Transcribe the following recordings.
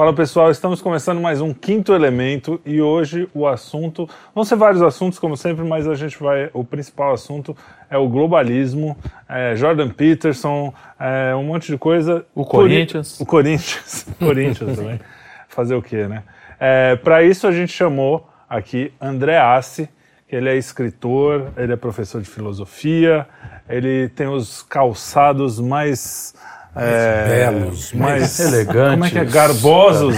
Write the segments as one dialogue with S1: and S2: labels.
S1: Fala pessoal, estamos começando mais um quinto elemento e hoje o assunto vão ser vários assuntos como sempre, mas a gente vai o principal assunto é o globalismo, é Jordan Peterson, é um monte de coisa.
S2: O Corinthians,
S1: o Corinthians, Corinthians também. Fazer o quê, né? É, Para isso a gente chamou aqui André Assi, que ele é escritor, ele é professor de filosofia, ele tem os calçados mais
S3: é, belos,
S1: mais elegantes. Como é que é? Garbosos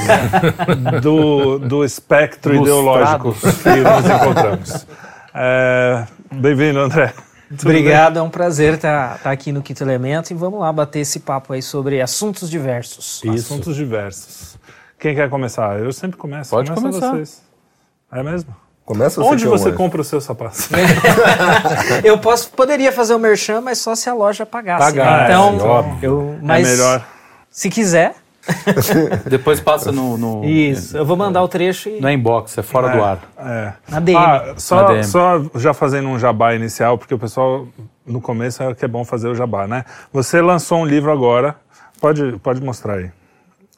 S1: do, do espectro ideológico que nos encontramos. É, Bem-vindo, André.
S4: Tudo Obrigado, bem? é um prazer estar, estar aqui no Quinto Elemento e vamos lá bater esse papo aí sobre assuntos diversos.
S1: Isso. Assuntos diversos. Quem quer começar? Eu sempre começo.
S2: Pode
S1: Começa
S2: começar.
S1: Vocês. É mesmo?
S3: Começa
S1: Onde você compra os seus sapatos?
S4: eu posso, poderia fazer o merchan, mas só se a loja pagasse.
S1: Pagar,
S4: né? então,
S1: é, eu, mas, é melhor.
S4: Se quiser.
S2: Depois passa no, no,
S4: Isso, eu vou mandar o trecho e.
S2: No inbox, é fora
S1: é,
S2: do ar.
S1: É.
S4: Na DM.
S1: Ah, só, Na DM. só já fazendo um jabá inicial, porque o pessoal no começo é que é bom fazer o jabá, né? Você lançou um livro agora, pode, pode mostrar aí.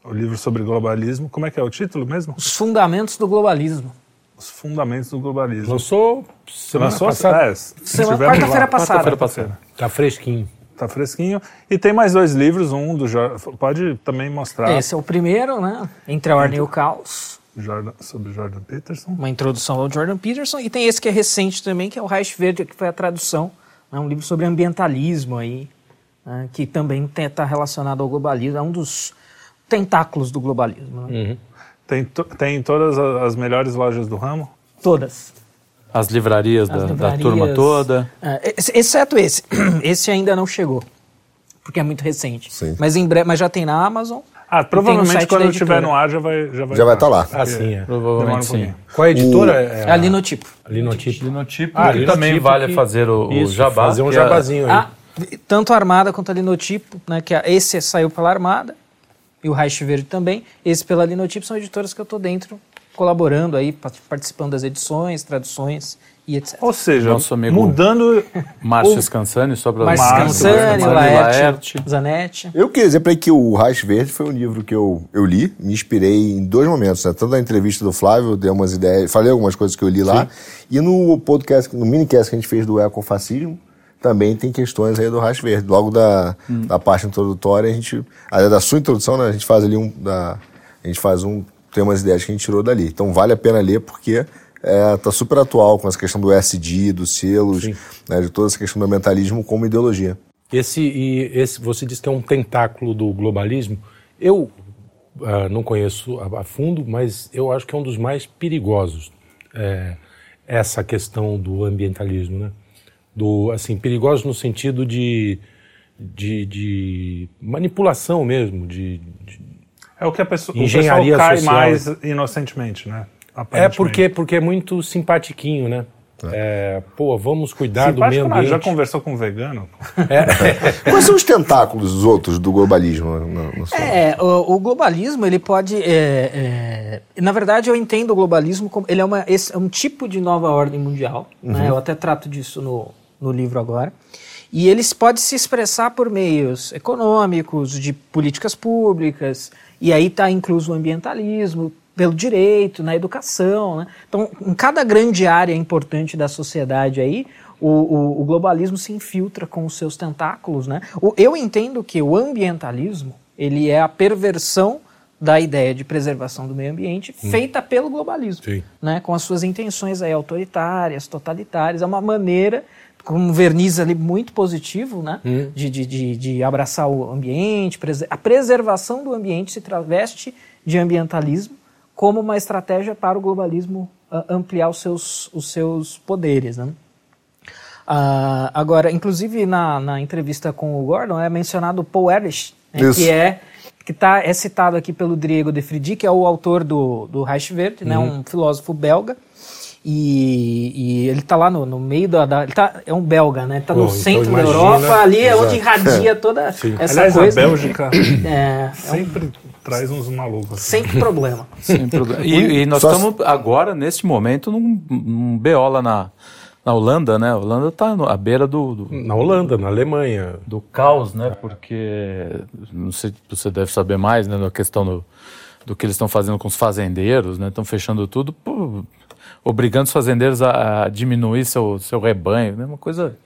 S1: O livro sobre globalismo. Como é que é o título mesmo?
S4: Os Fundamentos do Globalismo.
S1: Os fundamentos do globalismo.
S3: Lançou semana Lançou, passada. É,
S4: semana, quarta-feira passada. Quarta
S3: passada. Tá fresquinho.
S1: Tá fresquinho. E tem mais dois livros, um do Jordan. Pode também mostrar.
S4: Esse é o primeiro, né? Entre a Ordem e o Caos.
S1: Jordan, sobre Jordan Peterson.
S4: Uma introdução ao Jordan Peterson. E tem esse que é recente também, que é o Reich Verde, que foi a tradução. É um livro sobre ambientalismo aí, né? que também está relacionado ao globalismo. É um dos tentáculos do globalismo. Né?
S1: Uhum. Tem, tem todas as melhores lojas do ramo?
S4: Todas.
S2: As livrarias, as da, livrarias da, turma toda?
S4: É, exceto esse. Esse ainda não chegou, porque é muito recente.
S3: Sim.
S4: Mas, em breve, mas já tem na Amazon.
S1: Ah, provavelmente quando estiver no ar já vai Já vai,
S3: já vai estar tá lá.
S1: Ah, sim, é.
S2: Provavelmente sim. Um
S3: Qual é a editora? O...
S4: É a Linotipo.
S3: A Linotipo.
S2: Linotipo. Ah, Linotipo também vale que... fazer o, Isso, o jabá.
S3: Fazer um jabazinho aí. Ah,
S4: tanto a Armada quanto a Linotipo, né, que esse saiu pela Armada e o Reich Verde também. Esse pela Linotype são editoras que eu estou dentro, colaborando aí, participando das edições, traduções e etc.
S1: Ou seja, Nosso amigo mudando...
S2: Márcio Scansani, só para...
S4: Márcio Scansani, Laerte, Zanetti.
S3: Eu queria dizer para que o Reich Verde foi um livro que eu, eu li, me inspirei em dois momentos, né? Tanto na entrevista do Flávio, dei umas ideias, falei algumas coisas que eu li lá, Sim. e no podcast, no minicast que a gente fez do ecofascismo, também tem questões aí do Racho Verde. Logo da, hum. da parte introdutória, a gente. A, da sua introdução, né, a gente faz ali um. Da, a gente faz um. Tem umas ideias que a gente tirou dali. Então vale a pena ler porque é, tá super atual com essa questão do SD, dos selos, né, de toda essa questão do ambientalismo como ideologia.
S5: Esse, e esse, você disse que é um tentáculo do globalismo. Eu uh, não conheço a, a, fundo, mas eu acho que é um dos mais perigosos é, essa questão do ambientalismo, né? Do assim perigosos no sentido de, de, de manipulação mesmo, de, de,
S1: é o que a pessoa engenharia o cai social. mais inocentemente, né?
S5: É porque porque é muito simpatiquinho, né? É, pô, vamos cuidar do meio ambiente.
S1: Já conversou com um vegano?
S3: É. Quais são os tentáculos dos outros do globalismo? No,
S4: no é, o, o, globalismo ele pode, é, é, na verdade eu entendo o globalismo como ele é, uma, esse é um tipo de nova ordem mundial. Né? Uhum. Né? Eu até trato disso no, no livro agora. E eles podem se expressar por meios econômicos, de políticas públicas, e aí está incluso o ambientalismo, pelo direito, na educação. Né? Então, em cada grande área importante da sociedade aí, o, o, o globalismo se infiltra com os seus tentáculos. Né? O, eu entendo que o ambientalismo ele é a perversão da ideia de preservação do meio ambiente hum. feita pelo globalismo, né? com as suas intenções aí autoritárias, totalitárias. É uma maneira com um verniz ali muito positivo, né? Hum. De, de, de, de, abraçar o ambiente, a preservação do ambiente se traveste de ambientalismo como uma estratégia para o globalismo uh, ampliar os seus, os seus poderes, né? Uh, agora, inclusive na, na entrevista com o Gordon é mencionado Paul Ehrlich, né, que é que tá, é citado aqui pelo Diego de Fridi, que é o autor do, do Reich Verde, né, uhum. um filósofo belga, e, e, ele está lá no, no meio da, da, Ele tá, é um belga, né? Está no então centro imagina, da Europa, ali é onde irradia toda Sim. essa
S1: Aliás,
S4: coisa.
S1: a Bélgica é, sempre é um, traz uns malucos.
S4: Assim. Sempre problema.
S2: Sempre problema. E, e nós Só estamos agora, nesse momento, num, num BO lá na, na Holanda, né? A Holanda está à beira do, do,
S5: Na Holanda, na Alemanha.
S2: Do caos, né? Porque. Não sei se você deve saber mais, né? Na questão do do que eles estão fazendo com os fazendeiros, né? Estão fechando tudo, pô, obrigando os fazendeiros a, a, diminuir seu, seu rebanho, né? Uma coisa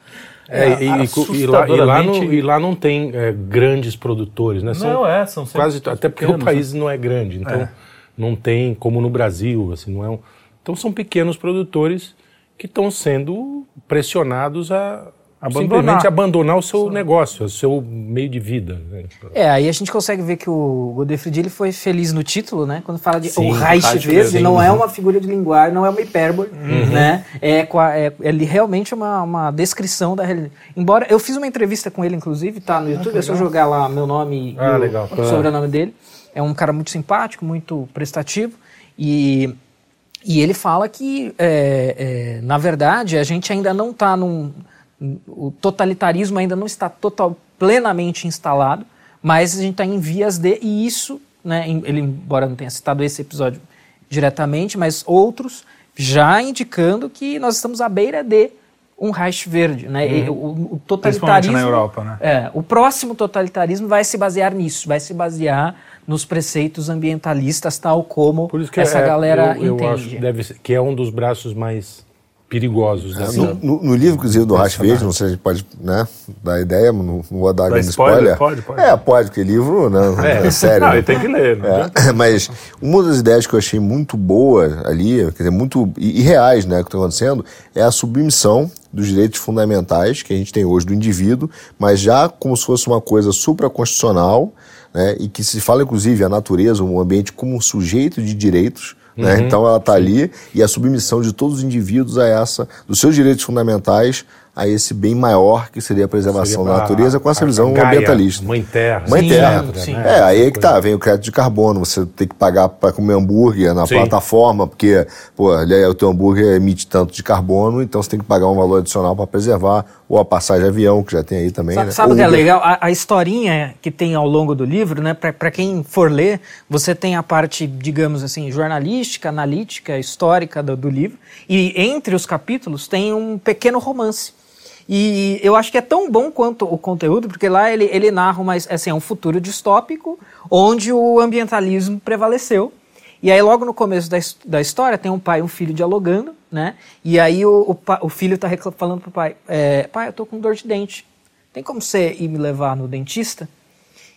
S5: é, é, e, e, lá, e, lá não, e, lá, não, tem é, grandes produtores, né?
S2: São não, é, são
S5: quase até porque pequenos, o país né? não é grande, então é. não tem como no Brasil, assim, não é um, então são pequenos produtores que estão sendo pressionados a abandonar. simplesmente abandonar o seu negócio, o seu meio de vida. Né?
S4: É, aí a gente consegue ver que o Godefroy ele foi feliz no título, né? Quando fala de Sim, o Reich Verde, não é uma figura de linguagem, não é uma hipérbole, uhum. né? É, é, ele realmente é uma, uma descrição da realidade. Embora, eu fiz uma entrevista com ele, inclusive, tá no YouTube, ah, é só jogar lá meu nome
S5: ah,
S4: e
S5: legal.
S4: o sobrenome dele. É um cara muito simpático, muito prestativo e... E ele fala que, é, é, na verdade, a gente ainda não está num, o totalitarismo ainda não está total, plenamente instalado, mas a gente está em vias de, e isso, né, ele, embora não tenha citado esse episódio diretamente, mas outros já indicando que nós estamos à beira de um Reich verde, né? Uhum. O, o, totalitarismo
S1: na Europa, né?
S4: É, o próximo totalitarismo vai se basear nisso, vai se basear nos preceitos ambientalistas, tal como essa é, galera eu, eu entende.
S5: Acho deve ser, que é um dos braços mais perigosos. Né?
S3: No, no, no, livro, inclusive, do Rash Verde, não sei se a gente pode né, dar ideia, não, não vou dar spoiler. spoiler.
S1: Pode, pode.
S3: É, pode, porque livro né, é, é sério.
S1: Não, né? tem que ler.
S3: É, mas uma das ideias que eu achei muito boa ali, quer dizer, muito irreais, né, que está acontecendo, é a submissão dos direitos fundamentais que a gente tem hoje do indivíduo, mas já como se fosse uma coisa supraconstitucional, né, e que se fala, inclusive, a natureza, o ambiente como um sujeito de direitos, né? Uhum, então ela está ali e a submissão de todos os indivíduos a essa, dos seus direitos fundamentais a esse bem maior que seria a preservação seria da natureza com essa visão Gaia,
S5: ambientalista. Mãe terra.
S3: Mãe sim, terra. Sim. É, aí é que tá, vem o crédito de carbono, você tem que pagar para comer hambúrguer na sim. plataforma, porque pô, o teu hambúrguer emite tanto de carbono, então você tem que pagar um valor adicional para preservar, ou a passagem avião, que já tem aí também.
S4: Sabe,
S3: né?
S4: sabe o que é legal? A, a, historinha que tem ao longo do livro, né, para quem for ler, você tem a parte, digamos assim, jornalística, analítica, histórica do, do livro, e entre os capítulos tem um pequeno romance e eu acho que é tão bom quanto o conteúdo, porque lá ele, ele narra uma, assim, é um futuro distópico onde o ambientalismo prevaleceu. E aí, logo no começo da, da história, tem um pai e um filho dialogando, né? E aí o, o, o filho está falando pro pai: é, Pai, eu tô com dor de dente. Tem como você ir me levar no dentista?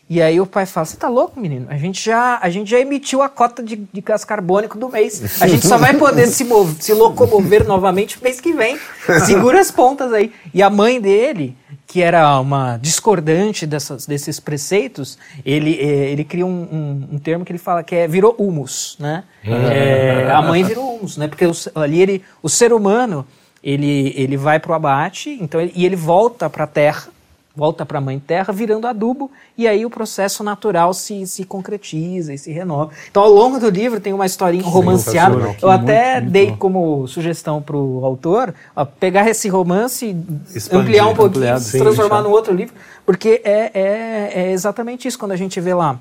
S4: E aí o pai fala: Você tá louco, menino? A gente já, a gente já emitiu a cota de, de gás carbônico do mês. A gente só vai poder se, mover, se locomover novamente mês que vem. Segura as pontas aí. E a mãe dele, que era uma discordante dessas, desses preceitos, ele, eh, ele cria um, um, um, termo que ele fala que é virou humus, né? É, a mãe virou humus, né? Porque o, ali ele, o ser humano ele, ele vai para o abate, então e ele volta para a terra volta para a mãe terra virando adubo e aí o processo natural se, se concretiza e se renova. Então ao longo do livro tem uma historinha romanceada. Eu até muito, dei muito como sugestão para o autor ó, pegar esse romance, Expandir, ampliar um pouquinho, se transformar num outro livro, porque é, é, é exatamente isso quando a gente vê lá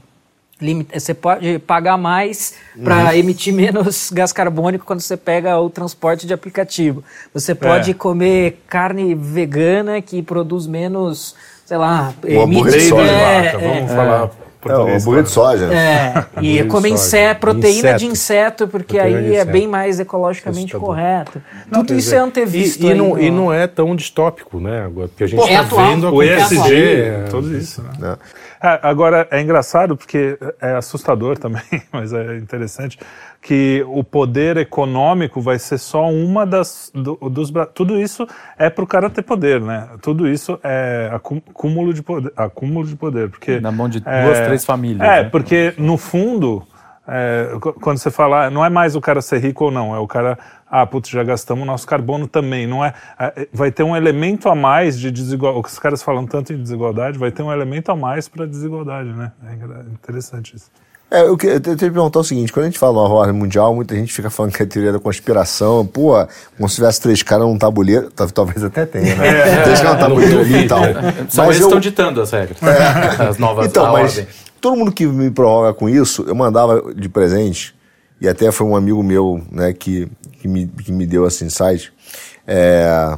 S4: você pode pagar mais para emitir menos gás carbônico quando você pega o transporte de aplicativo. Você pode é. comer carne vegana que produz menos, sei lá,
S3: o emite, de soja,
S1: é, vamos é, falar
S3: é, hambúrguer de soja.
S4: É, e comer inseto, proteína inseto. de inseto, porque proteína aí é bem mais ecologicamente correto. Não, Tudo isso é antevisto.
S5: E, e, não, e não é tão distópico, né? Porque a gente está
S1: é
S5: vendo
S1: o ESG, é, tudo isso. Né? É, agora, é engraçado porque é assustador também, mas é interessante, que o poder econômico vai ser só uma das. Do, dos, tudo isso é para o cara ter poder, né? Tudo isso é acúmulo de poder. Acúmulo de poder porque,
S2: Na mão de é, duas, três famílias.
S1: É, né? porque no fundo. É, quando você fala, não é mais o cara ser rico ou não, é o cara ah, putz, já gastamos o nosso carbono também. Não é, é vai ter um elemento a mais de desigualdade. Os caras falam tanto em desigualdade, vai ter um elemento a mais para desigualdade, né? É interessante isso.
S3: É, eu, eu tenho que perguntar o seguinte: quando a gente fala uma ordem mundial, muita gente fica falando que é teoria da conspiração. Pô, como se tivesse três caras num tabuleiro. Talvez até tenha, né? É, três caras num tabuleiro ali e tal.
S2: Só eles eu... estão ditando as regras. É. As novas
S3: então, mas ordem. Todo mundo que me prorroga com isso, eu mandava de presente, e até foi um amigo meu né, que que me, que me deu esse insight, é,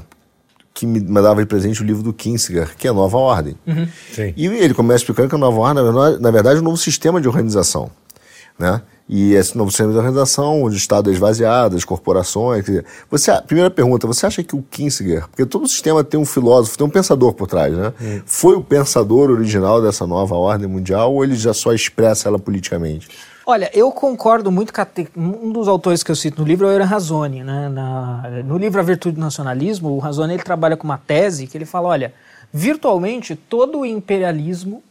S3: que me mandava de presente o livro do Kinsinger, que é Nova Ordem. Uhum. E ele começa explicando que a Nova Ordem, na verdade, é um novo sistema de organização. né? E esse novo sistema de organização, onde o Estado é esvaziado, as corporações. Você, primeira pergunta, você acha que o Kinsinger, porque todo sistema tem um filósofo, tem um pensador por trás, né? Hum. Foi o pensador original dessa nova ordem mundial ou ele já só expressa ela politicamente?
S4: Olha, eu concordo muito com um dos autores que eu cito no livro é o Eran Razoni. Né? Na, no livro A Virtude do Nacionalismo, o Razoni ele trabalha com uma tese que ele fala, olha, virtualmente todo o imperialismo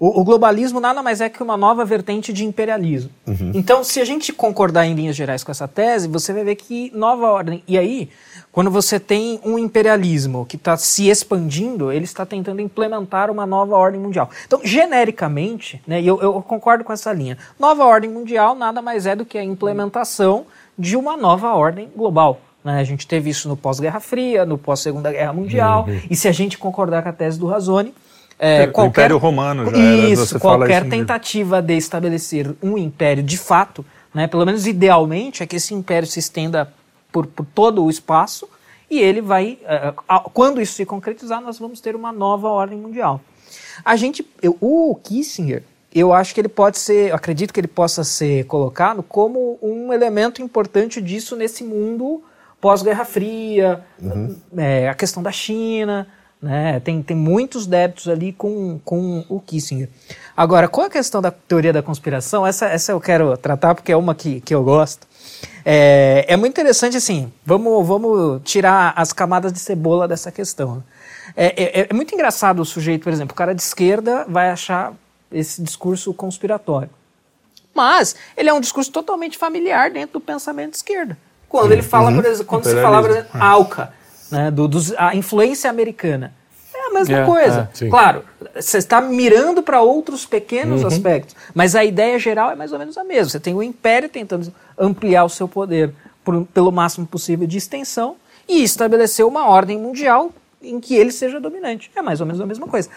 S4: o, o, globalismo nada mais é que uma nova vertente de imperialismo. Uhum. Então, se a gente concordar em linhas gerais com essa tese, você vai ver que nova ordem. E aí, quando você tem um imperialismo que está se expandindo, ele está tentando implementar uma nova ordem mundial. Então, genericamente, né, e eu, eu concordo com essa linha, nova ordem mundial nada mais é do que a implementação de uma nova ordem global. Né? A gente teve isso no pós-Guerra Fria, no pós-Segunda Guerra Mundial, uhum. e se a gente concordar com a tese do Razoni,
S1: é, qualquer, o Império Romano já
S4: isso, era, qualquer isso tentativa de estabelecer um império de fato, né, pelo menos idealmente, é que esse império se estenda por, por todo o espaço e ele vai, uh, quando isso se concretizar, nós vamos ter uma nova ordem mundial. A gente, eu, o Kissinger, eu acho que ele pode ser, acredito que ele possa ser colocado como um elemento importante disso nesse mundo pós-Guerra Fria, uhum. é, a questão da China, né? Tem, tem muitos débitos ali com, com o Kissinger. Agora, qual a questão da teoria da conspiração? Essa, essa eu quero tratar porque é uma que, que eu gosto. É, é muito interessante assim, vamos, vamos tirar as camadas de cebola dessa questão. É, é, é muito engraçado o sujeito, por exemplo, o cara de esquerda vai achar esse discurso conspiratório. Mas ele é um discurso totalmente familiar dentro do pensamento de esquerda. Quando ele fala, por exemplo, quando se fala, por exemplo, Alca, né, do, dos, a influência americana. É a mesma é, coisa. É, claro, você está mirando para outros pequenos uhum. aspectos, mas a ideia geral é mais ou menos a mesma. Você tem o império tentando ampliar o seu poder por, pelo máximo possível de extensão e estabelecer uma ordem mundial em que ele seja dominante. É mais ou menos a mesma coisa.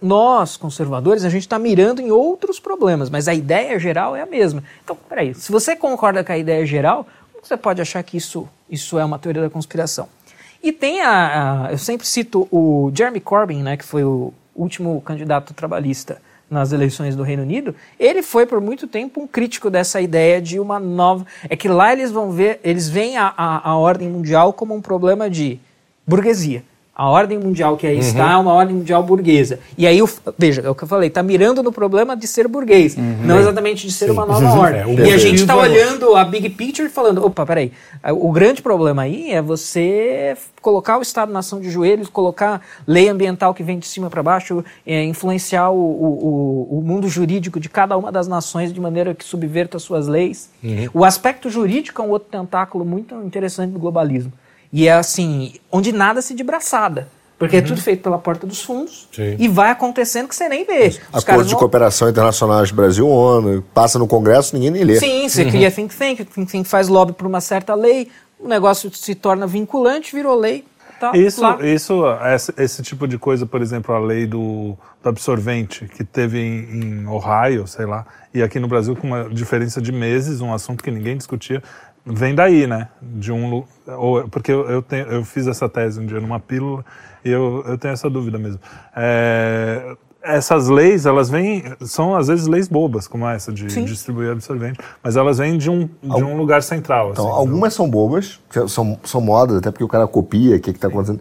S4: Nós, conservadores, a gente está mirando em outros problemas, mas a ideia geral é a mesma. Então, peraí, se você concorda com a ideia geral, você pode achar que isso, isso é uma teoria da conspiração? E tem a, a, Eu sempre cito o Jeremy Corbyn, né, que foi o último candidato trabalhista nas eleições do Reino Unido. Ele foi por muito tempo um crítico dessa ideia de uma nova. É que lá eles vão ver, eles veem a, a, a ordem mundial como um problema de burguesia. A ordem mundial que aí uhum. está é uma ordem mundial burguesa. E aí, veja, é o que eu falei, está mirando no problema de ser burguês, uhum. não exatamente de ser Sim. uma nova ordem. É, e a gente está olhando a big picture e falando, opa, peraí, o grande problema aí é você colocar o Estado-nação de joelhos, colocar lei ambiental que vem de cima para baixo, é, influenciar o, o, o, mundo jurídico de cada uma das nações de maneira que subverta suas leis. Uhum. O aspecto jurídico é um outro tentáculo muito interessante do globalismo. E é assim, onde nada se de braçada. Porque uhum. é tudo feito pela porta dos fundos Sim. e vai acontecendo que você nem vê.
S3: Acordo de cooperação internacional de Brasil-ONU, passa no Congresso, ninguém nem lê.
S4: Sim, você uhum. cria think tank, think tank faz lobby por uma certa lei, o negócio se torna vinculante, virou lei. Tá
S1: isso, isso esse, esse, tipo de coisa, por exemplo, a lei do, do absorvente que teve em, em Ohio, sei lá, e aqui no Brasil com uma diferença de meses, um assunto que ninguém discutia, vem daí, né? De um, ou, porque eu, eu, tenho, eu fiz essa tese um dia numa pílula e eu, eu tenho essa dúvida mesmo. É, essas leis, elas vêm, são às vezes leis bobas, como essa de Sim. distribuir absorvente, mas elas vêm de um, de um lugar central.
S3: Então, assim, algumas são bobas, são, são modas, até porque o cara copia o que está acontecendo.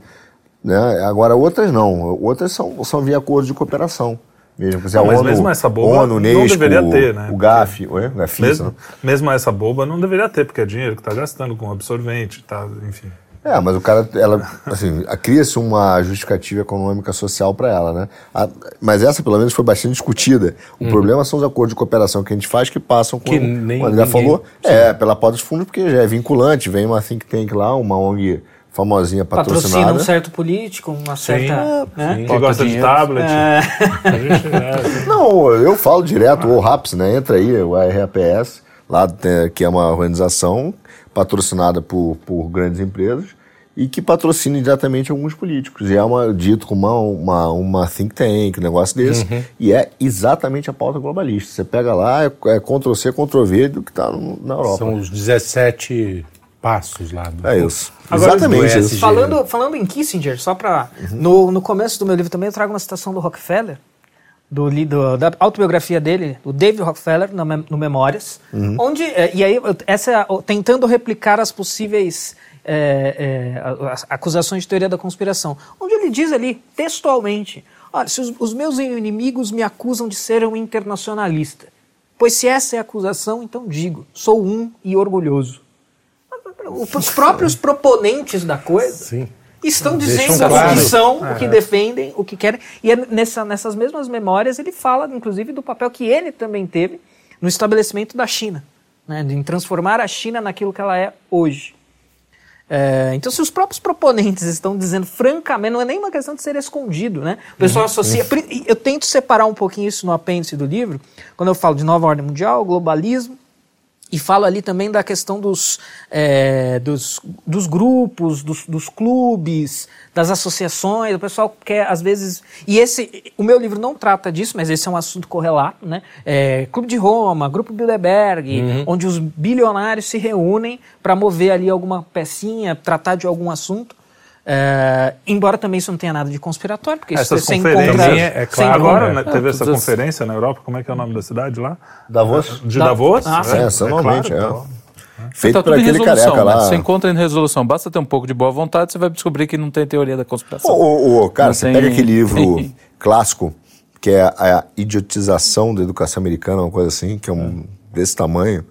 S3: Né? Agora, outras não. Outras são, são via acordo de cooperação mesmo.
S1: Não, mas ONU, mesmo essa boba ONU, não deveria ter, né?
S3: O GAF, o GAF
S1: mesmo, mesmo essa boba não deveria ter, porque é dinheiro que está gastando com absorvente, tá, enfim.
S3: É, mas o cara, ela, assim, cria-se uma justificativa econômica social para ela, né? A, mas essa, pelo menos, foi bastante discutida. O hum. problema são os acordos de cooperação que a gente faz que passam com, que nem, como já falou, é, pela porta dos fundos, porque já é vinculante, vem uma think tank lá, uma ONG famosinha patrocinada. Patrocina
S4: um certo político, uma certa...
S1: Sim, né? sim. Que gosta de tablet. É.
S3: é. Não, eu falo direto, o RAPS, né? Entra aí, o RAPS, lá que é uma organização patrocinada por, por grandes empresas e que patrocina diretamente alguns políticos. E é uma, dito como uma, uma, uma think tank, um negócio desse. Uhum. E é exatamente a pauta globalista. Você pega lá, é, é Ctrl-C, Ctrl-V do que está na Europa.
S5: São os 17 passos lá.
S3: Do... É isso. Agora, Exatamente isso.
S4: Falando, falando em Kissinger, só para. Uhum. No, no começo do meu livro também eu trago uma citação do Rockefeller. do, do, da autobiografia dele, o David Rockefeller, no, no Memórias, uhum. onde, é, e aí, essa, tentando replicar as possíveis é, é, acusações de teoria da conspiração, onde ele diz ali, textualmente, olha, se os, os meus inimigos me acusam de ser um internacionalista, pois se essa é a acusação, então digo, sou um e orgulhoso. Os próprios proponentes da coisa Sim estão dizendo claro. o que são, é. o que defendem, o que querem. E é nessa, nessas mesmas memórias ele fala, inclusive, do papel que ele também teve no estabelecimento da China, né, em transformar a China naquilo que ela é hoje. É, então, se os próprios proponentes estão dizendo francamente, não é nem uma questão de ser escondido, né? O pessoal uhum. associa. Eu tento separar um pouquinho isso no apêndice do livro, quando eu falo de nova ordem mundial, globalismo, e falo ali também da questão dos, é, dos, dos, grupos, dos, dos, clubes, das associações. O pessoal quer, às vezes. E esse. O meu livro não trata disso, mas esse é um assunto correlato, né? É, Clube de Roma, Grupo Bilderberg, uhum. onde os bilionários se reúnem para mover ali alguma pecinha, tratar de algum assunto. É, embora também isso não tenha nada de conspiratório, porque
S1: Essas
S4: isso
S1: conferências, é, é claro. Agora né, teve essa conferência na Europa, como é que é o nome da cidade lá?
S3: Davos.
S1: De Davos?
S3: Ah, sim. É, normalmente, é. Claro,
S2: é. Feito tá por aquele careca lá. Você encontra em resolução. Basta ter um pouco de boa vontade, você vai descobrir que não tem teoria da conspiração.
S3: Ô, ô, cara, não você tem... pega aquele livro clássico, que é a idiotização da educação americana, uma coisa assim, que é um desse tamanho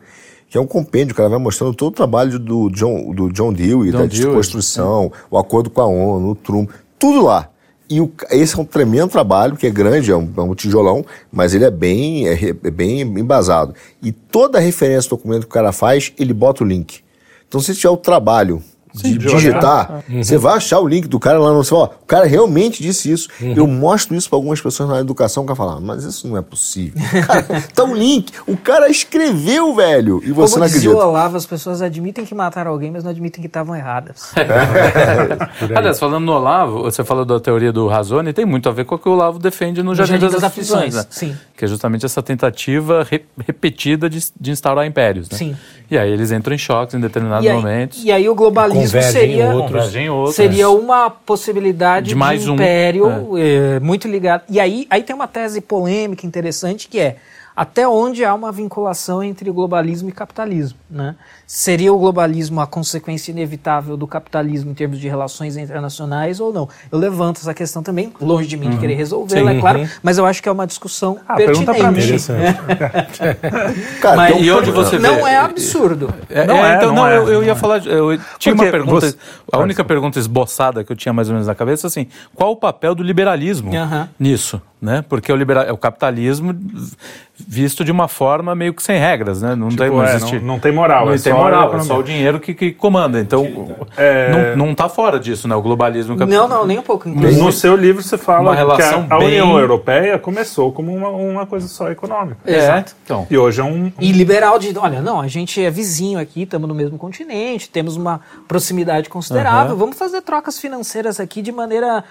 S3: que é um compêndio, o cara vai mostrando todo o trabalho do John, do John Dewey, John da desconstrução, o acordo com a ONU, o Trump, tudo lá. E o, esse é um tremendo trabalho, que é grande, é um, é um tijolão, mas ele é bem, é, é bem embasado. E toda referência ao documento que o cara faz, ele bota o link. Então, se tiver o trabalho de, de digitar, uhum. você vai achar o link do cara lá no seu. o cara realmente disse isso. Uhum. Eu mostro isso para algumas pessoas na educação que falam, mas isso não é possível. Cara, tá um link. O cara escreveu, velho. E você
S4: Como
S3: não acredita.
S4: Como Olavo, as pessoas admitem que mataram alguém, mas não admitem que estavam erradas.
S2: É. Aliás, falando no Olavo, você falou da teoria do Razone, tem muito a ver com o que o Olavo defende no, no Jardim, das, das Aflições. Né?
S4: Sim.
S2: Que é justamente essa tentativa re repetida de, de instaurar impérios. Né?
S4: Sim.
S2: E aí eles entram em choques em determinados
S4: e aí,
S2: momentos.
S4: E aí o globalismo seria,
S2: outros, outros.
S4: seria uma possibilidade de, mais de império um, é. É, muito ligado. E aí, aí tem uma tese polêmica interessante que é até onde há uma vinculação entre globalismo e capitalismo. Né? Seria o globalismo a consequência inevitável do capitalismo em termos de relações internacionais ou não? Eu levanto essa questão também, longe de mim uhum. de querer resolvê-la, é claro, mas eu acho que é uma discussão ah, pertinente.
S2: Cara, mas, e onde você
S4: não é absurdo.
S2: É, não é, então, não, não é. Eu, eu, ia falar, eu tinha Porque uma pergunta, você... a única pergunta esboçada que eu tinha mais ou menos na cabeça, assim, qual o papel do liberalismo uhum. nisso? Né? Porque o, liberal, o capitalismo visto de uma forma meio que sem regras, né? Não, tipo, tem, não,
S1: é, não, não, tem moral,
S2: não
S1: é
S2: tem
S1: só
S2: moral, é só o dinheiro que, que comanda. Então, é... não, não tá fora disso, né? O globalismo. O
S4: não, não, nem um pouco.
S1: No seu livro você fala que a, a bem... União Europeia começou como uma, uma coisa só econômica.
S4: É. Exato.
S1: Então. E hoje é um, um...
S4: E liberal de, olha, não, a gente é vizinho aqui, estamos no mesmo continente, temos uma proximidade considerável, uhum. vamos fazer trocas financeiras aqui de maneira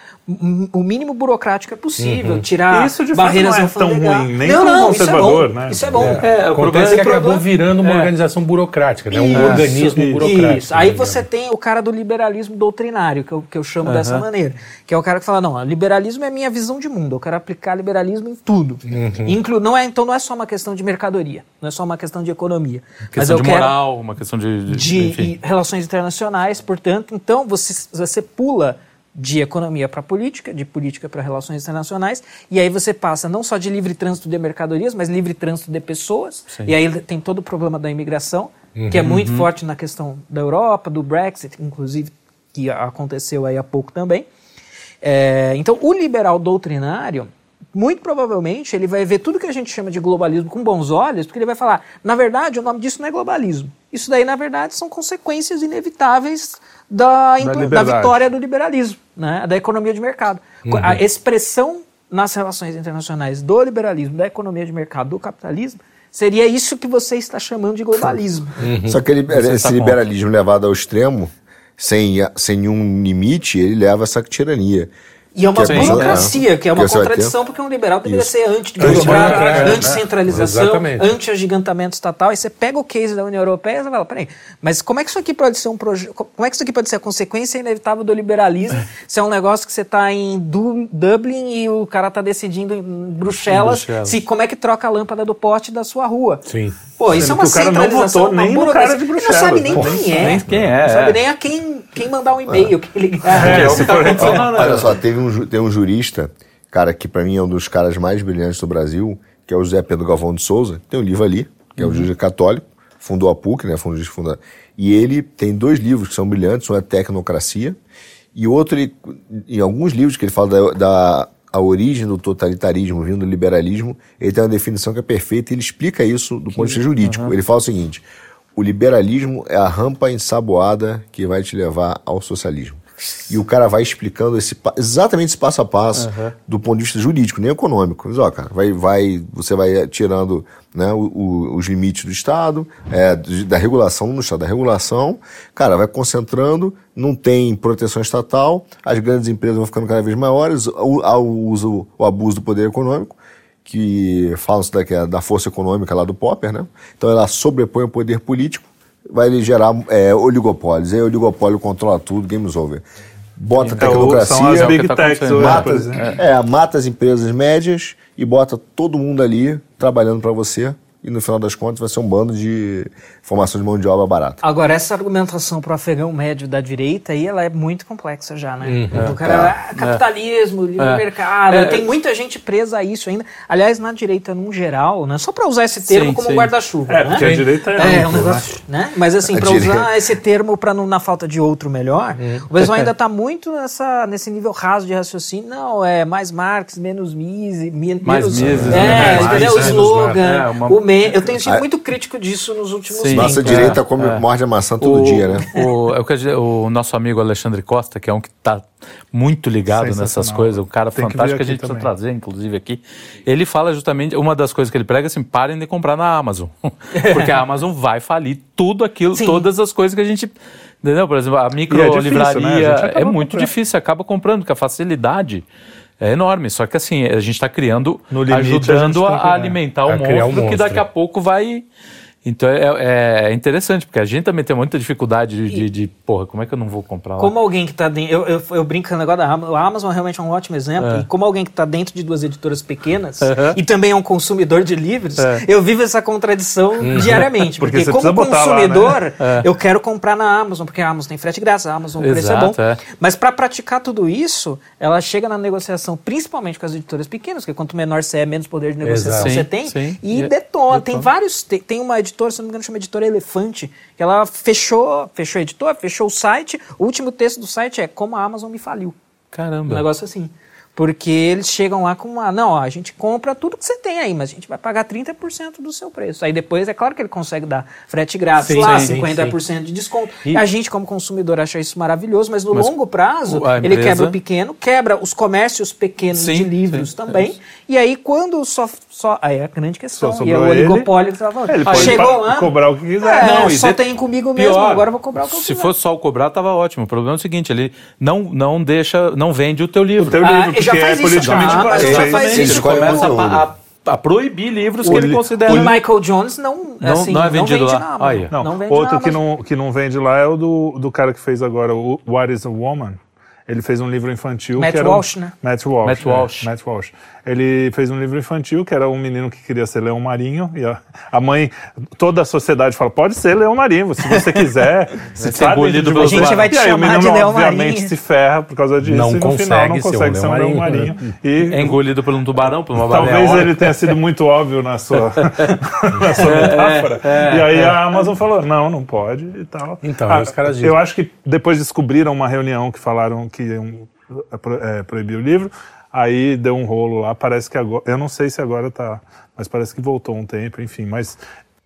S4: o mínimo burocrática possível, uhum. Tirar
S1: Isso de barreiras não é tão ruim, nem não,
S4: não,
S1: conservador,
S4: isso é
S1: né?
S4: Isso é bom. É,
S5: é, Acontece que acabou virando uma é. organização burocrática, né? um isso, organismo isso, burocrático. Isso.
S4: Aí você tem o cara do liberalismo doutrinário, que eu, que eu chamo dessa maneira, que é o cara que fala, não, liberalismo é minha visão de mundo, eu quero aplicar liberalismo em tudo. Uhum. Inclu não é, então não é só uma questão de mercadoria, não é só uma questão de economia.
S2: Questão mas eu de quero moral, uma questão de...
S4: De, de relações internacionais, portanto, então você, você pula de economia para política, de política para relações internacionais, e aí você passa não só de livre trânsito de mercadorias, mas livre trânsito de pessoas, Sim. e aí tem todo o problema da imigração, uhum, que é muito uhum. forte na questão da Europa, do Brexit, inclusive, que aconteceu aí há pouco também. É, então, o liberal doutrinário, muito provavelmente, ele vai ver tudo que a gente chama de globalismo com bons olhos, porque ele vai falar, na verdade, o nome disso não é globalismo. Isso daí, na verdade, são consequências inevitáveis da, da, da vitória do liberalismo, né? da economia de mercado. Uhum. A expressão nas relações internacionais do liberalismo, da economia de mercado, do capitalismo, seria isso que você está chamando de globalismo.
S3: Uhum. Só que ele, esse liberalismo levado ao extremo, sem, sem nenhum limite, ele leva a essa tirania.
S4: E é uma que burocracia, é, que é uma contradição, porque um liberal deveria Isso. ser anti-burocrata, anti-centralização, anti-agigantamento estatal. Aí você pega o case da União Europeia e fala, peraí, mas como é que isso aqui pode ser um projeto. Como é que isso aqui pode ser a consequência inevitável do liberalismo se é um negócio que você está em du Dublin e o cara está decidindo em Bruxelas, Bruxelas, se como é que troca a lâmpada do poste da sua rua?
S5: Sim.
S4: Pô, isso é uma centralização. Não votou nem cara de Bruxelas. Não sabe nem quem é. Nem quem é. Não sabe nem a quem, quem mandar um e-mail, quem ligar. É, é,
S3: é, Olha só, teve um, tem um jurista, cara, que para mim é um dos caras mais brilhantes do Brasil, que é o José Pedro Galvão de Souza. Tem um livro ali, que é o uhum. juiz católico, fundou a PUC, né? Fundou, fundou, e ele tem dois livros que são brilhantes, um é Tecnocracia, e outro, ele, em alguns livros que ele fala da, da a origem do totalitarismo vindo do liberalismo, ele tem uma definição que é perfeita e ele explica isso do ponto de vista jurídico. Uhum. Ele fala o seguinte: o liberalismo é a rampa ensaboada que vai te levar ao socialismo. E o cara vai explicando esse, exatamente esse passo a passo uhum. do ponto de vista jurídico, nem econômico. Mas, ó, cara, vai, vai, você vai tirando né, o, o, os limites do Estado, é, da regulação no Estado da regulação, cara, vai concentrando, não tem proteção estatal, as grandes empresas vão ficando cada vez maiores, o, o uso, o abuso do poder econômico, que falam-se da, é da força econômica lá do Popper, né? Então ela sobrepõe o poder político vai gerar é, oligopólios. Aí o oligopólio controla tudo, games over. Bota então, tecnocracia, são as big tá techs mata, é, é, mata as empresas médias e bota todo mundo ali trabalhando para você e no final das contas vai ser um bando de formação de mão de obra barata.
S4: Agora, essa argumentação para o afegão médio da direita aí, ela é muito complexa já, né? Uhum. O cara, é. ah, capitalismo, livre é. mercado, é. tem muita gente presa a isso ainda. Aliás, na direita, num geral, né? Só para usar esse termo sim, como guarda-chuva,
S1: É, né? porque a direita é, é um
S4: negócio, né? Mas assim, para usar esse termo para na falta de outro melhor, uhum. o pessoal ainda está muito nessa, nesse nível raso de raciocínio. Não, é mais Marx, menos Mises, menos...
S2: Mais Mises,
S4: é, né? entendeu? o slogan, é, o eu tenho sido muito crítico disso nos últimos Sim.
S3: Nossa direita come, é. morde a maçã todo o, dia, né?
S2: O, é o, o nosso amigo Alexandre Costa, que é um que está muito ligado nessas coisas, um cara Tem fantástico que, que a gente também. precisa trazer, inclusive, aqui. Ele fala justamente, uma das coisas que ele prega é assim, parem de comprar na Amazon. Porque a Amazon vai falir tudo aquilo, Sim. todas as coisas que a gente... Entendeu? Por exemplo, a micro é livraria né? é muito comprando. difícil, acaba comprando, porque a facilidade é enorme. Só que assim, a gente está criando, limite, ajudando a, a, alimentar o monstro, um que daqui a pouco vai então é, é, é, interessante, porque a gente também tem muita dificuldade de, de, de, porra, como é que eu não vou comprar lá?
S4: Como alguém que está dentro. Eu, eu, eu brincando agora da Amazon, a Amazon realmente é um ótimo exemplo. É. E como alguém que está dentro de duas editoras pequenas e também é um consumidor de livros, é. eu vivo essa contradição uhum. diariamente. porque, porque como consumidor, lá, né? eu quero comprar na Amazon, porque a Amazon tem frete grátis, a Amazon o preço é bom. É. Mas para praticar tudo isso, ela chega na negociação, principalmente com as editoras pequenas, porque quanto menor você é, menos poder de negociação você tem. Sim. E detona. Tem vários. Tem, tem uma editora, se não me engano, chama editora Elefante, que ela fechou, fechou a editora, fechou o site. O último texto do site é Como a Amazon me faliu.
S2: Caramba.
S4: Um negócio assim. Porque eles chegam lá com uma. Não, ó, a gente compra tudo que você tem aí, mas a gente vai pagar 30% do seu preço. Aí depois é claro que ele consegue dar frete grátis sim, lá, sim, 50% sim. de desconto. E a gente, como consumidor, acha isso maravilhoso, mas no mas longo prazo, empresa... ele quebra o pequeno, quebra os comércios pequenos de livros também. É e aí, quando só. só aí é a grande questão. e é o oligopólio que você estava falando.
S1: Ele pode Chegou lá. cobrar o que quiser.
S4: É, não, só tem comigo pior, mesmo, agora eu vou cobrar o que eu
S2: Se quiser. fosse só o cobrar, tava ótimo. O problema é o seguinte: ele não, não deixa, não vende o teu livro. O
S1: teu livro, ah, porque é politicamente
S4: ah, mas já faz isso.
S2: começa a, a, a, proibir livros o que ele considera.
S4: O Michael Jones não,
S2: não,
S4: assim,
S2: não é vendido não vende lá.
S1: Ah, yeah. não, não vende Outro que não, que não vende lá é o do, do cara que fez agora o What is a Woman. Ele fez um livro infantil
S4: Matt
S1: que era
S4: Walsh, um, né?
S1: Matt Walsh. Matt Walsh. É, Matt Walsh. Ele fez um livro infantil que era um menino que queria ser leão marinho e a, a mãe, toda a sociedade fala, pode ser leão marinho, se você quiser.
S2: se ser engolido
S4: pelo A gente vai te e aí, chamar o menino, de leão
S1: obviamente,
S4: marinho.
S1: se ferra por causa disso
S2: não
S1: e no final não consegue ser um leão marinho. marinho.
S2: E, é engolido por um tubarão, por uma
S1: baleia. Talvez ele tenha sido muito óbvio na sua, na sua é, metáfora. É, é, e aí a Amazon falou, não, não pode e tal.
S5: Então, ah, os caras dizem.
S1: Eu acho que depois descobriram uma reunião que falaram que iam é, proibir o livro. Aí deu um rolo lá, parece que agora. Eu não sei se agora tá. Mas parece que voltou um tempo, enfim. Mas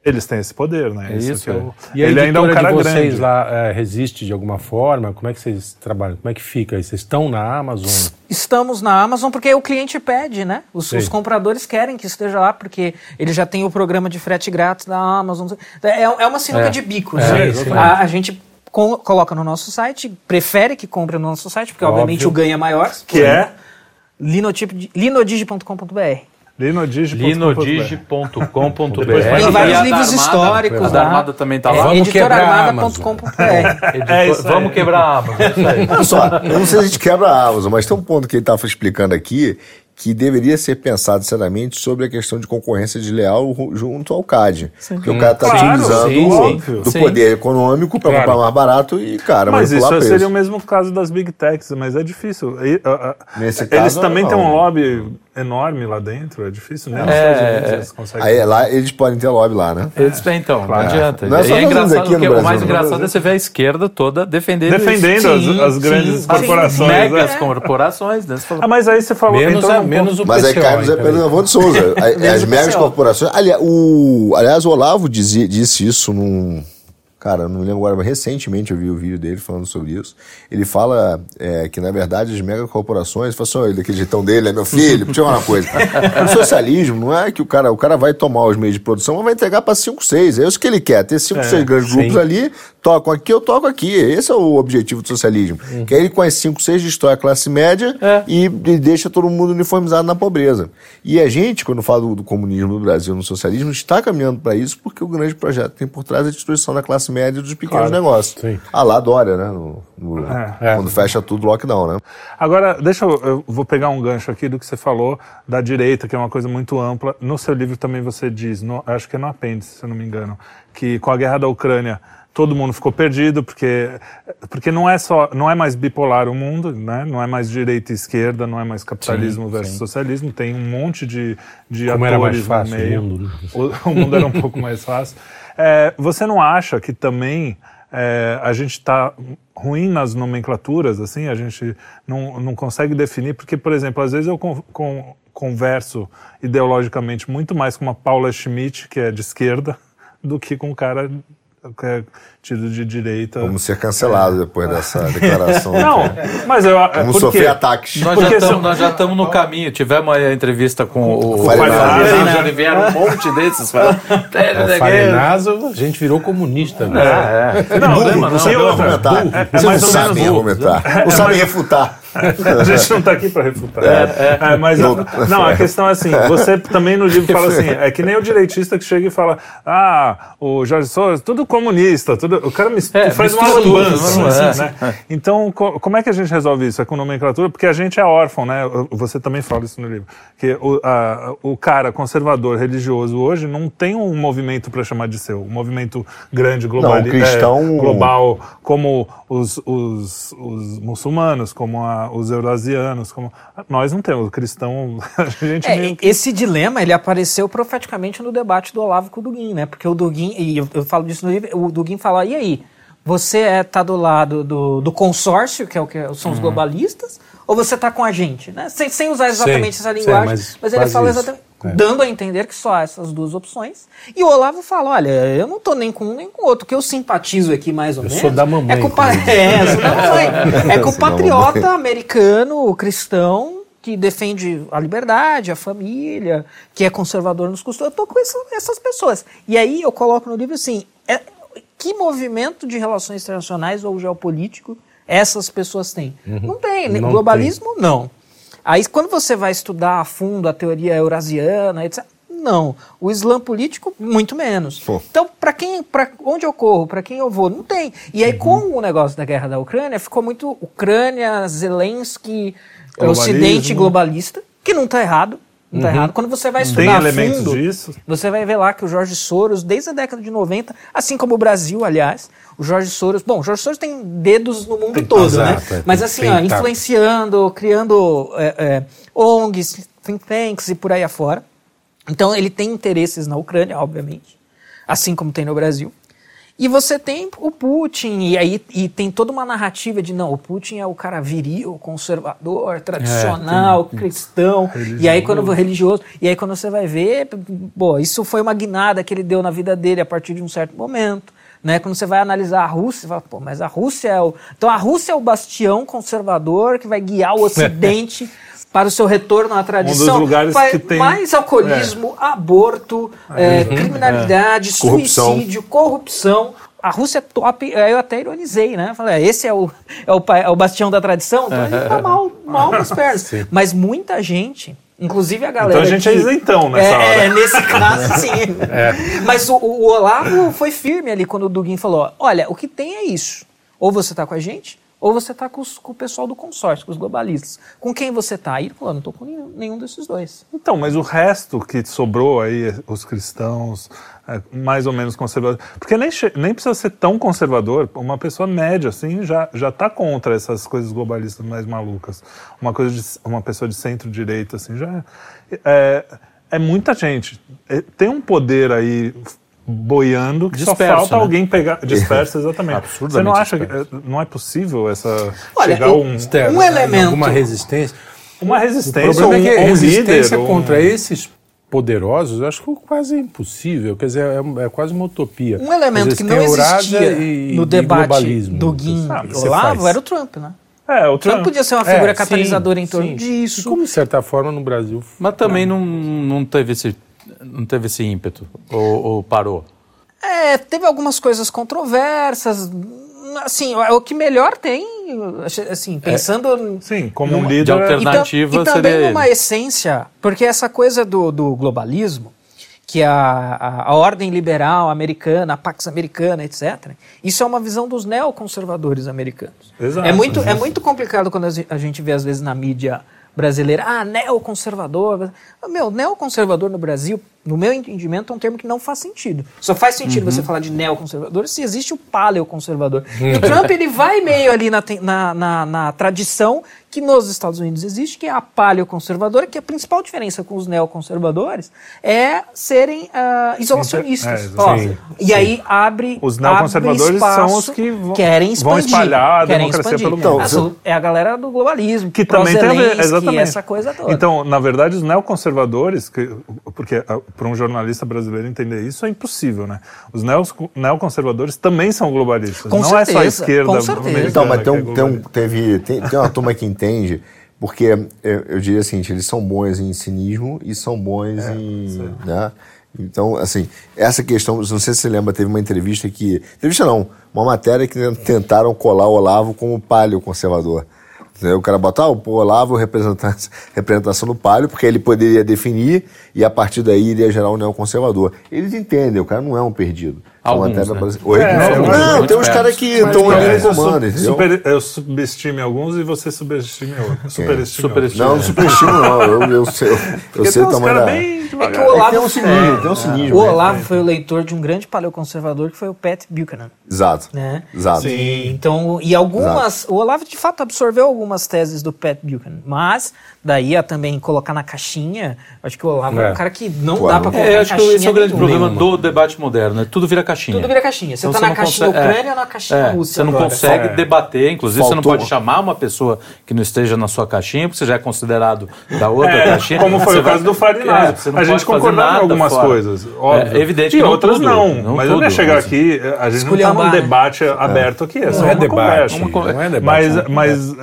S1: eles têm esse poder, né?
S5: É isso. isso eu, é. e a ele ainda é um cara de vocês grande. lá é, resiste de alguma forma? Como é que vocês trabalham? Como é que fica? Vocês estão na Amazon?
S4: Estamos na Amazon porque o cliente pede, né? Os, os compradores querem que esteja lá porque ele já tem o programa de frete grátis da Amazon. É, é uma sinuca é. de bico, né? a, a gente coloca no nosso site, prefere que compre no nosso site, porque Óbvio. obviamente o ganho é maior.
S1: Que é?
S4: linodigi.com.br.
S2: Linodige.com.br.
S4: Tem vários livros históricos.
S2: A da Armada também está lá.
S4: Vamos Editorarmada.com.br.
S2: É Vamos quebrar a Amazon.
S3: Olha só, eu não sei se a gente quebra a Amazon, mas tem um ponto que ele estava explicando aqui que deveria ser pensado seriamente sobre a questão de concorrência desleal junto ao CAD. Sim. Porque hum. o cara está claro, utilizando sim, do sim. poder econômico para claro. comprar mais barato e, cara,
S1: Mas isso preço. seria o mesmo caso das Big Techs, mas é difícil. E, uh, uh, Nesse eles caso, também não. têm um lobby enorme lá dentro, é difícil, né?
S3: É, eles conseguem. Aí lá eles podem ter lobby lá, né?
S2: Eles têm, então, não adianta. Não é só é engraçado aqui no o mais né? engraçado é você ver a esquerda toda defendendo
S1: Defendendo sim, as, as, grandes sim, corporações. Sim,
S2: megas né? corporações. Né?
S1: Ah, mas aí você falou...
S3: Menos,
S1: então,
S3: menos o Mas aí cai no Zé Pedro de Souza. as megas corporações... Aliás o, aliás, o Olavo dizia, disse isso num Cara, não me lembro agora, mas recentemente eu vi o vídeo dele falando sobre isso. Ele fala é, que, na verdade, as megacorporações, falam assim, daquele jeitão dele, é meu filho, deixa eu uma coisa. o socialismo não é que o cara, o cara vai tomar os meios de produção, mas vai entregar para 5, 6. É isso que ele quer, ter 5, 6 é, grandes sim. grupos ali, tocam aqui, eu toco aqui. Esse é o objetivo do socialismo. Uhum. Que aí ele com as 5, 6 destrói a classe média é. e, e, deixa todo mundo uniformizado na pobreza. E a gente, quando fala do, do comunismo no Brasil, no socialismo, está caminhando para isso porque o grande projeto que tem por trás é a destruição da classe média dos pequenos claro. negócios. Sim. A lá Dória, né? No, no, é, é. Quando fecha tudo, lockdown, né?
S1: Agora, deixa eu, eu vou pegar um gancho aqui do que você falou da direita, que é uma coisa muito ampla. No seu livro também você diz, no, acho que é no apêndice, se eu não me engano, que com a guerra da Ucrânia todo mundo ficou perdido porque porque não é só não é mais bipolar o mundo né? Não é mais direita e esquerda não é mais capitalismo sim, versus sim. socialismo tem um monte de, de
S5: Como
S1: atores
S5: era mais fácil
S1: no meio
S5: o mundo,
S1: né? o, o mundo era um pouco mais fácil. É, você não acha que também é, a gente está ruim nas nomenclaturas, assim, a gente não, não consegue definir, porque, por exemplo, às vezes eu com, com, converso ideologicamente muito mais com uma Paula Schmidt, que é de esquerda, do que com um cara tido de direita.
S3: Vamos ser cancelados é. depois dessa declaração.
S1: Não, mas eu.
S3: Vamos sofrer ataques.
S2: Nós já, estamos, estamos no caminho. Tivemos a entrevista com o, o Farinazzo. Já vieram um monte desses.
S5: É, Farinazzo, a gente virou comunista. Né?
S3: É, é. Não, burro, não, não, não sabe argumentar. É, é, mais não sabem argumentar. Não sabem refutar.
S1: A gente não está aqui para refutar. É, é, mas não, não, a questão é assim: você também no livro fala assim, é que nem o direitista que chega e fala: ah, o Jorge Soros, tudo comunista, tudo o cara me, é, faz uma lambança. Assim, né? Então, co como é que a gente resolve isso? É com nomenclatura? Porque a gente é órfão, né? Você também fala isso no livro. Que o, a, o cara conservador religioso hoje não tem um movimento para chamar de seu. Um movimento grande, global, não,
S3: cristão...
S1: É, global como os, os, os muçulmanos, como a, os eurasianos. Como... Nós não temos. O cristão,
S4: é, que... Esse dilema, ele apareceu profeticamente no debate do Olavo com o Duguin, né? Porque o Duguin, e eu, eu falo disso no livro, o Duguin fala, e aí? Você está é, tá do lado do, do consórcio, que é o que são os uhum. globalistas, ou você está com a gente? Né? Sem, sem usar exatamente essa linguagem, mas, mas, ele fala exatamente, é. dando a entender que só há essas duas opções. E o Olavo fala: olha, eu não estou nem com um nem com o outro. O que eu simpatizo aqui mais ou
S5: eu
S4: menos.
S5: Sou da mamãe.
S4: É com, pa... é, sou da mamãe. é com o patriota americano, cristão, que defende a liberdade, a família, que é conservador nos costumes. Eu estou com essas pessoas. E aí eu coloco no livro assim: é, que movimento de relações internacionais ou geopolítico essas pessoas têm? Uhum. Não tem. Não Globalismo, tem. não. Aí quando você vai estudar a fundo a teoria eurasiana, etc. Não. O Islã político, muito menos. Pô. Então, para quem, para onde eu corro, para quem eu vou, não tem. E aí, uhum. com o negócio da guerra da Ucrânia, ficou muito Ucrânia, Zelensky, Ocidente globalista, que não está errado. Não tá uhum. errado. Quando você vai estudar Tem elementos fundo, disso. você vai ver lá que o Jorge Soros, desde a década de 90, assim como o Brasil, aliás, o Jorge Soros, bom, o Jorge Soros tem dedos no mundo tem todo, né? É, Mas assim, ó, influenciando, criando é, é, ONGs, think tanks e por aí afora. Então ele tem interesses na Ucrânia, obviamente, assim como tem no Brasil. E você tem o Putin, e aí e tem toda uma narrativa de não, o Putin é o cara viril, conservador, tradicional, é, cristão, religioso. e aí quando religioso, e aí quando você vai ver, pô, isso foi uma guinada que ele deu na vida dele a partir de um certo momento. Né? Quando você vai analisar a Rússia, você fala, pô, mas a Rússia é o. Então a Rússia é o bastião conservador que vai guiar o Ocidente para o seu retorno à tradição. Um dos
S1: lugares que tem...
S4: Mais alcoolismo, é. aborto, é, uhum. criminalidade, é. suicídio, corrupção. a Rússia é top, eu até ironizei, né? Falei, é, esse é o, é o, é o bastião da tradição, então a gente tá mal, mal nas pernas. Sim. Mas muita gente, inclusive a galera.
S1: Então a gente
S4: que,
S1: é isentão nessa
S4: é,
S1: hora.
S4: É, nesse caso, sim. É. Mas o, o, Olavo foi firme ali quando o Dugin falou: olha, o que tem é isso. Ou você tá com a gente, ou você está com, com, o pessoal do consórcio, com os globalistas. Com quem você está? Aí ele falou, não estou com nenhum, nenhum, desses dois.
S1: Então, mas o resto que sobrou aí, os cristãos, é, mais ou menos conservadores, porque nem, nem precisa ser tão conservador, uma pessoa média, assim, já está contra essas coisas globalistas mais malucas. Uma, coisa de, uma pessoa de centro-direita, assim, já é, é muita gente. É, tem um poder aí boiando que disperso, só falta né? alguém pegar disperso exatamente você não acha disperso. que não é possível essa
S4: Olha, chegar eu, um, externo,
S5: um elemento alguma resistência
S1: uma resistência
S5: o problema
S1: um,
S5: é que
S1: um
S5: resistência
S1: líder,
S5: contra um... esses poderosos eu acho que é quase impossível quer dizer é, é quase uma utopia
S4: um elemento
S5: dizer,
S4: que não existia
S5: e,
S4: no debate do Guim ah, Olavo era o Trump né
S1: é, o
S4: Trump, Trump podia ser uma figura é, catalisadora sim, em torno sim. disso.
S5: E como, de certa forma, no Brasil.
S2: Mas também não, não, teve, esse, não teve esse ímpeto. Ou, ou parou?
S4: É, teve algumas coisas controversas. Assim, é o que melhor tem, assim, pensando.
S1: É, sim, como um líder
S2: de alternativa
S4: e, e também uma essência, porque essa coisa do, do globalismo, que a, a, a, ordem liberal americana, a Pax americana, etc. Isso é uma visão dos neoconservadores americanos.
S1: Exato.
S4: É muito, é muito complicado quando a gente vê, às vezes, na mídia brasileira, ah, neoconservador. Meu, neoconservador no Brasil, no meu entendimento, é um termo que não faz sentido. Só faz sentido uhum. você falar de neoconservador se existe o paleoconservador. E o Trump, ele vai meio ali na, na, na, na, tradição que nos Estados Unidos existe, que é a paleoconservadora, que a principal diferença com os neoconservadores é serem uh, isolacionistas. É, sim, e sim. aí abre
S1: Os neoconservadores
S4: espaço,
S1: são os que vão,
S4: querem expandir,
S1: vão espalhar a
S4: querem
S1: democracia
S4: expandir.
S1: pelo mundo.
S4: Então, é a galera do globalismo,
S1: que também tem a ver, exatamente.
S4: essa coisa toda.
S1: Então, na verdade, os neoconservadores, que, porque uh, para um jornalista brasileiro entender isso é impossível, né? Os neoconservadores também são globalistas.
S4: Com
S1: não
S4: certeza,
S1: é só a esquerda.
S4: Com certeza.
S3: Então, mas tem,
S1: é
S3: tem, um, teve, tem, tem uma turma que entende, porque eu, eu diria assim, eles são bons em cinismo e são bons é, em. Né? Então, assim, essa questão, não sei se você lembra, teve uma entrevista que. Entrevista não, uma matéria que tentaram colar o Olavo como palio conservador. O cara bota, ah, o Olavo representação no palio, porque ele poderia definir e a partir daí iria gerar um neoconservador. Eles entendem, o cara não é um perdido.
S2: Alguns, né?
S3: Oi? É, não, não tem uns caras que estão ali no comando,
S1: super, Eu subestime alguns e você subestime outros. Superestime
S3: outros. Não, não superestimo não. Eu, eu sei, eu, eu sei o tamanho da...
S4: Bem é que o Olavo, é tem um cinismo, tem um cinismo. O Olavo né? foi o leitor de um grande paleoconservador que foi o Pat Buchanan.
S3: Exato.
S4: Né?
S3: Exato.
S4: Sim. Então, e algumas... Exato. O Olavo, de fato, absorveu algumas teses do Pat Buchanan, mas daí a também colocar na caixinha, acho que o Olavo é, é um cara que não dá pra colocar
S2: é, acho que esse é o grande problema do debate moderno, né? Tudo vira caixinha.
S4: Tudo vira caixinha. Você então, tá você na caixinha consegue, Ucrânia ou na caixinha é, Rússia
S2: Você não
S4: agora.
S2: consegue é. debater, inclusive Faltou. você não pode chamar uma pessoa que não esteja na sua caixinha, porque você já é considerado da outra
S1: é,
S2: caixinha.
S1: Como foi o caso do Farinazzi. a gente concordava em algumas fora. coisas, óbvio.
S2: É evidente
S1: e
S2: que
S1: outras
S2: tudo,
S1: não. não. Mas tudo, eu não ia chegar mas... aqui, a gente não está num né? debate aberto aqui, é só uma conversa. Não é debate. Mas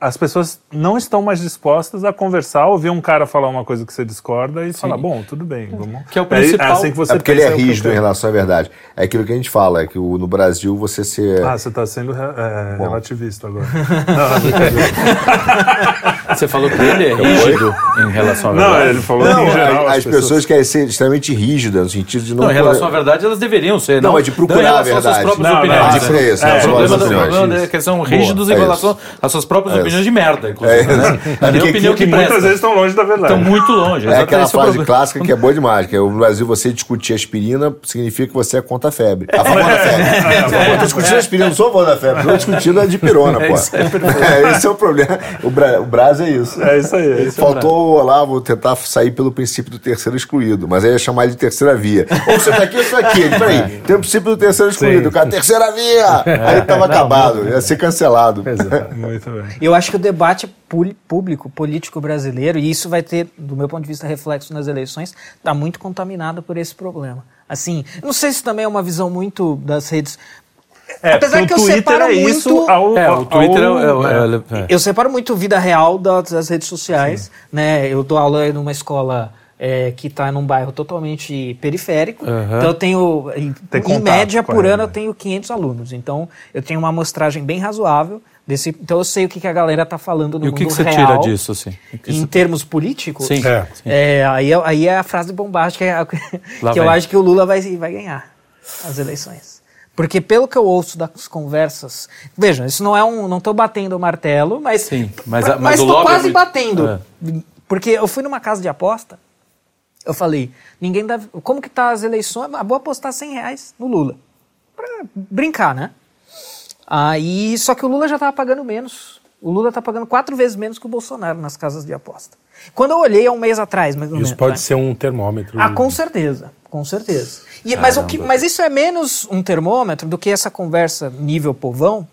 S1: as pessoas não estão mais dispostas a conversar, ouvir um cara falar uma coisa que você discorda e Sim. falar, bom, tudo bem, vamos.
S2: Que é o principal.
S3: É, assim que você é porque ele é rígido em relação à verdade. É aquilo que a gente fala, é que o, no Brasil você ser.
S1: Ah, você está sendo é, relativista agora.
S2: você falou que ele é rígido em relação à verdade.
S1: Não, ele falou não, em geral.
S3: As, as pessoas... pessoas... querem ser extremamente rígidas, no sentido de não.
S2: Não, em relação à verdade, elas deveriam ser.
S3: Não, não é de procurar a verdade. Não,
S2: não,
S3: opiniões. Ah,
S2: é, isso, é, o problema é que são rígidos em relação às suas próprias opiniões de merda, inclusive. Né?
S1: A minha opinião que muitas vezes estão longe da verdade.
S2: Estão muito longe.
S3: É aquela frase clássica que é boa demais, que é no Brasil você discutir aspirina significa que você é contra a febre. A favor da febre. Eu tô discutindo aspirina, não sou a favor da febre, estou discutindo a de pirona, pô. Esse é o problema. O, Bra o Brasil é isso.
S1: É isso aí.
S3: Faltou lá, vou tentar sair pelo princípio do terceiro excluído, mas aí ia chamar ele de terceira via. Ou você tá aqui ou você tá aqui. Peraí, tem o princípio do terceiro excluído. O cara, terceira via! Aí tava acabado, ia ser cancelado.
S1: Muito bem.
S4: Eu acho que o debate público, político brasileiro, e isso vai ter, do meu ponto de vista, reflexo nas eleições, está muito contaminado por esse problema. Assim, não sei se também é uma visão muito das redes.
S1: É, Apesar que eu Twitter separo é muito.
S2: Ao, é, o Twitter ao, é, é,
S4: é, Eu separo muito vida real das, das redes sociais. Sim. Né? Eu dou aula numa escola é, que está num bairro totalmente periférico. Uhum. Então eu tenho, em, em média, por ano, eu tenho 500 alunos. Então eu tenho uma amostragem bem razoável. Desse, então eu sei o que, que a galera está falando no
S2: e
S4: mundo real.
S2: E o que, que você tira disso, assim?
S4: Em termos políticos?
S2: Sim. É, sim.
S4: É, aí, é, aí é a frase bombástica que eu acho que o Lula vai, vai ganhar as eleições. Porque pelo que eu ouço das conversas, vejam, isso não é um, não estou batendo o martelo, mas
S2: sim, mas,
S4: pra,
S2: mas,
S4: estou quase é batendo, é. porque eu fui numa casa de aposta, eu falei, ninguém deve, como que tá as eleições? Ah, vou apostar 100 reais no Lula, para brincar, né? Aí, só que o Lula já estava pagando menos. O Lula está pagando quatro vezes menos que o Bolsonaro nas casas de aposta. Quando eu olhei há um mês atrás, mais ou
S5: Isso
S4: menos,
S5: pode
S4: né?
S5: ser um termômetro.
S4: Ah, com certeza, com certeza. E, mas, o que, mas isso é menos um termômetro do que essa conversa nível povão.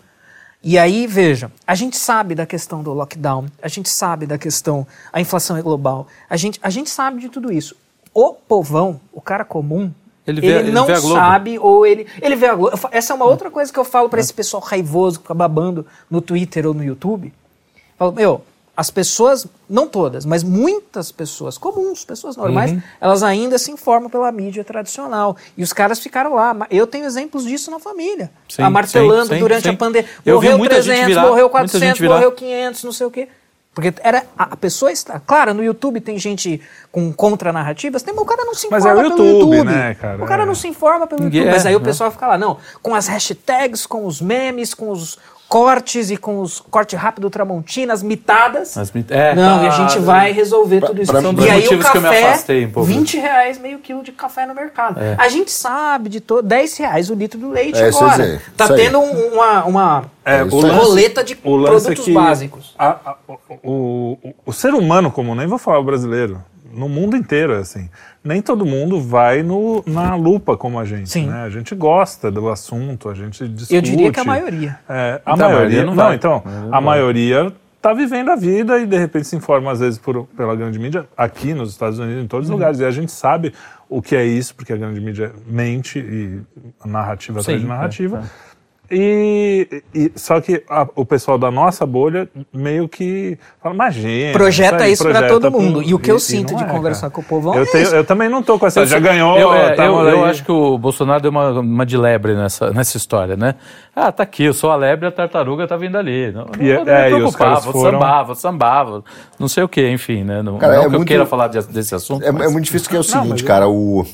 S4: E aí, veja, a gente sabe da questão do lockdown, a gente sabe da questão, a inflação é global, a gente, a gente sabe de tudo isso. O povão, o cara comum, ele, vê, ele não ele sabe ou ele ele vê a Globo. Essa é uma outra coisa que eu falo para esse pessoal raivoso que fica babando no Twitter ou no YouTube. Eu falo, meu, as pessoas, não todas, mas muitas pessoas comuns, pessoas normais, uhum. elas ainda se informam pela mídia tradicional. E os caras ficaram lá. Eu tenho exemplos disso na família. Sim, martelando sim, sim, durante a pandemia. Morreu 300, virar, morreu 400, morreu 500, não sei o quê. Porque era, a pessoa está. Claro, no YouTube tem gente com contranarrativas, tem, o cara não se informa
S1: mas é o YouTube,
S4: pelo YouTube.
S1: Né, cara?
S4: O cara
S1: é.
S4: não se informa pelo YouTube. mas aí o pessoal fica lá, não, com as hashtags, com os memes, com os, cortes e com os corte rápido Tramontina, as mitadas. As mit... é, não, tá, e a gente vai resolver pra, tudo isso.
S2: e aí o café,
S4: um 20 reais meio quilo de café no mercado. É. A gente sabe de todo 10 reais o litro do leite é, agora. Dizer, tá tendo uma, uma é, roleta de produtos básicos.
S1: A, a, o, o, o, ser humano comum, nem vou falar o brasileiro, no mundo inteiro, assim nem todo mundo vai no, na lupa como a gente. Sim. Né? A gente gosta do assunto, a gente discute.
S4: Eu diria que a maioria.
S1: É, a então, maioria, não, não então, a maioria está vivendo a vida e de repente se informa às vezes por, pela grande mídia, aqui nos Estados Unidos, em todos os uhum. lugares. E a gente sabe o que é isso, porque a grande mídia mente e narrativa Sim, atrás de narrativa. É, é. E, e, só que a, o pessoal da nossa bolha meio que fala, imagina.
S4: Projeta isso, para todo mundo. e o que eu sinto de é, conversar cara. com o povo
S1: eu,
S4: é
S1: tenho, eu também não tô com essa. Eu, já ganhou.
S2: Eu, é, eu, eu, acho que o Bolsonaro deu uma, uma de lebre nessa, nessa história, né? Ah, tá aqui, eu sou a lebre, a tartaruga tá vindo ali. Não, não,
S1: e,
S2: não
S1: é, me preocupar,
S2: vou foram... sambar, vou sambar, vou, não sei o que, enfim, né? Não,
S3: cara,
S2: não
S3: é
S2: que
S3: muito,
S2: eu queira falar de, desse assunto.
S3: É, mas... é, muito difícil que é o seguinte, cara, o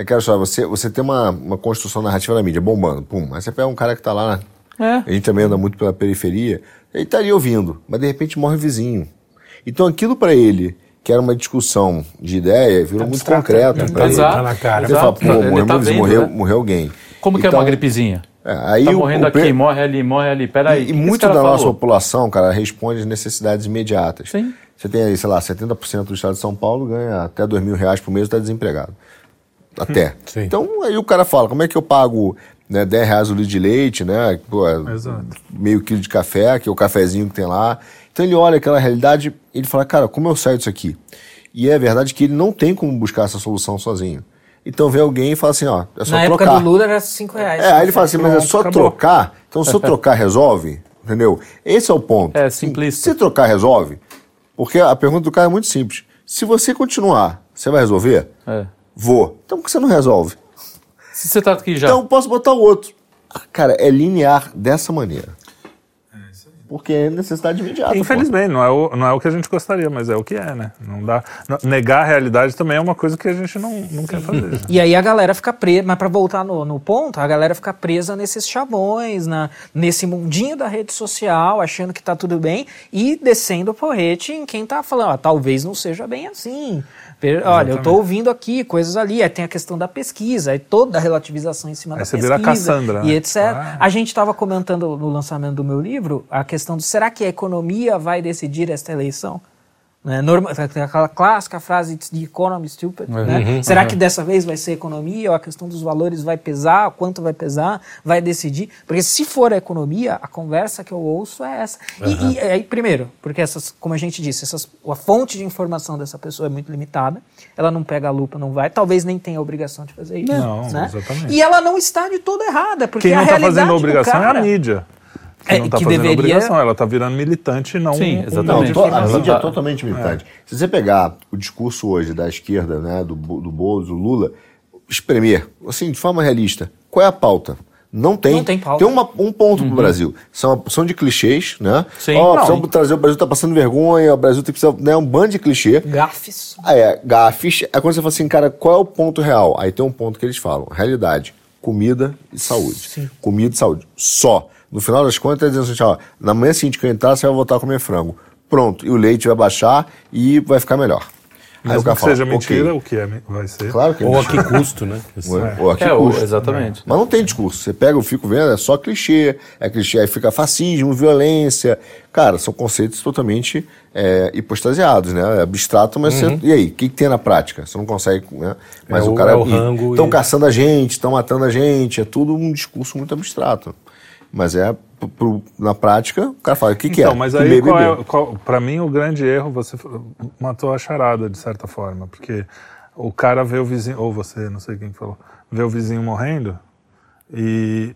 S3: é que, olha só, você, você tem uma, uma construção narrativa na mídia, bombando, pum. Aí você pega um cara que tá lá é. A gente também anda muito pela periferia. Ele estaria ouvindo, mas de repente morre o vizinho. Então aquilo para ele, que era uma discussão de ideia, virou muito concreto.
S2: Tá, exato. Tá na cara.
S3: Ele fala, pô, morreu, tá vendo, morreu, né? morreu alguém.
S2: Como que então, é uma então, gripezinha? É, aí tá morrendo o, o aqui, morre ali, morre ali, peraí.
S3: E, e muito da falou? nossa população, cara, responde às necessidades imediatas.
S2: Sim.
S3: Você tem aí, sei lá, 70% do estado de São Paulo ganha até dois mil reais por mês e está desempregado. Até. Sim. Então aí o cara fala, como é que eu pago né, 10 reais o litro de leite, né? Pô, é meio quilo de café, que é o cafezinho que tem lá. Então ele olha aquela realidade e ele fala, cara, como eu saio disso aqui? E é verdade que ele não tem como buscar essa solução sozinho. Então vem alguém e fala assim, ó, é só
S4: Na
S3: trocar.
S4: Na época do Lula era 5 reais.
S3: É, aí ele fala assim, mas é só acabou. trocar. Então se eu trocar resolve, entendeu? Esse é o ponto.
S2: É simplista.
S3: Se trocar resolve, porque a pergunta do cara é muito simples. Se você continuar, você vai resolver?
S2: É.
S3: Vou. Então por que você não resolve?
S2: Se você tá aqui já.
S3: Então posso botar o outro. Cara, é linear dessa maneira. Porque é necessidade imediata.
S1: Infelizmente, não é, o, não é o que a gente gostaria, mas é o que é, né? Não dá. Negar a realidade também é uma coisa que a gente não, não quer fazer.
S4: E aí a galera fica presa, mas para voltar no, no ponto, a galera fica presa nesses chavões, na, nesse mundinho da rede social, achando que tá tudo bem e descendo o porrete em quem tá falando, ah, talvez não seja bem assim. Olha, eu estou ouvindo aqui coisas ali, aí tem a questão da pesquisa, aí toda a relativização em cima aí da
S1: você
S4: pesquisa.
S1: Vira Cassandra,
S4: e
S1: né?
S4: etc. Ah. A gente estava comentando no lançamento do meu livro a questão de será que a economia vai decidir esta eleição? Né? Norma, aquela clássica frase de economy stupid. Uhum, né? Uhum. Será que dessa vez vai ser economia ou a questão dos valores vai pesar, quanto vai pesar, vai decidir? Porque se for a economia, a conversa que eu ouço é essa. Uhum. E, e aí, primeiro, porque essas, como a gente disse, essas, a fonte de informação dessa pessoa é muito limitada, ela não pega a lupa, não vai, talvez nem tenha a obrigação de fazer isso.
S1: Não,
S4: né?
S1: exatamente.
S4: E ela não está de todo errada, porque
S1: Quem não
S4: está
S1: fazendo a obrigação cara, é a mídia. Que é, não está fazendo deveria... obrigação, ela está virando militante não
S2: Sim, exatamente.
S3: Um, a mídia é totalmente militante. É. Se você pegar o discurso hoje da esquerda, né, do, do Boulos, do Lula, espremer, assim, de forma realista, qual é a pauta? Não tem.
S4: Não tem pauta.
S3: Tem uma, um ponto uhum. pro Brasil. São, são de clichês, né? Sim. Ó, oh, precisamos trazer o Brasil tá passando vergonha, o Brasil tem que precisar, né? Um bando de clichê.
S4: Gafes.
S3: Ah, é, gafes. É quando você fala assim, cara, qual é o ponto real? Aí tem um ponto que eles falam. Realidade. Comida e saúde. Sim. Comida e saúde. Só. No final das contas, dizendo assim, ó, na manhã seguinte que eu entrar, você vai voltar a comer frango. Pronto. E o leite vai baixar e vai ficar melhor.
S1: Mesmo que fala, seja mentira, okay. o que é, vai ser.
S3: Claro que é
S5: Ou a que custo, né?
S3: É. Ou a que é, custo.
S2: Exatamente.
S3: Mas não tem discurso. Você pega, eu fico vendo, é só clichê. É clichê, aí fica fascismo, violência. Cara, são conceitos totalmente é, hipostasiados, né? É abstrato, mas uhum. você, e aí? O que, que, tem na prática? Você não consegue. Né? Mas é o, cara. Estão e... caçando a gente, estão matando a gente. É tudo um discurso muito abstrato. Mas é pro, na prática, o cara fala, o que,
S1: então,
S3: que é?
S1: Então, mas aí, qual é, qual, pra mim, o grande erro, você matou a charada, de certa forma, porque o cara vê o vizinho, ou você, não sei quem falou, vê o vizinho morrendo e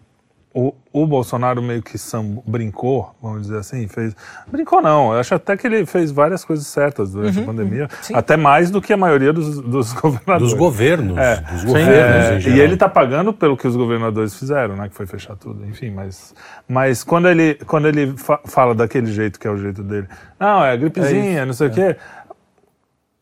S1: o, o Bolsonaro meio que sam, brincou, vamos dizer assim, fez. Brincou não, eu acho até que ele fez várias coisas certas durante uhum, a pandemia, uhum, até mais do que a maioria dos, dos governadores.
S5: Dos governos.
S1: É,
S5: dos governos
S1: é, E ele está pagando pelo que os governadores fizeram, né? Que foi fechar tudo, enfim, mas. Mas quando ele, quando ele fa fala daquele jeito que é o jeito dele, não, é gripezinha, é não sei o quê,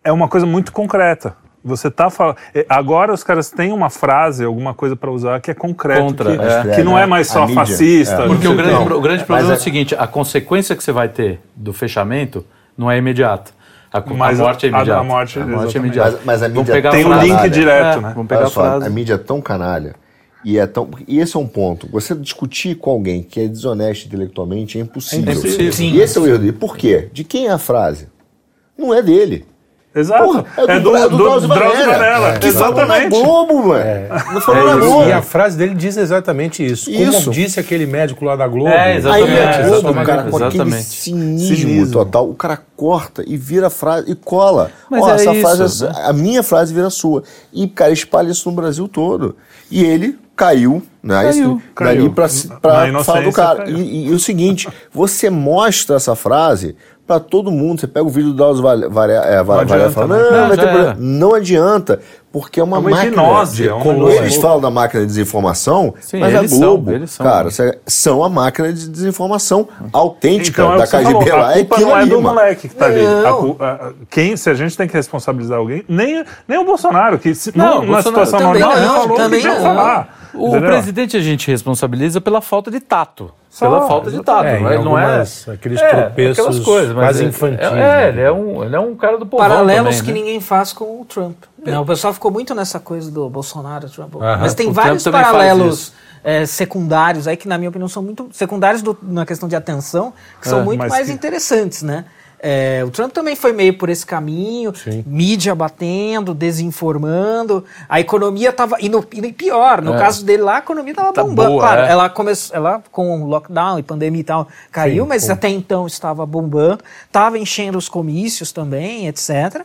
S1: é uma coisa muito concreta. Você tá falando. É, agora os caras têm uma frase, alguma coisa para usar que é concreto, Contra, que, é. que não é mais só fascista.
S2: É. Porque o grande, o grande problema é o seguinte: a consequência que você vai ter do fechamento não é imediata. A, mas a morte é imediata. A, a
S1: morte, a morte é imediata.
S3: Mas, mas a mídia
S1: pegar tem um link direto, né?
S2: Vamos pegar a frase.
S3: A mídia é tão canalha. E, é tão, e esse é um ponto. Você discutir com alguém que é desonesto intelectualmente é impossível. É impossível. Sim. E esse é o erro dele. Por quê? De quem é a frase? Não é dele.
S1: Exato. Porra, é, do, é do, do, do Drauzio Varela.
S3: É. Que falou na Globo, velho. É. Não falou
S5: é na Globo. E a frase dele diz exatamente isso. isso. Como disse aquele médico lá da Globo.
S2: É, exatamente. Aí
S3: é Globo, o cara com aquele cinismo, cinismo, total. O cara corta e vira a frase e cola. Mas Ó, é essa isso, frase, né? a minha frase vira a sua. E, cara, espalha isso no Brasil todo. E ele caiu, né? Caiu, isso, caiu. Dali pra, pra falar do cara. E, e, e, o seguinte, você mostra essa frase para todo mundo. Você pega o vídeo do Dallas Varela é, Varela falando, né? não, não, é. não, adianta, porque é uma, é uma máquina. Hipnose, de, é uma eles falam da máquina de desinformação, Sim, mas a Globo, são, cara, são a máquina de desinformação autêntica então, é da KGB
S1: falou, lá. A culpa é não é do moleque que tá ali. A, a, quem, se a gente tem que responsabilizar alguém, nem, nem o Bolsonaro, que se, não, numa situação normal, ele falou que tinha falar.
S2: O Entendeu? presidente a gente responsabiliza pela falta de tato. Só, pela falta de tato. É,
S5: não, não é aqueles é, tropeços coisas, quase infantis. É,
S2: é, ele, é um, ele é um cara do povo.
S4: Paralelos
S2: também,
S4: que
S2: né?
S4: ninguém faz com o Trump. Né? O pessoal ficou muito nessa coisa do Bolsonaro, Trump. Mas tem vários paralelos é, secundários aí que, na minha opinião, são muito secundários do, na questão de atenção, que são é, muito mais que... interessantes, né? É, o Trump também foi meio por esse caminho, Sim. mídia batendo, desinformando, a economia estava indo, indo pior. No é. caso dele lá, a economia estava tá bombando. Boa, claro, é. ela começou, ela com o lockdown e pandemia e tal, caiu, Sim, mas até então estava bombando, estava enchendo os comícios também, etc.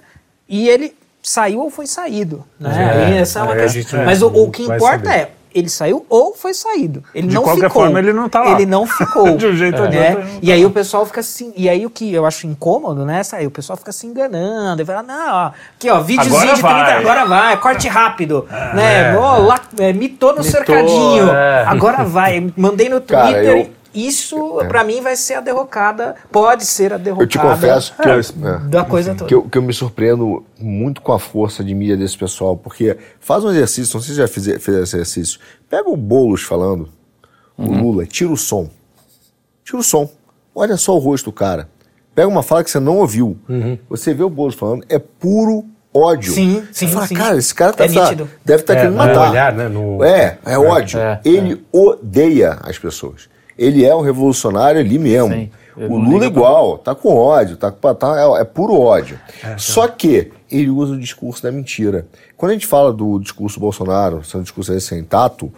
S4: E ele saiu ou foi saído. Né? É, essa é uma questão. Mas o, o que importa é ele saiu ou foi saído. Ele
S1: de
S4: não
S1: qualquer
S4: ficou.
S1: forma, ele não tá lá.
S4: Ele não ficou.
S1: de um jeito ou de
S4: é. outro. E aí o pessoal fica assim. E aí o que eu acho incômodo, né? Aí o pessoal fica se enganando. E fala, não, ó, aqui, ó, videozinho agora de 30, vai. agora vai, corte rápido. É, né? É. Oh, lá, é, mitou no mitou, cercadinho. É. Agora vai. Mandei no Twitter. Cara, eu isso, é. para mim, vai ser a derrocada, pode ser a derrocada.
S3: Eu te confesso que,
S4: é, eu, da coisa toda.
S3: Que eu, que eu me surpreendo muito com a força de mídia desse pessoal, porque faz um exercício, não sei se já fez, fez esse exercício. Pega o Boulos falando, uhum. o Lula, tira o som. Tira o som. Olha só o rosto do cara. Pega uma fala que você não ouviu. Uhum. Você vê o Boulos falando, é puro ódio.
S4: Sim, sim.
S3: Você fala,
S4: sim.
S3: cara, esse cara tá, é tá deve estar tá é, querendo matar.
S5: Olhar, né, no...
S3: É, é ódio. É, Ele odeia as pessoas ele é um revolucionário ali mesmo. Sim, o Lula igual, tá com ódio, tá, tá, é, é puro ódio. É, Só que ele usa o discurso da mentira. Quando a gente fala do discurso Bolsonaro, sendo um discurso sem tato,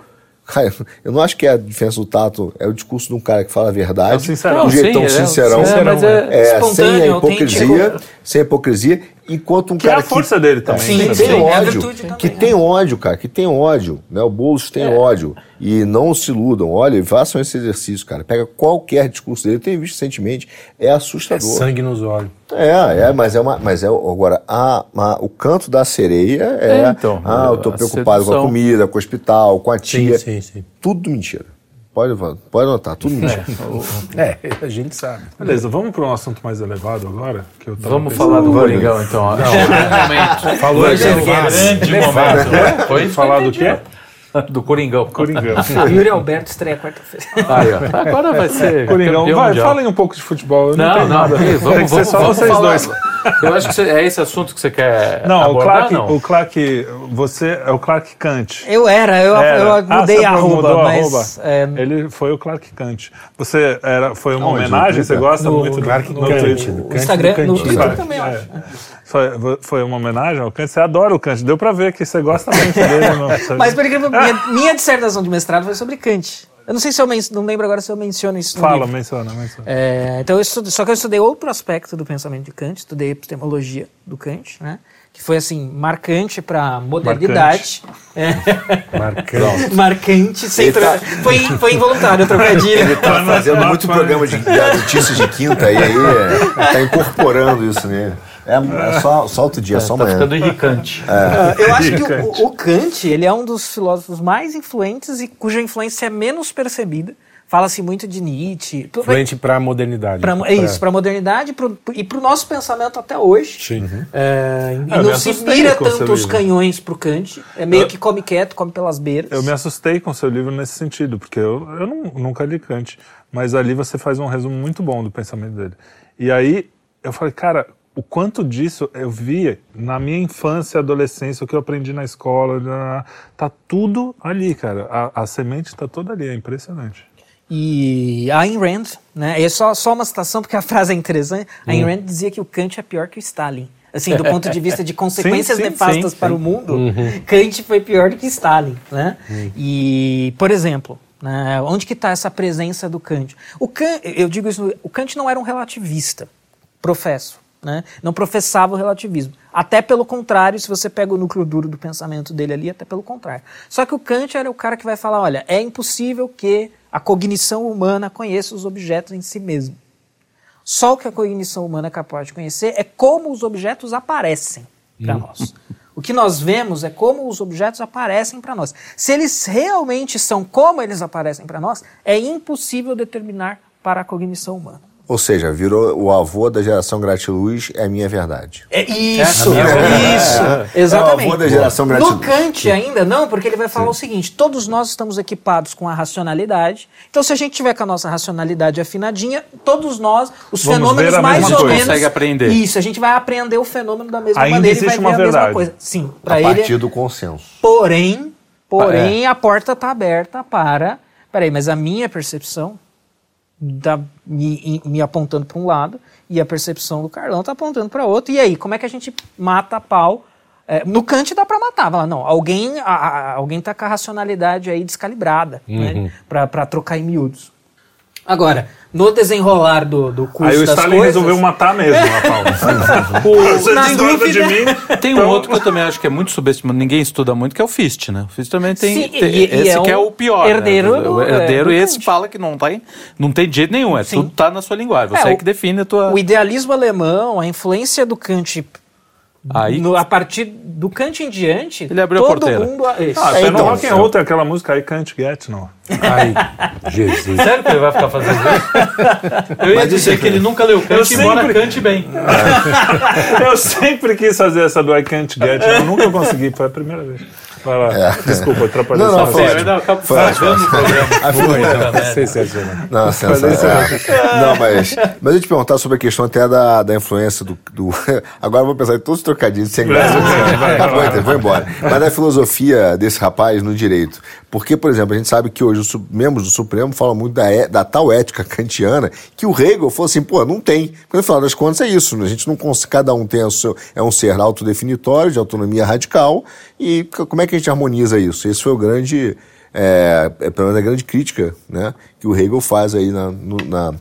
S3: Cara, eu não acho que é a diferença do tato é o discurso de um cara que fala a verdade,
S1: é um
S3: um jeitão sim, sincerão,
S2: é, é,
S3: é, sem a hipocrisia, sem a hipocrisia Enquanto um
S1: que
S3: cara
S1: é a força
S3: que,
S1: dele também.
S3: Sim,
S1: né?
S3: tem
S4: sim, é
S3: ódio,
S4: também,
S3: que
S4: né?
S3: tem ódio, cara, que tem ódio, né? O Boulos tem ódio e não se iludam. Olha, façam esse exercício, cara. Pega qualquer discurso dele, eu tenho visto recentemente, é assustador.
S5: Sangue nos olhos.
S3: É, é, mas é uma, mas é agora a, a- o canto da sereia é,
S2: É, então,
S3: ah, eu tô preocupado com a
S2: sedução.
S3: comida, com o hospital, com a tia.
S5: Sim, sim, sim.
S3: Tudo mentira. Pode, pode anotar, tudo mentira.
S5: É, a gente sabe.
S1: Beleza, vamos para um assunto mais elevado agora? Que eu tava
S2: Vamos
S1: pensando.
S2: falar do Coringão, então. ó. momento.
S5: Falou isso,
S2: ser um grande momento. Foi
S1: Falar do quê?
S2: Do Coringão.
S1: Coringão.
S4: Yuri Alberto estreia quarta-feira.
S2: Ó. Agora vai ser.
S1: Coringão, vai,
S2: mundial.
S1: falem um pouco de futebol. Eu não,
S2: Não,
S1: tenho
S2: não,
S1: nada.
S2: ei, vamos,
S1: Tem que ser
S2: vamos,
S1: só
S2: vamos
S1: vocês
S2: falar.
S1: dois.
S2: Eu acho que você- é esse assunto que você quer
S1: Não, o
S2: abordar,
S1: Clark,
S2: não?
S1: o Clark, você é o Clark Kant.
S4: Eu era, eu,
S1: Era.
S4: eu
S1: Ah,
S4: mudei
S1: você
S4: a
S1: mudou
S4: arroba, mas...
S1: arroba?
S4: é,
S1: Ele foi o Clark Kant. Você era, foi uma
S3: Onde?
S1: homenagem?
S3: No
S1: Você gosta
S4: No-
S1: muito do
S5: Clark
S1: no
S5: Kant.
S1: Twitter?
S5: do
S4: o
S5: Kant
S4: Instagram, no. Twitter também, eu
S1: é.
S4: acho.
S1: Foi, foi uma homenagem ao Kant? Você adora o Kant. Deu pra ver que você gosta muito dele. No,
S4: Mas, por incrível, minha, minha dissertação de mestrado foi sobre Kant. Eu não sei se eu men- não lembro agora se eu menciono isso no
S1: Fala,
S4: livro.
S1: menciona, menciona.
S4: É, então eu estudei, só que eu estudei outro aspecto do pensamento de Kant, estudei epistemologia do Kant, né? Que foi assim marcante para modernidade, É,
S5: Marcante.
S4: marcante, sem
S3: Ele tá-
S4: foi foi involuntário o trocadilho.
S3: Tá fazendo muito programa de, de notícias de quinta aí, aí é, tá incorporando isso nele. É, é só, só outro dia, só
S2: Tá
S3: amanhã.
S2: ficando irritante.
S4: Ah, Eu acho que o, o Kant ele é um dos filósofos mais influentes e cuja influência é menos percebida. Fala-se muito de Nietzsche.
S5: Influente para a modernidade.
S4: Pra, é isso, para a modernidade pro, e para o nosso pensamento até hoje.
S5: Sim.
S4: É, e
S1: Ah, eu
S4: não se mira
S1: o
S4: tanto os
S1: livro.
S4: canhões pro Kant. É meio que come quieto, come pelas beiras.
S1: Eu me assustei com o seu livro nesse sentido, porque eu, eu não- nunca li Kant, mas ali você faz um resumo muito bom do pensamento dele. E aí eu falei, cara, o quanto disso eu via na minha infância e adolescência, o que eu aprendi na escola, né, tá tudo ali, cara. A, a semente tá toda ali, é impressionante.
S4: E a Ayn Rand, né? É só, só uma citação porque a frase é interessante. A
S1: Hum.
S4: Ayn Rand dizia que o Kant é pior que o Stalin. Assim, do ponto de vista de consequências
S1: sim,
S4: nefastas
S1: sim,
S4: para
S1: sim.
S4: o mundo, Kant foi pior do que Stalin, né? E, por exemplo, né, onde que está essa presença do Kant? O Kant, eu digo isso, o Kant não era um relativista, professo, né? Não professava o relativismo. Até pelo contrário, se você pega o núcleo duro do pensamento dele ali, até pelo contrário. Só que o Kant era o cara que vai falar, olha, é impossível que a cognição humana conheça os objetos em si mesmo. Só o que a cognição humana é capaz de conhecer é como os objetos aparecem para nós. O que nós vemos é como os objetos aparecem para nós. Se eles realmente são como eles aparecem para nós, é impossível determinar para a cognição humana.
S3: Ou seja, virou o avô da geração gratiluz, é a minha verdade.
S4: É isso,
S2: minha verdade.
S4: isso, exatamente.
S3: É o avô da geração
S4: no
S3: gratiluz.
S4: Kant ainda não, porque ele vai falar o seguinte: todos nós estamos equipados com a racionalidade. Então, se a gente tiver com a nossa racionalidade afinadinha, todos nós, os
S1: Vamos
S4: fenômenos
S1: ver a
S4: mais
S1: mesma
S4: ou
S1: coisa.
S4: menos.
S2: Consegue aprender.
S4: Isso, a gente vai aprender o fenômeno da mesma
S1: Ainda
S4: maneira e vai
S1: existe
S4: ver
S1: uma
S4: a mesma
S1: verdade.
S4: coisa. Sim,
S3: A
S4: para ele.
S3: partir do consenso.
S4: Porém, porém,
S1: É.
S4: a porta está aberta para. Peraí, mas a minha percepção tá me, me apontando para um lado e a percepção do Carlão está apontando para outro. E aí, como é que a gente mata a pau? É, no Kant dá para matar, fala, não, alguém, a, a- alguém tá com a racionalidade aí descalibrada, né, para trocar em miúdos. Agora, no desenrolar do, do curso
S1: Aí o
S4: das
S1: Stalin
S4: coisas,
S1: resolveu matar mesmo a Paula. Você discorda de mim?
S2: Tem um outro que eu também acho que é muito subestimado, ninguém estuda muito, que é o Fichte, né? O Fichte também tem.
S4: Sim,
S2: tem-
S4: e- e
S2: esse
S4: é
S2: que é o pior.
S4: herdeiro
S2: né? o herdeiro,
S4: é, do
S2: e esse
S4: Kant.
S2: fala que não tem, não tem de jeito nenhum, é
S4: Sim.
S2: tudo tá na sua linguagem. Você
S4: É,
S2: é,
S4: o-
S2: que define a tua.
S4: O idealismo alemão, a influência do Kant
S2: Aí
S4: no- a partir do Kant em diante,
S2: Ele abriu a
S4: todo
S2: porteira.
S4: mundo. Isso.
S1: Ah, até
S3: então,
S1: rock and roll tem aquela música I Can't Get, não.
S5: Ai, Jesus.
S2: Sério que ele vai ficar fazendo isso? Eu ia dizer que ele nunca leu Kant,
S1: Eu
S2: embora
S1: sempre-
S2: cante bem.
S1: Eu sempre quis fazer essa do I Can't Get, eu nunca consegui, foi a primeira vez. Vai lá, desculpa, atrapalhei
S3: Não, não, foi ótimo.
S2: Eu acabo
S3: Foi
S2: o programa.
S5: Sensacional.
S3: Não, sensacional. É. Não, mas, mas eu te perguntar sobre a questão até da, da influência do, do- Agora eu vou pensar em todos os trocadilhos sem graça. Tá bom, então, vou embora. Mas da filosofia desse rapaz no direito. Porque, por exemplo, a gente sabe que hoje os membros do Supremo falam muito da, é- da tal ética kantiana que o Hegel falou assim, pô, não tem. Porque no final das contas é isso, né? a gente não cons- cada um tem o seu, é um ser autodefinitório, de autonomia radical, e como é que a gente harmoniza isso? Esse foi o grande, é, é, pelo menos a grande crítica né, que o Hegel faz aí na, no, na-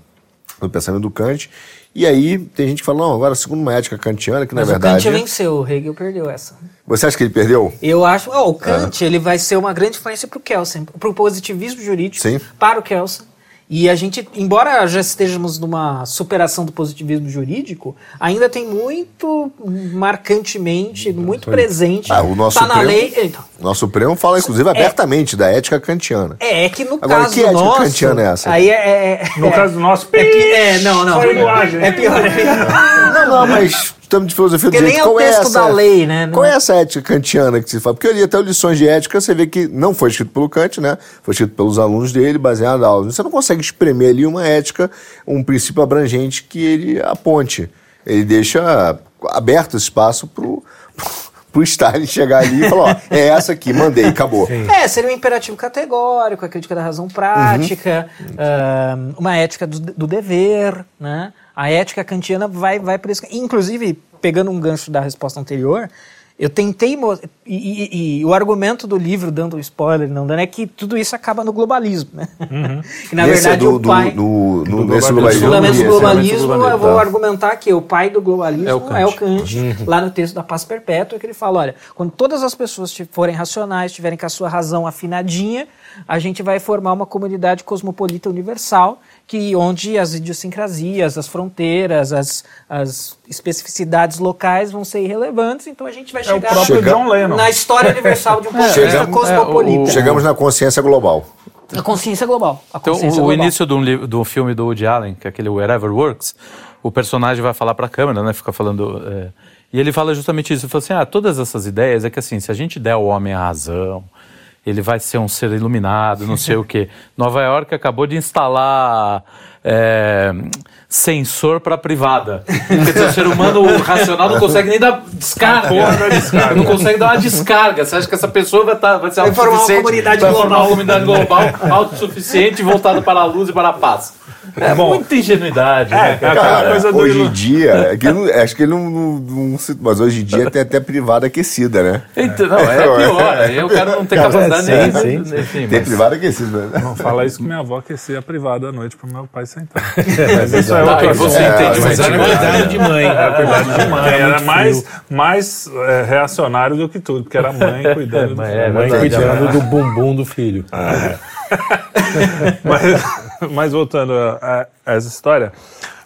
S3: no pensamento do Kant. E aí tem gente que fala, não, agora segundo uma ética kantiana, que
S4: Mas
S3: na verdade...
S4: o Kant venceu, o Hegel perdeu essa.
S3: Você acha que ele perdeu?
S4: Eu acho, oh, o Kant ele vai ser uma grande influência para o Kelsen, para o positivismo jurídico,
S3: Sim.
S4: para o Kelsen. E a gente, embora já estejamos numa superação do positivismo jurídico, ainda tem muito marcantemente, muito presente.
S3: Ah, o nosso
S4: tá na
S3: Supremo-
S4: lei. Então,
S3: O nosso Supremo fala, inclusive, abertamente da ética kantiana.
S4: é, é que no
S3: Agora,
S4: caso
S3: que ética
S4: nosso,
S3: kantiana é essa?
S4: Aí é, é-
S1: No
S4: é-
S1: caso do nosso,
S4: é, é, não, não.
S1: Gente.
S4: É pior. É pior.
S3: Não, não, mas estamos de filosofia do
S4: Porque nem
S3: direito.
S4: é o
S3: Qual é
S4: texto
S3: essa,
S4: da lei, né?
S3: Qual é essa ética kantiana que se fala? Porque eu li até o lições de ética, você vê que não foi escrito pelo Kant, né? Foi escrito pelos alunos dele, baseado na aula. Você não consegue espremer ali uma ética, um princípio abrangente que ele aponte. Ele deixa aberto espaço pro, pro Stalin chegar ali e falar, ó, é essa aqui, mandei, acabou.
S4: É, seria um imperativo categórico, a crítica da razão prática, ah, uma ética do, do dever, né? A ética kantiana vai, vai por isso. Inclusive, pegando um gancho da resposta anterior, eu tentei. E, e- e o argumento do livro, dando um spoiler, não dando, é que tudo isso acaba no globalismo, né? E na
S3: Nesse é
S4: verdade,
S3: do,
S4: o pai.
S3: do, no, no,
S2: do
S3: nesse
S2: globalismo.
S3: globalismo.
S4: Fundamentos do
S3: esse, né?
S4: globalismo,
S2: globalismo,
S4: eu vou
S3: tá.
S4: argumentar que o pai do globalismo
S2: É
S4: é
S2: o
S4: o
S2: Kant.
S4: Kant, lá no texto da Paz Perpétua, que ele fala, olha, quando todas as pessoas forem racionais, tiverem com a sua razão afinadinha, a gente vai formar uma comunidade cosmopolita universal, que onde as idiosincrasias, as fronteiras, as, as especificidades locais vão ser irrelevantes, então a gente vai
S1: É o
S4: chegar
S1: próprio
S3: Chega-
S1: John Lennon.
S4: na história universal de um ponto de vista
S3: Chegamos-
S4: cosmopolita.
S3: Chegamos na consciência global.
S4: A consciência global. A
S2: Então,
S4: consciência
S2: o, o
S4: global.
S2: início do, do filme do Woody Allen, que é aquele Wherever Works, o personagem vai falar para a câmera, né? Fica falando. é, e ele fala justamente isso. Ele fala assim: ah, todas essas ideias é que assim, se a gente der ao homem a razão, ele vai ser um ser iluminado, não sei o quê. Nova York acabou de instalar. é, sensor para privada. Quer dizer, o ser humano racional não consegue nem dar descarga. Não consegue dar uma descarga. Você acha que essa pessoa vai, tá, vai ser
S4: Vai formar uma
S2: autossuficiente?
S4: comunidade
S2: vai formar
S4: global.
S2: uma comunidade global autossuficiente voltada para a luz e para a paz. É muita ingenuidade, né?
S1: É, aquela
S3: Cara,
S1: coisa do
S3: hoje
S1: ilu-
S3: em dia, é que não- acho que ele não, não- não Mas hoje em dia tem até privada aquecida, né?
S2: Então, não, é pior. Aí o cara não tem capacidade
S5: sim,
S2: nem.
S5: sim,
S2: enfim,
S3: Tem
S2: mas-
S3: privada aquecida, né?
S1: Não fala isso que minha avó aquecia a privada à noite pro meu pai sentar.
S5: Mas
S1: isso é outro
S2: e você
S1: assunto.
S2: entende,
S5: Mas
S2: mas
S5: era cuidado de mãe. Era cuidado de mãe.
S1: Era mais, mais é, reacionário do que tudo, porque era a mãe cuidando do
S2: É.
S5: Mãe
S2: verdade.
S5: cuidando do bumbum do filho.
S1: mas, mas voltando a, a essa história,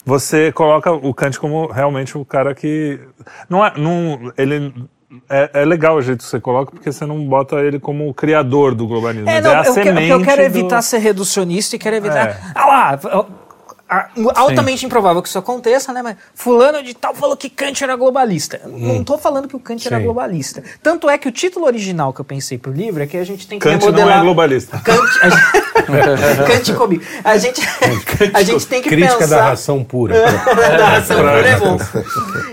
S1: você coloca o Kant como realmente o cara que. Não é. Não, ele. É, é legal o jeito que você coloca, porque você não bota ele como o criador do globalismo.
S4: É, não,
S1: é a
S4: eu, quero,
S1: semente.
S4: eu quero
S1: do-
S4: evitar ser reducionista e quero evitar.
S1: É.
S4: Ah lá, altamente improvável que isso aconteça, né? Mas fulano de tal falou que Kant era globalista. Eu Não estou falando que o Kant era
S5: Sim.
S4: globalista. Tanto é que o título original que eu pensei pro livro é que a gente tem que
S1: Kant não
S4: remodelar.
S1: é globalista.
S4: Kant, a gente, Kant comigo. A gente, a gente tem que
S5: Crítica
S4: pensar.
S5: da ração pura.
S4: da ração pura é bom.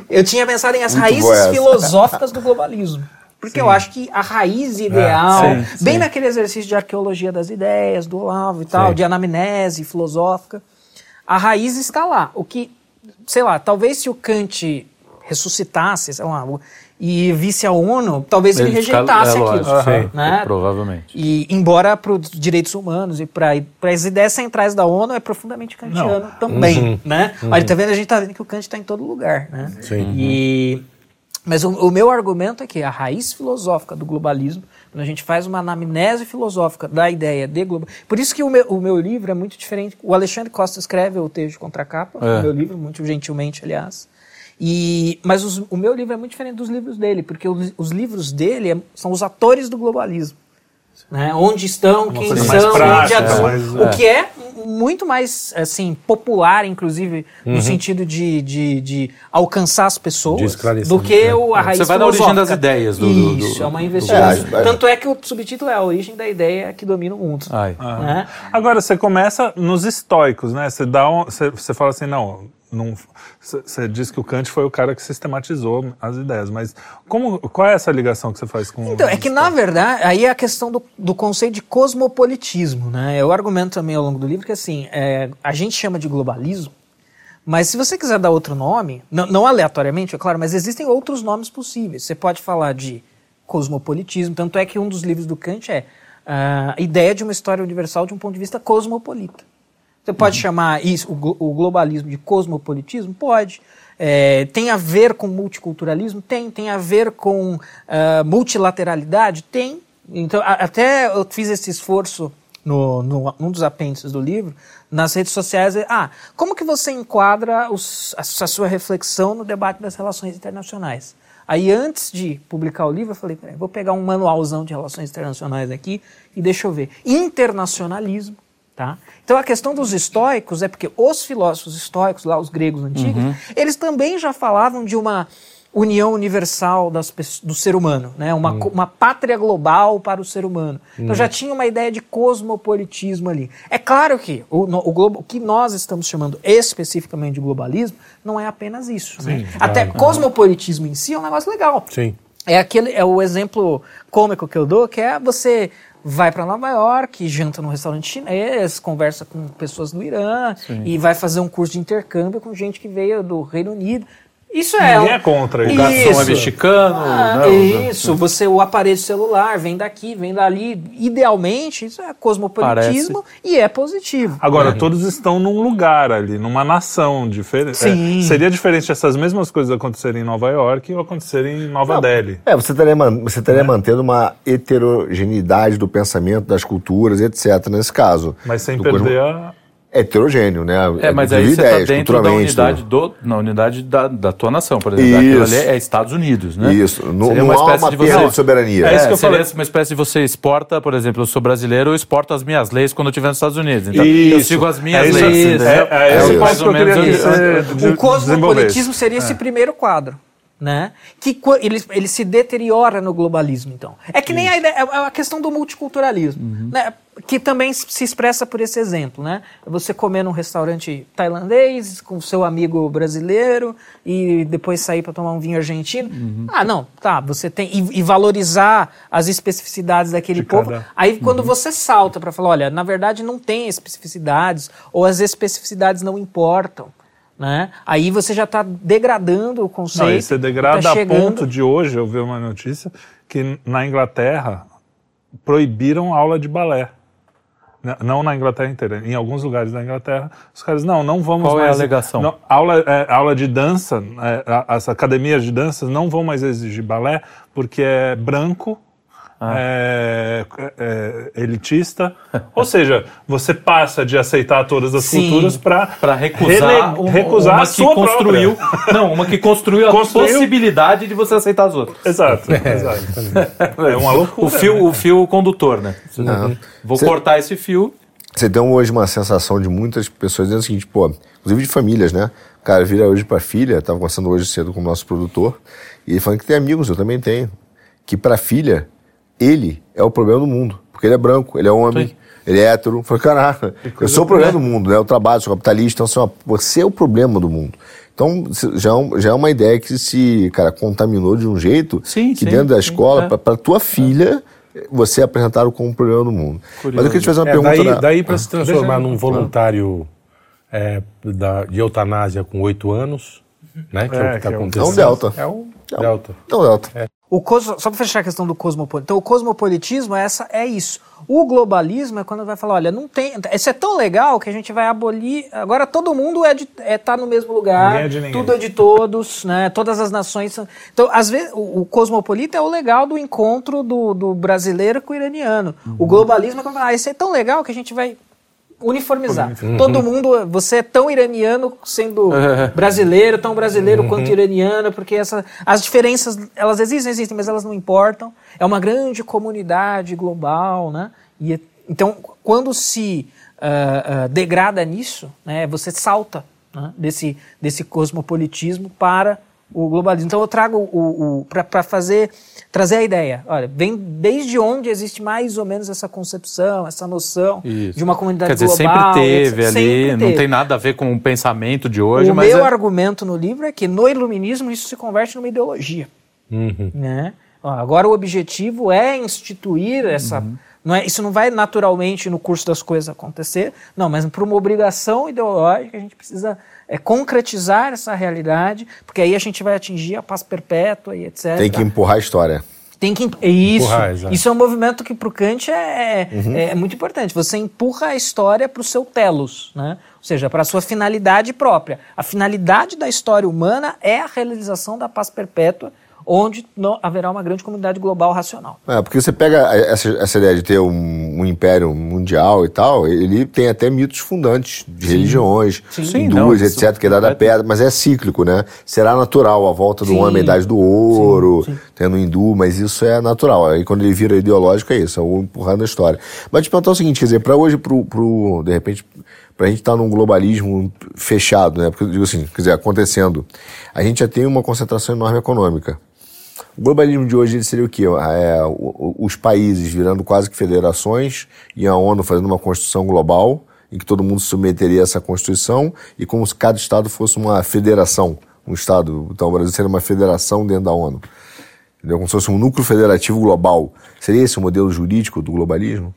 S4: Eu tinha pensado em as
S3: Muito
S4: raízes filosóficas do globalismo. Porque eu acho que a raiz ideal,
S2: sim,
S4: bem
S2: sim.
S4: naquele exercício de arqueologia das ideias, do Olavo e tal,
S5: Sim.
S4: de anamnese filosófica, a raiz está lá. O que, sei lá, talvez se o Kant ressuscitasse, sei lá, e visse a ONU, talvez ele,
S2: Ele fica-
S4: rejeitasse
S2: é,
S4: aquilo.
S2: lógico,
S5: sim,
S4: né?
S2: Provavelmente.
S4: E embora para os direitos humanos e para as ideias centrais da ONU é profundamente kantiano também, né? Olha, tá vendo? A gente tá vendo que o Kant está em todo lugar, né?
S5: Sim.
S4: E mas o, o meu argumento é que a raiz filosófica do globalismo, quando a gente faz uma anamnese filosófica da ideia de global, por isso que o meu, o meu livro é muito diferente. O Alexandre Costa escreve o texto de contracapa,
S2: É.
S4: o meu livro muito gentilmente, aliás. E, mas os- o meu livro é muito diferente dos livros dele, porque os, os livros dele é- são os atores do globalismo. Né? Onde estão, quem são,
S1: mais
S4: onde
S1: prática,
S4: atuam.
S1: mais-
S4: o que é muito mais assim popular, inclusive
S2: Uhum.
S4: no sentido de, de, de alcançar as pessoas, do que
S5: né?
S4: o, a raiz
S2: Você vai na origem das ideias do- do- do-
S4: Isso, é uma investigação.
S3: É,
S4: Tanto é que o subtítulo é a origem da ideia que domina o mundo.
S2: Ai.
S4: Né?
S1: Agora, você começa nos estoicos, né? Você, dá um, você, você fala assim, não, você, diz que o Kant foi o cara que sistematizou as ideias, mas como, qual é essa ligação que você faz com
S4: Então, é que na verdade, aí é a questão do, do conceito de cosmopolitismo, né? Eu argumento também ao longo do livro que assim, é, a gente chama de globalismo, mas se você quiser dar outro nome, não, não aleatoriamente, é claro, mas existem outros nomes possíveis. Você pode falar de cosmopolitismo, tanto é que um dos livros do Kant é ah, a ideia de uma história universal de um ponto de vista cosmopolita. Você pode uhum. chamar isso, o, o, globalismo de cosmopolitismo? Pode. É, tem a ver com multiculturalismo? Tem. Tem a ver com uh, multilateralidade? Tem. Então, a, até eu fiz esse esforço no, no, num dos apêndices do livro, nas redes sociais. Ah, como que você enquadra os, a, a sua reflexão no debate das relações internacionais? Aí, antes de publicar o livro, eu falei, vou pegar um manualzão de relações internacionais aqui e deixa eu ver. Internacionalismo, tá? Então, a questão dos estoicos é porque os filósofos estoicos, lá os gregos antigos, uhum. eles também já falavam de uma união universal das, do ser humano, né? uma, hum. uma pátria global para o ser humano. Então hum. já tinha uma ideia de cosmopolitismo ali. É claro que o, o, globo, o que nós estamos chamando especificamente de globalismo não é apenas isso. Né? Sim, né? Até cosmopolitismo em si é um negócio legal.
S5: Sim.
S4: É, aquele, é o exemplo cômico que eu dou, que é você vai para Nova York, janta num restaurante chinês, conversa com pessoas do Irã Sim. e vai fazer um curso de intercâmbio com gente que veio do Reino Unido. Isso é.
S1: Ninguém é contra
S2: isso. O garçom é mexicano. Ah,
S4: não, isso, não. você, o aparelho celular vem daqui, vem dali. Idealmente, isso é cosmopolitismo Parece. e é positivo.
S1: Agora, é. todos estão num lugar ali, numa nação diferente.
S4: Sim.
S1: É, seria diferente essas mesmas coisas acontecerem em Nova York ou acontecerem em Nova não. Delhi.
S3: É, você estaria, você estaria é. mantendo uma heterogeneidade do pensamento, das culturas, etc., nesse caso.
S1: Mas sem perder cosmo... a
S3: heterogêneo, né?
S2: É, mas aí você está dentro da unidade, do, na unidade da, da tua nação, por exemplo. Isso. Aquilo ali é Estados Unidos, né?
S3: Isso. Não, seria uma espécie uma de você... de soberania.
S2: É, é isso que eu seria falei. uma espécie de você exporta, por exemplo, eu sou brasileiro, eu exporto as minhas leis quando eu estiver nos Estados Unidos. Então, isso. eu sigo as minhas
S1: é
S2: leis.
S1: É, é, é, é mais ou menos.
S4: O cosmopolitismo seria esse primeiro quadro né? Que ele, ele se deteriora no globalismo, então. É que nem a, ideia, é, é a questão do multiculturalismo, uhum. né? Que também se expressa por esse exemplo, né? Você comer num restaurante tailandês com seu amigo brasileiro e depois sair para tomar um vinho argentino. Uhum. Ah, não, tá. Você tem e, e valorizar as especificidades daquele De povo. Cada... Aí quando uhum. você salta para falar, olha, na verdade não tem especificidades ou as especificidades não importam. Né? Aí você já está degradando o conceito. Não,
S1: você degrada tá a ponto de hoje, eu vi uma notícia, que na Inglaterra proibiram aula de balé. Não na Inglaterra inteira, em alguns lugares da Inglaterra, os caras, não, não vamos
S2: Qual
S1: mais...
S2: Qual é a alegação?
S1: Não, aula, é, aula de dança, é, as academias de dança não vão mais exigir balé, porque é branco, ah. é, é, elitista. Ou seja, você passa de aceitar todas as Sim, culturas para
S2: recusar,
S1: rele, recusar
S2: uma
S1: a sua
S2: que construiu, própria. Não, uma que construiu a construiu... possibilidade de você aceitar as outras.
S1: Exato, é, exato.
S2: É uma loucura. O fio, né? o fio condutor, né? Não. Vou Cê... cortar esse fio.
S3: Você tem hoje uma sensação de muitas pessoas dizendo o seguinte, pô, inclusive de famílias, né? O cara vira hoje para filha, estava conversando hoje cedo com o nosso produtor, e ele falando que tem amigos, eu também tenho, que para filha ele é o problema do mundo. Porque ele é branco, ele é homem, Sim. ele é hétero. Falei, caraca, eu sou o problema do mundo, né? Eu trabalho, sou capitalista, então você é o problema do mundo. Então, já, é já é uma ideia que se, cara, contaminou de um jeito
S2: sim,
S3: que sim, dentro da escola, é. para tua filha, você é apresentado como o problema do mundo. Curioso. Mas eu queria te fazer uma é, pergunta.
S5: Daí, da... daí para ah, se transformar num voluntário é, da, de eutanásia com oito anos, né? Que é, é o que está acontecendo.
S3: É um delta.
S5: É um delta.
S3: É um delta.
S4: O cosmo, só para fechar a questão do cosmopolitismo. Então, o cosmopolitismo é, essa, é isso. O globalismo é quando vai falar, olha, não tem. Isso é tão legal que a gente vai abolir. Agora todo mundo é, de, é tá no mesmo lugar, é tudo é de todos, né? Todas as nações são. Então, às vezes, o, o cosmopolita é o legal do encontro do, do brasileiro com o iraniano. Uhum. O globalismo é quando fala, ah, isso é tão legal que a gente vai uniformizar. Uhum. Todo mundo, você é tão iraniano sendo brasileiro, tão brasileiro uhum. quanto iraniano, porque essa, as diferenças, elas existem, existem, mas elas não importam. É uma grande comunidade global, né? E, então, quando se uh, uh, degrada nisso, né, você salta né, desse, desse cosmopolitismo para o globalismo. Então eu trago o, o para fazer trazer a ideia. Olha, vem desde onde existe mais ou menos essa concepção, essa noção Isso. de uma comunidade
S2: Quer dizer,
S4: global.
S2: sempre teve ali, sempre não tem nada a ver com o pensamento de hoje.
S4: O meu
S2: é...
S4: argumento no livro é que no iluminismo isso se converte numa ideologia. Uhum. Né? Agora o objetivo é instituir essa. Uhum. Não é, isso não vai naturalmente no curso das coisas acontecer, não, mas por uma obrigação ideológica a gente precisa é, concretizar essa realidade, porque aí a gente vai atingir a paz perpétua e etc.
S3: Tem que empurrar a história.
S4: Tem que é isso. Empurrar, isso é um movimento que para o Kant é, é, uhum. é, muito importante. Você empurra a história para o seu telos, né? ou seja, para a sua finalidade própria. A finalidade da história humana é a realização da paz perpétua onde não, haverá uma grande comunidade global racional.
S3: É, porque você pega essa, essa ideia de ter um, um, império mundial e tal, ele tem até mitos fundantes de sim. religiões, sim. hindus, etc., que é dada pedra, mas é cíclico, né? Será natural a volta do sim. homem, a idade do ouro, sim, tendo hindu, mas isso é natural. Aí quando ele vira ideológico é isso, é o empurrando a história. Mas te perguntar o seguinte, quer dizer, para hoje, pro, pro, de repente, para a gente estar tá num globalismo fechado, né? Porque eu digo assim, quer dizer, acontecendo, a gente já tem uma concentração enorme econômica. O globalismo de hoje seria o quê? É, os países virando quase que federações e a ONU fazendo uma construção global em que todo mundo submeteria a essa Constituição e como se cada Estado fosse uma federação, um Estado. Então o Brasil seria uma federação dentro da ONU. Entendeu? Como se fosse um núcleo federativo global. Seria esse o modelo jurídico do globalismo?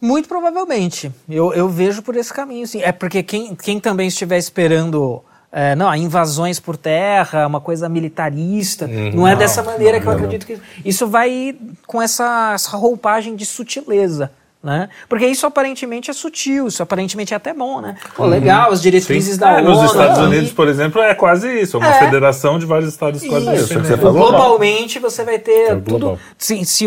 S4: Muito provavelmente. Eu, eu vejo por esse caminho, sim. É porque quem, quem também estiver esperando é, não, invasões por terra, uma coisa militarista. Uhum. não é dessa maneira não, que eu acredito que. Isso vai com essa, essa roupagem de sutileza. Né? Porque isso aparentemente é sutil, isso aparentemente é até bom, né? Pô, legal, as diretrizes Sim. da é,
S1: ONU. Nos Estados Unidos, por exemplo, é quase isso, é uma é. federação de vários estados quase isso.
S4: isso. Globalmente você vai ter é tudo. Se, se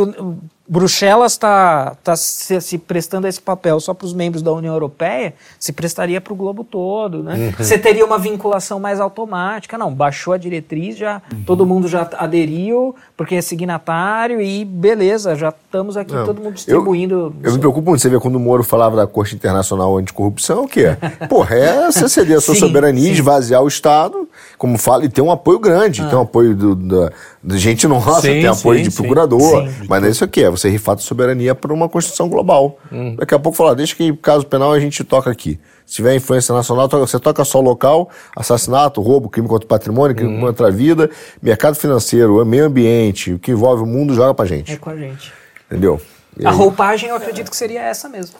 S4: Bruxelas está tá se, se, prestando esse papel só para os membros da União Europeia, se prestaria para o globo todo, né? Uhum. Você teria uma vinculação mais automática. Não, baixou a diretriz, já uhum. todo mundo já aderiu, porque é signatário e beleza, já estamos aqui Não, todo mundo distribuindo.
S3: Eu, eu me preocupo muito, você vê quando o Moro falava da Corte Internacional Anticorrupção, o quê? Porra, é você ceder a sua sim, soberania, sim. esvaziar o Estado, como fala, e ter um apoio grande, ah. tem um apoio do, da, gente nossa, sim, tem apoio de procurador, mas não é isso aqui, é você rifar a soberania para uma Constituição global. Hum. Daqui a pouco falar, deixa que caso penal a gente toca aqui. Se tiver influência nacional, você toca só local, assassinato, roubo, crime contra o patrimônio, crime hum. contra a vida, mercado financeiro, meio ambiente, o que envolve o mundo, joga pra gente.
S4: É com a gente.
S3: Entendeu?
S4: a roupagem eu acredito que seria essa mesmo.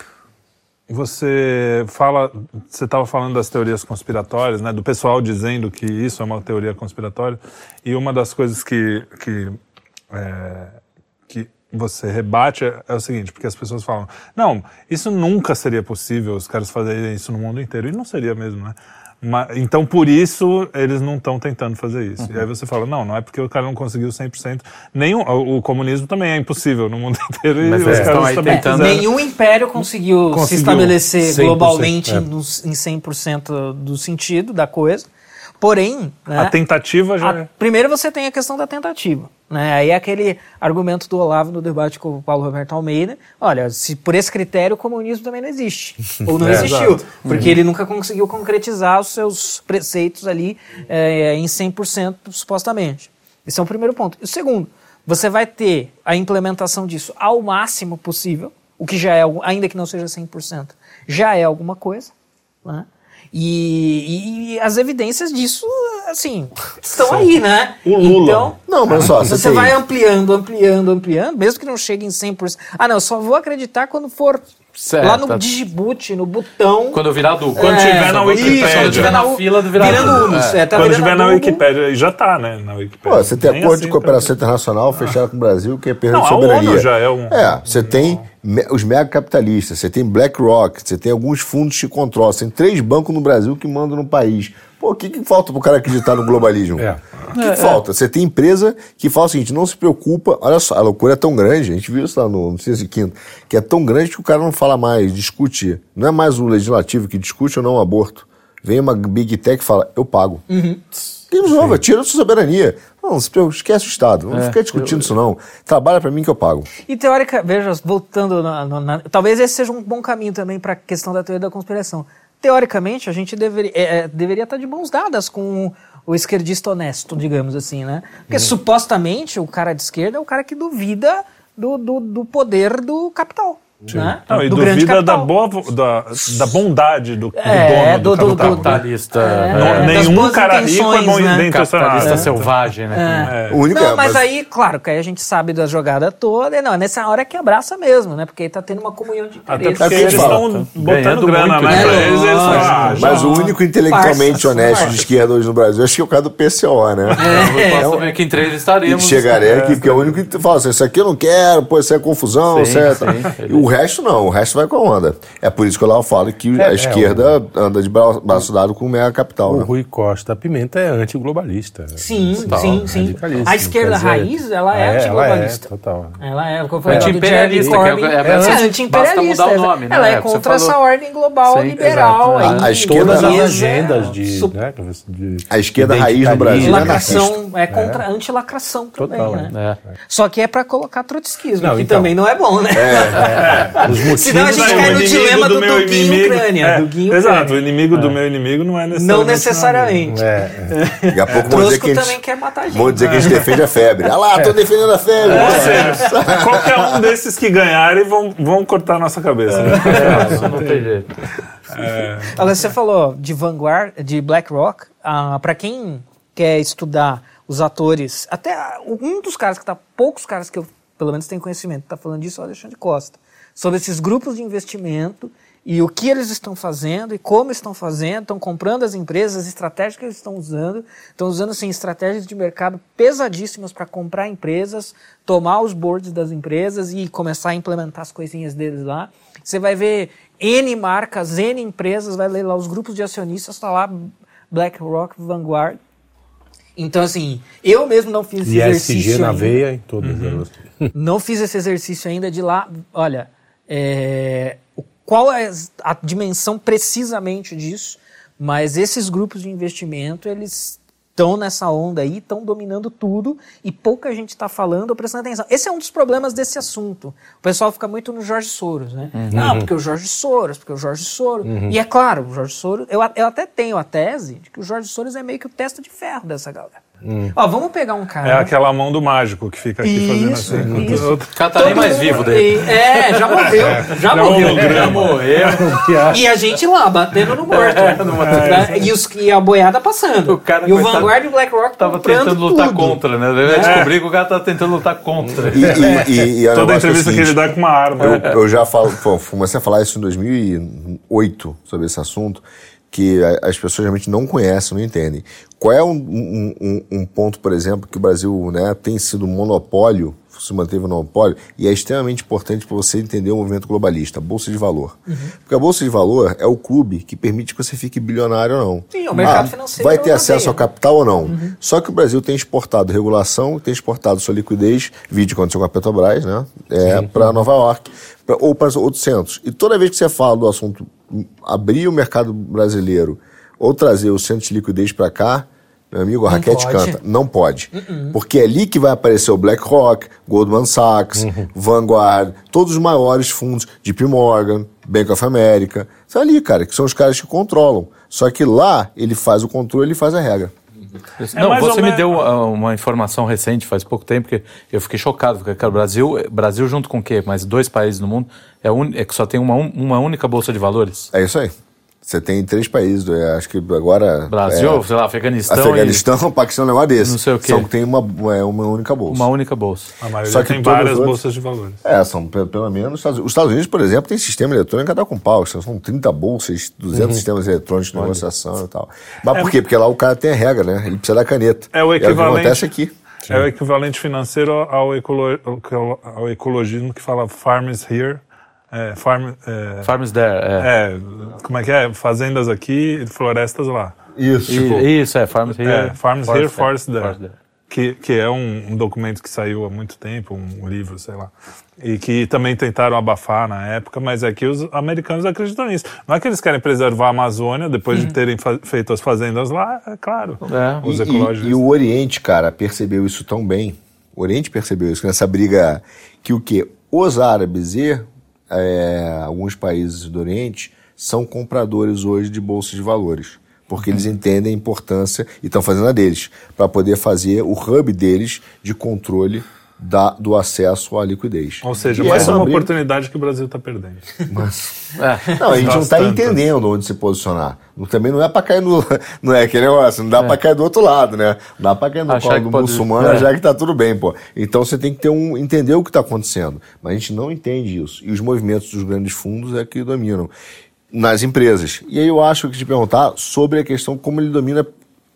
S1: Você fala, você estava falando das teorias conspiratórias, né, do pessoal dizendo que isso é uma teoria conspiratória, e uma das coisas que, que, é, que você rebate é, é, o seguinte, porque as pessoas falam, não, isso nunca seria possível, os caras fazerem isso no mundo inteiro, e não seria mesmo, né? Então, por isso, eles não estão tentando fazer isso. Uhum. E aí você fala, não, não é porque o cara não conseguiu 100%. Nenhum, o, o comunismo também é impossível no mundo inteiro. Mas e é, os caras também
S4: tentando... Nenhum império conseguiu, conseguiu se estabelecer globalmente é. em 100% do sentido da coisa. Porém...
S1: Né, a tentativa já... A,
S4: é. primeiro você tem a questão da tentativa. Né? Aí é aquele argumento do Olavo no debate com o Paulo Roberto Almeida. Olha, se por esse critério o comunismo também não existe. Ou não é, existiu. Exato. Porque uhum. ele nunca conseguiu concretizar os seus preceitos ali é, em 100% supostamente. Esse é o primeiro ponto. E o segundo, você vai ter a implementação disso ao máximo possível, o que já é, ainda que não seja 100%, já é alguma coisa. Né? E, e, as evidências disso, assim, estão aí, né?
S1: O Lula. Então,
S3: não, mas só,
S4: você, você vai ampliando, ampliando, ampliando, mesmo que não chegue em 100%. Ah, não, só vou acreditar quando for Certo. Lá no Digiboot, no botão.
S2: Quando eu virar do.
S1: Quando é, tiver na Wikipedia.
S2: Quando tiver na fila do virar
S4: Virando Unos. É.
S1: É, tá quando tiver na Wikipedia. Já tá, né? Na Wikipedia.
S3: Pô, você tem acordo assim, de cooperação tá... internacional fechado com o Brasil, que é perda de soberania. A ONU
S1: já é um.
S3: É, você tem os mega capitalistas, você tem BlackRock, você tem alguns fundos que controlam, você tem três bancos no Brasil que mandam no país. Pô, o que, que falta pro cara acreditar no globalismo? É. O que, que é, falta? É. Você tem empresa que fala o seguinte, não se preocupa, olha só, a loucura é tão grande, a gente viu isso lá no, no Ciência Quinto, que é tão grande que o cara não fala mais, discute, não é mais o legislativo que discute ou não o aborto. Vem uma Big Tech e fala, eu pago. Uhum. resolve, tira a sua soberania. Não, esquece o Estado. Não é, fica discutindo eu... isso, não. Trabalha para mim que eu pago.
S4: E teórica, veja, voltando, na, na, na, talvez esse seja um bom caminho também para a questão da teoria da conspiração teoricamente, a gente deveria, é, é, deveria estar de mãos dadas com o esquerdista honesto, digamos assim, né? Porque uhum. supostamente o cara de esquerda é o cara que duvida do, do, do poder do capital.
S1: Né? Não, e do duvida da, boa, da, da bondade do, do é, dono do, do, do
S2: capitalista. É,
S1: não, nenhum cara rico é bom
S2: né? Capitalista selvagem,
S4: né? É. O único não, mas, mas, aí, claro, que aí a gente sabe da jogada toda. Não, nessa hora é que abraça mesmo, né? Porque tá tendo uma comunhão de
S1: interesses. Até porque eles estão botando grana, né? Pra eles, eles
S3: ah, Mas o único intelectualmente honesto de esquerda hoje no Brasil, acho que é o cara do PCO, né?
S2: É, é, que entre eles estaremos.
S3: Chegarei aqui, porque é o único que fala assim, isso aqui eu não quero, pô, isso é confusão, certo? E o resto não, o resto vai com a onda. É por isso que eu lá falo que é, a é, esquerda o... anda de braço dado com o mega capital.
S5: O
S3: né?
S5: Rui Costa Pimenta é antiglobalista.
S4: Sim, total, sim, sim. A esquerda raiz, ela é, é antiglobalista. Ela é, total. Ela é,
S2: foi é anti-imperialista, é, é, anti-imperialista.
S4: Ela é contra essa ordem global liberal.
S3: A esquerda
S5: das agendas de,
S3: A esquerda raiz no Brasil
S4: lacração, é contra anti-lacração também, né? Só que é para colocar trotskismo, que então. também não é bom, né? Senão a gente cai no dilema do, do Duguinho Ucrânia. É, Duguinho
S1: exato, o inimigo do é. meu inimigo não é necessariamente.
S4: Não necessariamente. É,
S3: é. Daqui a pouco vão dizer que a
S4: gente, quer matar a gente.
S3: Vão dizer que a gente defende a febre. Ah lá, tô é. defendendo a febre.
S1: É. Qualquer um desses que ganharem vão, vão cortar a nossa cabeça. Né?
S2: não tem jeito.
S4: Agora, você falou de Vanguard, de BlackRock. Ah, para quem quer estudar os atores, até um dos caras que tá, poucos caras que eu pelo menos tenho conhecimento, tá falando disso é o Alexandre Costa sobre esses grupos de investimento e o que eles estão fazendo e como estão fazendo, estão comprando as empresas, as estratégias que eles estão usando, estão usando assim, estratégias de mercado pesadíssimas para comprar empresas, tomar os boards das empresas e começar a implementar as coisinhas deles lá. Você vai ver N marcas, N empresas, vai ler lá os grupos de acionistas, está lá BlackRock, Vanguard. Então, assim, eu mesmo não fiz esse exercício.
S5: ESG na veia em todas uhum. elas.
S4: Não fiz esse exercício ainda de lá. Olha, é, qual é a dimensão precisamente disso? Mas esses grupos de investimento, eles estão nessa onda aí, estão dominando tudo e pouca gente está falando ou prestando atenção. Esse é um dos problemas desse assunto. O pessoal fica muito no Jorge Soros, né? Uhum. Não, porque o Jorge Soros, porque o Jorge Soros. Uhum. E é claro, o Jorge Soros. Eu, eu até tenho a tese de que o Jorge Soros é meio que o testa de ferro dessa galera. Hum. Ó, vamos pegar um cara.
S1: É aquela mão do mágico que fica aqui
S4: isso,
S1: fazendo
S4: assim. Isso. O
S2: cara tá nem mais vivo daí.
S4: É, já morreu. Já, já morreu. Já morreu. e a gente lá, batendo no morto. É, e, os, e a boiada passando. O cara, e o Vanguard e o BlackRock
S2: tava tentando lutar tudo. contra, né? Eu é. descobri que o cara tava tentando lutar contra.
S3: E, e, e
S1: Toda entrevista é que ele dá com uma arma.
S3: Eu, eu já falo, pô, comecei a falar isso em 2008 sobre esse assunto que as pessoas realmente não conhecem, não entendem. Qual é um, um, um, ponto, por exemplo, que o Brasil né, tem sido monopólio, se manteve monopólio, e é extremamente importante para você entender o movimento globalista, a Bolsa de Valor. Uhum. Porque a Bolsa de Valor é o clube que permite que você fique bilionário ou não.
S4: Sim, o mercado ah, financeiro.
S3: Vai ter acesso ao capital ou não. Uhum. Só que o Brasil tem exportado regulação, tem exportado sua liquidez, vídeo aconteceu com a Petrobras, né? É, para Nova York, pra, ou para outros centros. E toda vez que você fala do assunto abrir o mercado brasileiro ou trazer o centro de liquidez para cá, meu amigo, a não raquete pode. canta. Não pode. Uh -uh. Porque é ali que vai aparecer o BlackRock, Goldman Sachs, uhum. Vanguard, todos os maiores fundos, JP Morgan, Bank of America. São ali, cara, que são os caras que controlam. Só que lá ele faz o controle, ele faz a regra.
S2: É não, você me deu uh, uma informação recente, faz pouco tempo, que eu fiquei chocado, porque cara, o Brasil, Brasil junto com o quê? Mais dois países no mundo, é, un, é que só tem uma, uma única bolsa de valores.
S3: É isso aí. Você tem três países, é, acho que agora.
S2: Brasil, é, sei lá, Afeganistão.
S3: Afeganistão, e... Paquistão, um negócio desse.
S2: Não sei o quê.
S3: São, tem uma, é, uma única bolsa.
S2: Uma única bolsa.
S1: A maioria Só que tem várias outros, bolsas de valores.
S3: É, são pelo, pelo menos. Os Estados Unidos, por exemplo, tem sistema eletrônico que dá com pau. São 30 bolsas, 200 uhum. sistemas eletrônicos de negociação e tal. Mas é, por quê? Porque lá o cara tem a regra, né? Ele precisa da caneta.
S1: É o equivalente. É o que
S3: acontece aqui.
S1: É o equivalente financeiro ao, ecolo, ao ecologismo que fala farmers here é, farm,
S2: é, Farms there,
S1: é. é. Como é que é? Fazendas aqui, florestas lá.
S2: Isso. Tipo, isso, é. Farms here. É,
S1: farms here, forest there. Forest there. Que, que é um, um, documento que saiu há muito tempo, um livro, sei lá. E que também tentaram abafar na época, mas é que os americanos acreditam nisso. Não é que eles querem preservar a Amazônia depois uhum. de terem feito as fazendas lá, é claro.
S3: É. Os e, ecologistas. E, e o Oriente, cara, percebeu isso tão bem. O Oriente percebeu isso, nessa briga que o quê? Os árabes e é, alguns países do Oriente são compradores hoje de bolsas de valores, porque eles entendem a importância e estão fazendo a deles, para poder fazer o hub deles de controle da, do acesso à liquidez.
S1: Ou seja, mais uma briga... oportunidade que o Brasil está perdendo.
S3: Mas, é. Não, a gente não está entendendo onde se posicionar. Também não é para cair no. Não é aquele negócio, não dá é. para cair do outro lado, né? Não dá para cair no colo do pode... muçulmano, é. já que está tudo bem, pô. Então você tem que ter um, entender o que está acontecendo. Mas a gente não entende isso. E os movimentos dos grandes fundos é que dominam nas empresas. E aí eu acho que te perguntar sobre a questão como ele domina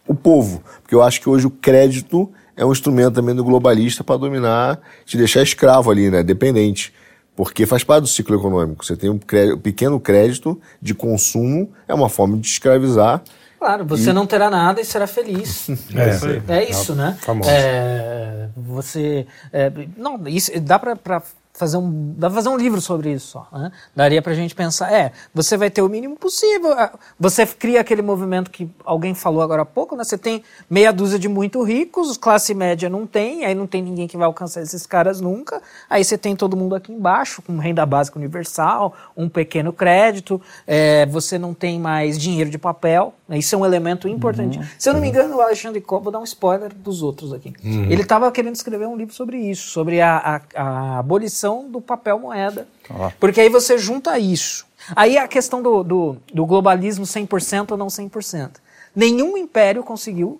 S3: o povo. Porque eu acho que hoje o crédito é um instrumento também do globalista para dominar, te deixar escravo ali, né? Dependente. Porque faz parte do ciclo econômico. Você tem um, crédito, um pequeno crédito de consumo, é uma forma de escravizar.
S4: Claro, você e... não terá nada e será feliz. É, é, é isso, né? É, você. É, não, isso dá para fazer um, dá pra fazer um livro sobre isso só. Né? Daria pra gente pensar, é, você vai ter o mínimo possível. Você cria aquele movimento que alguém falou agora há pouco, né? Você tem meia dúzia de muito ricos, classe média não tem, aí não tem ninguém que vai alcançar esses caras nunca. Aí você tem todo mundo aqui embaixo, com renda básica universal, um pequeno crédito, é, você não tem mais dinheiro de papel. Né? Isso é um elemento importante. Uhum. Se eu não me engano, o Alexandre Cobb, vou dar um spoiler dos outros aqui. Uhum. Ele estava querendo escrever um livro sobre isso, sobre a, a, a abolição do papel moeda. Ah. Porque aí você junta isso. Aí a questão do, do, do globalismo 100% ou não 100%. Nenhum império conseguiu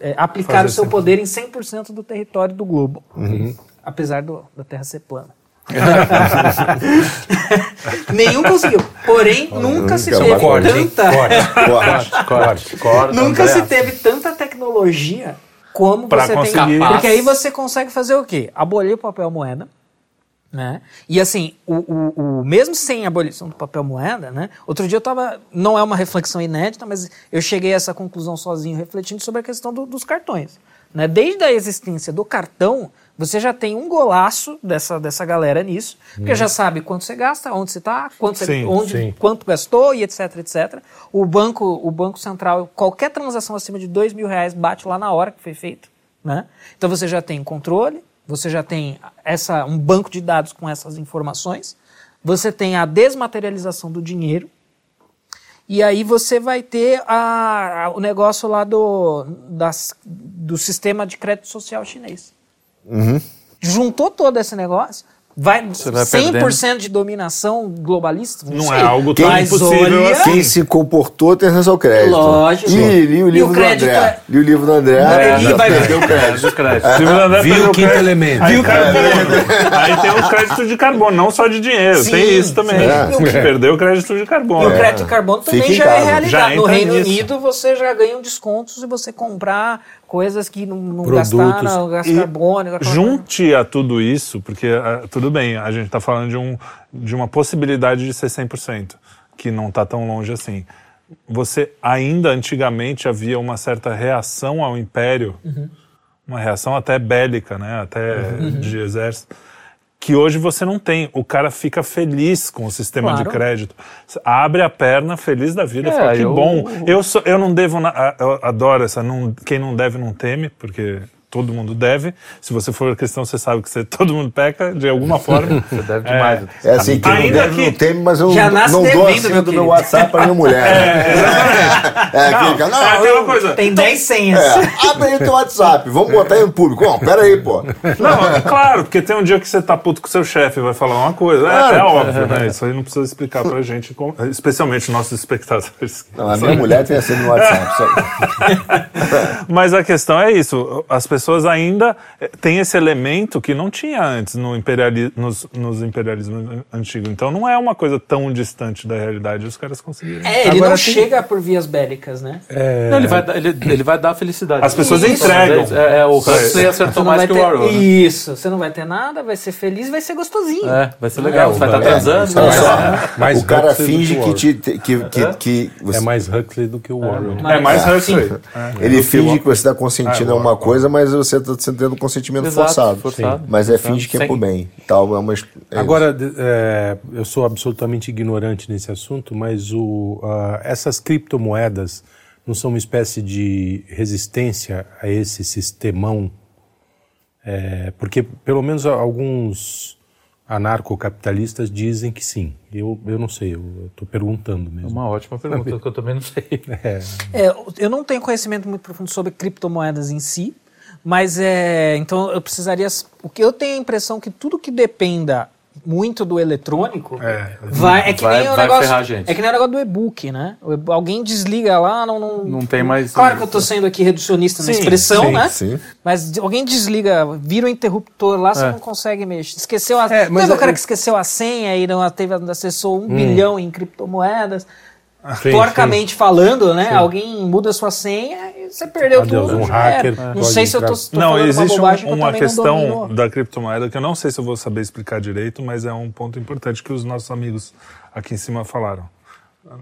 S4: é, aplicar Fazer o seu poder em 100% do território do globo. Uhum. Apesar do, da Terra ser plana. Nenhum conseguiu. Porém, nunca se teve tanta. Corte, corte, corte, nunca se teve tanta tecnologia como pra você conseguir. tem. Porque aí você consegue fazer o quê? Abolir o papel moeda né? E assim, o, o, o, mesmo sem a abolição do papel moeda, né? outro dia eu estava, não é uma reflexão inédita, mas eu cheguei a essa conclusão sozinho, refletindo sobre a questão do, dos cartões. Né? Desde a existência do cartão, você já tem um golaço dessa, dessa galera nisso, porque hum. já sabe quanto você gasta, onde você está, quanto, você, onde, sim. quanto gastou e etc, etc. O banco, o banco central, qualquer transação acima de dois mil reais bate lá na hora que foi feito. Né? Então você já tem controle, você já tem essa, um banco de dados com essas informações, você tem a desmaterialização do dinheiro, e aí você vai ter a, a, o negócio lá do, das, do sistema de crédito social chinês. Uhum. Juntou todo esse negócio, Vai, vai 100% perdendo. de dominação globalista?
S1: Não, não é algo tão quem, impossível
S3: olha, assim. Quem se comportou tem acesso ao crédito. Lógico. E li o livro do André. É... Li o livro do André. É, já vai
S1: perder o crédito. O crédito. O Viu o quinto elemento. Viu o Aí tem o crédito de carbono, não só de dinheiro. Sim, tem isso também. É. Perdeu o crédito de carbono.
S4: E o crédito de carbono também já é realidade. no Reino nisso. Unido você já ganha um desconto se você comprar coisas que não, não gastaram, gasta carbono.
S1: Junte a tudo isso, porque uh, tudo bem, a gente está falando de, um, de uma possibilidade de ser 100%, que não está tão longe assim. Você ainda antigamente havia uma certa reação ao império, uhum. uma reação até bélica, né, até uhum. de exército que hoje você não tem. O cara fica feliz com o sistema claro. de crédito. Abre a perna, feliz da vida, é, fala que eu, bom. Eu, sou, eu não devo. Eu adoro essa. Não, quem não deve não teme, porque todo mundo deve. Se você for cristão, você sabe que você, todo mundo peca de alguma forma. você
S3: deve demais. É, é assim, quem Ainda não deve que não teme, mas eu já não, dou a senha do meu WhatsApp para minha mulher. É,
S1: exatamente. É, não, fica, não, é aquela coisa.
S4: Tem 10 senhas.
S3: É, abre aí o teu WhatsApp, vamos botar aí no público. Não, pera aí, pô.
S1: Não, claro, porque tem um dia que você tá puto com o seu chefe e vai falar uma coisa. É, claro. É, óbvio, né? Isso aí não precisa explicar pra gente, especialmente nossos espectadores.
S3: Não, a minha mulher tem assim no WhatsApp.
S1: mas a questão é isso. As pessoas pessoas ainda eh, têm esse elemento que não tinha antes no imperiali nos, nos imperialismos antigos. Então não é uma coisa tão distante da realidade, os caras conseguiram.
S4: É, ele Agora, não tem... chega por vias bélicas, né?
S2: É... Não, ele, vai, ele, ele vai dar felicidade.
S1: As pessoas Isso. entregam.
S2: É, é, o Huxley acertou mais que
S4: o
S2: Warren. Né?
S4: Isso, você não vai ter nada, vai ser feliz, vai ser gostosinho.
S2: É, vai ser legal, é, você vai estar transando.
S3: É, o cara finge que, te, que, que, que
S5: você... É mais Huxley do que o Warren.
S1: É, mais Huxley.
S3: Ele finge que você está consentindo alguma coisa, mas você está tendo consentimento Exato, forçado. forçado. Mas é finge que é por bem. Tal, é uma, é
S5: Agora, é, eu sou absolutamente ignorante nesse assunto, mas o, uh, essas criptomoedas não são uma espécie de resistência a esse sistemão? É, porque, pelo menos, alguns anarcocapitalistas dizem que sim. Eu, eu não sei, eu estou perguntando mesmo.
S2: É uma ótima pergunta, que eu também não sei.
S4: É. É, eu não tenho conhecimento muito profundo sobre criptomoedas em si, Mas é. Então eu precisaria. O que eu tenho a impressão que tudo que dependa muito do eletrônico, é, vai, é que
S2: vai,
S4: nem o negócio, é que nem o negócio do e-book, né? Alguém desliga lá, não, não,
S2: não tem mais.
S4: Claro que eu estou sendo aqui reducionista sim, na expressão, sim, né? Sim. Mas alguém desliga, vira o interruptor lá, você é. não consegue mexer. Esqueceu a. É, mas Lembra é, o cara que esqueceu a senha e não teve, acessou um hum. bilhão em criptomoedas? Sim, porcamente sim. falando, né? Sim. Alguém muda sua senha você perdeu Adeus, tudo. Um hacker é. Não sei se eu tô, tô
S1: Não, existe uma, um, uma questão da criptomoeda que eu não sei se eu vou saber explicar direito, mas é um ponto importante que os nossos amigos aqui em cima falaram.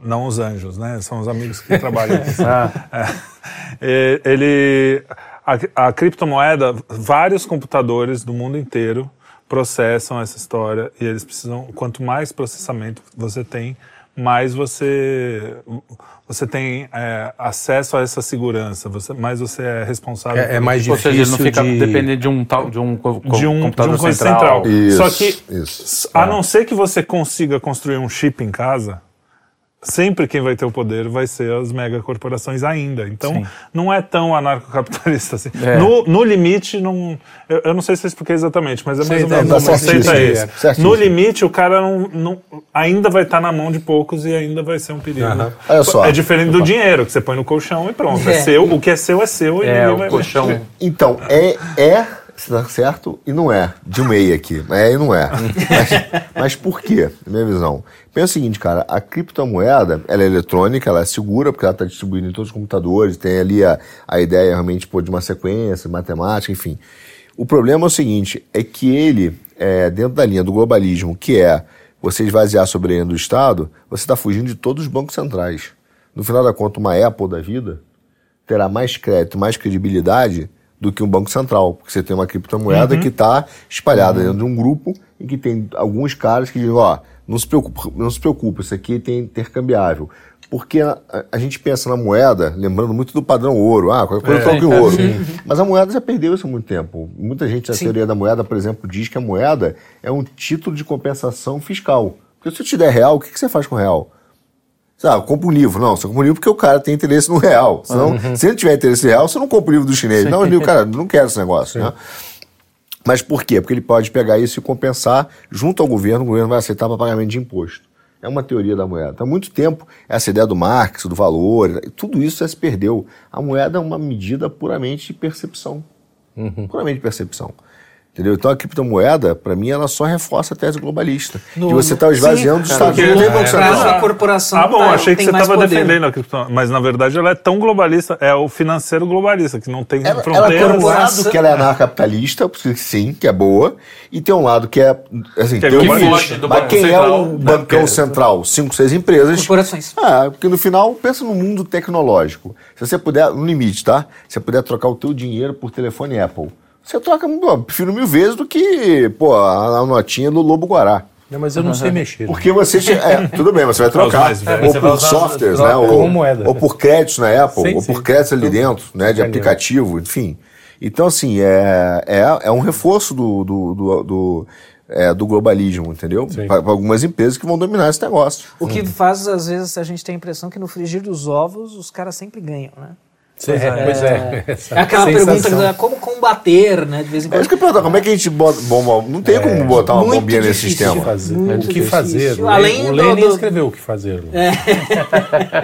S1: Não os anjos, né? São os amigos que trabalham aqui. ah. é. Ele, a, a criptomoeda, vários computadores do mundo inteiro processam essa história e eles precisam, quanto mais processamento você tem, mais você você tem é, acesso a essa segurança, você, mais você é responsável.
S2: É, é mais difícil. Ou seja, não fica de... dependendo de um tal de um,
S1: de um computador de um central. central. Isso, Só que isso, a é. não ser que você consiga construir um chip em casa, sempre quem vai ter o poder vai ser as megacorporações ainda. Então, Sim. não é tão anarcocapitalista assim. É. No, no limite, não, eu, eu, não sei se eu expliquei exatamente, mas é mais ou menos o conceito é esse. No limite, o cara não, não ainda vai estar na mão de poucos e ainda vai ser um perigo. Uhum. É diferente do dinheiro, que você põe no colchão e pronto. É, é seu, o que é seu é seu e
S2: é,
S1: o
S2: vai colchão.
S3: Então, é... é se dá certo e não é. De meio aqui. É e não é. mas, mas por quê? Minha visão. Pensa o seguinte, cara, a criptomoeda, ela é eletrônica, ela é segura, porque ela está distribuída em todos os computadores, tem ali a, a ideia realmente pô, de uma sequência, matemática, enfim. O problema é o seguinte, é que ele, é, dentro da linha do globalismo, que é você esvaziar a soberania do Estado, você está fugindo de todos os bancos centrais. No final da conta, uma Apple da vida terá mais crédito, mais credibilidade do que um banco central, porque você tem uma criptomoeda uhum. que está espalhada uhum. dentro de um grupo e que tem alguns caras que dizem, ó, não se preocupe, não se preocupe, isso aqui tem intercambiável. Porque a, a, gente pensa na moeda, lembrando muito do padrão ouro, ah, qualquer coisa é, troca em ouro. Mas a moeda já perdeu isso há muito tempo. Muita gente, na Sim. teoria da moeda, por exemplo, diz que a moeda é um título de compensação fiscal. Porque se eu te der real, o que, que você faz com real? Sabe, compra um livro. Não, você compra um livro porque o cara tem interesse no real. Senão, uhum. Se ele tiver interesse no real, você não compra o livro do chinês. Sim. Não, o cara, não quero esse negócio. Né? Mas por quê? Porque ele pode pegar isso e compensar junto ao governo, o governo vai aceitar para pagamento de imposto. É uma teoria da moeda. Há muito tempo, essa ideia do Marx, do valor, tudo isso já se perdeu. A moeda é uma medida puramente de percepção. Uhum. Puramente de percepção. Entendeu? Então a criptomoeda, para mim, ela só reforça a tese globalista. No, que você está esvaziando os Estados Unidos.
S4: É, a corporação.
S1: Ah, bom, tá, achei que você estava defendendo a criptomoeda. Mas na verdade ela é tão globalista, é o financeiro globalista, que não tem ela, fronteira.
S3: Ela tem um lado que ela é anarcapitalista, sim, que é boa, e tem um lado que é. Assim, que é tem um Mas quem central, é o bancão né? central? Cinco, seis empresas.
S4: Corporações.
S3: Ah, porque no final, pensa no mundo tecnológico. Se você puder, no limite, tá? Se você puder trocar o teu dinheiro por telefone Apple você troca, pô, prefiro mil vezes do que, pô, a, a notinha do Lobo Guará.
S5: Não, mas eu não uhum. sei mexer.
S3: Porque você. É, tudo bem, você vai trocar. É, ou por softwares, né? Ou, moeda. ou por créditos na Apple, sim, ou por créditos ali dentro, né? De aplicativo, enfim. Então, assim, é, é, é um reforço do, do, do, do é, do globalismo, entendeu? Para algumas empresas que vão dominar esse negócio.
S4: O que faz, às vezes, a gente tem a impressão que no frigir dos ovos os caras sempre ganham, né?
S5: Pois é, pois é.
S4: É aquela sensação. pergunta como combater, né? De vez em
S3: quando. É isso que eu pergunto, como é que a gente bota bomba? Não tem é, como botar uma bombinha nesse sistema.
S5: Fazer. o que fazer. Além o Lenin do... escreveu o que fazer. É.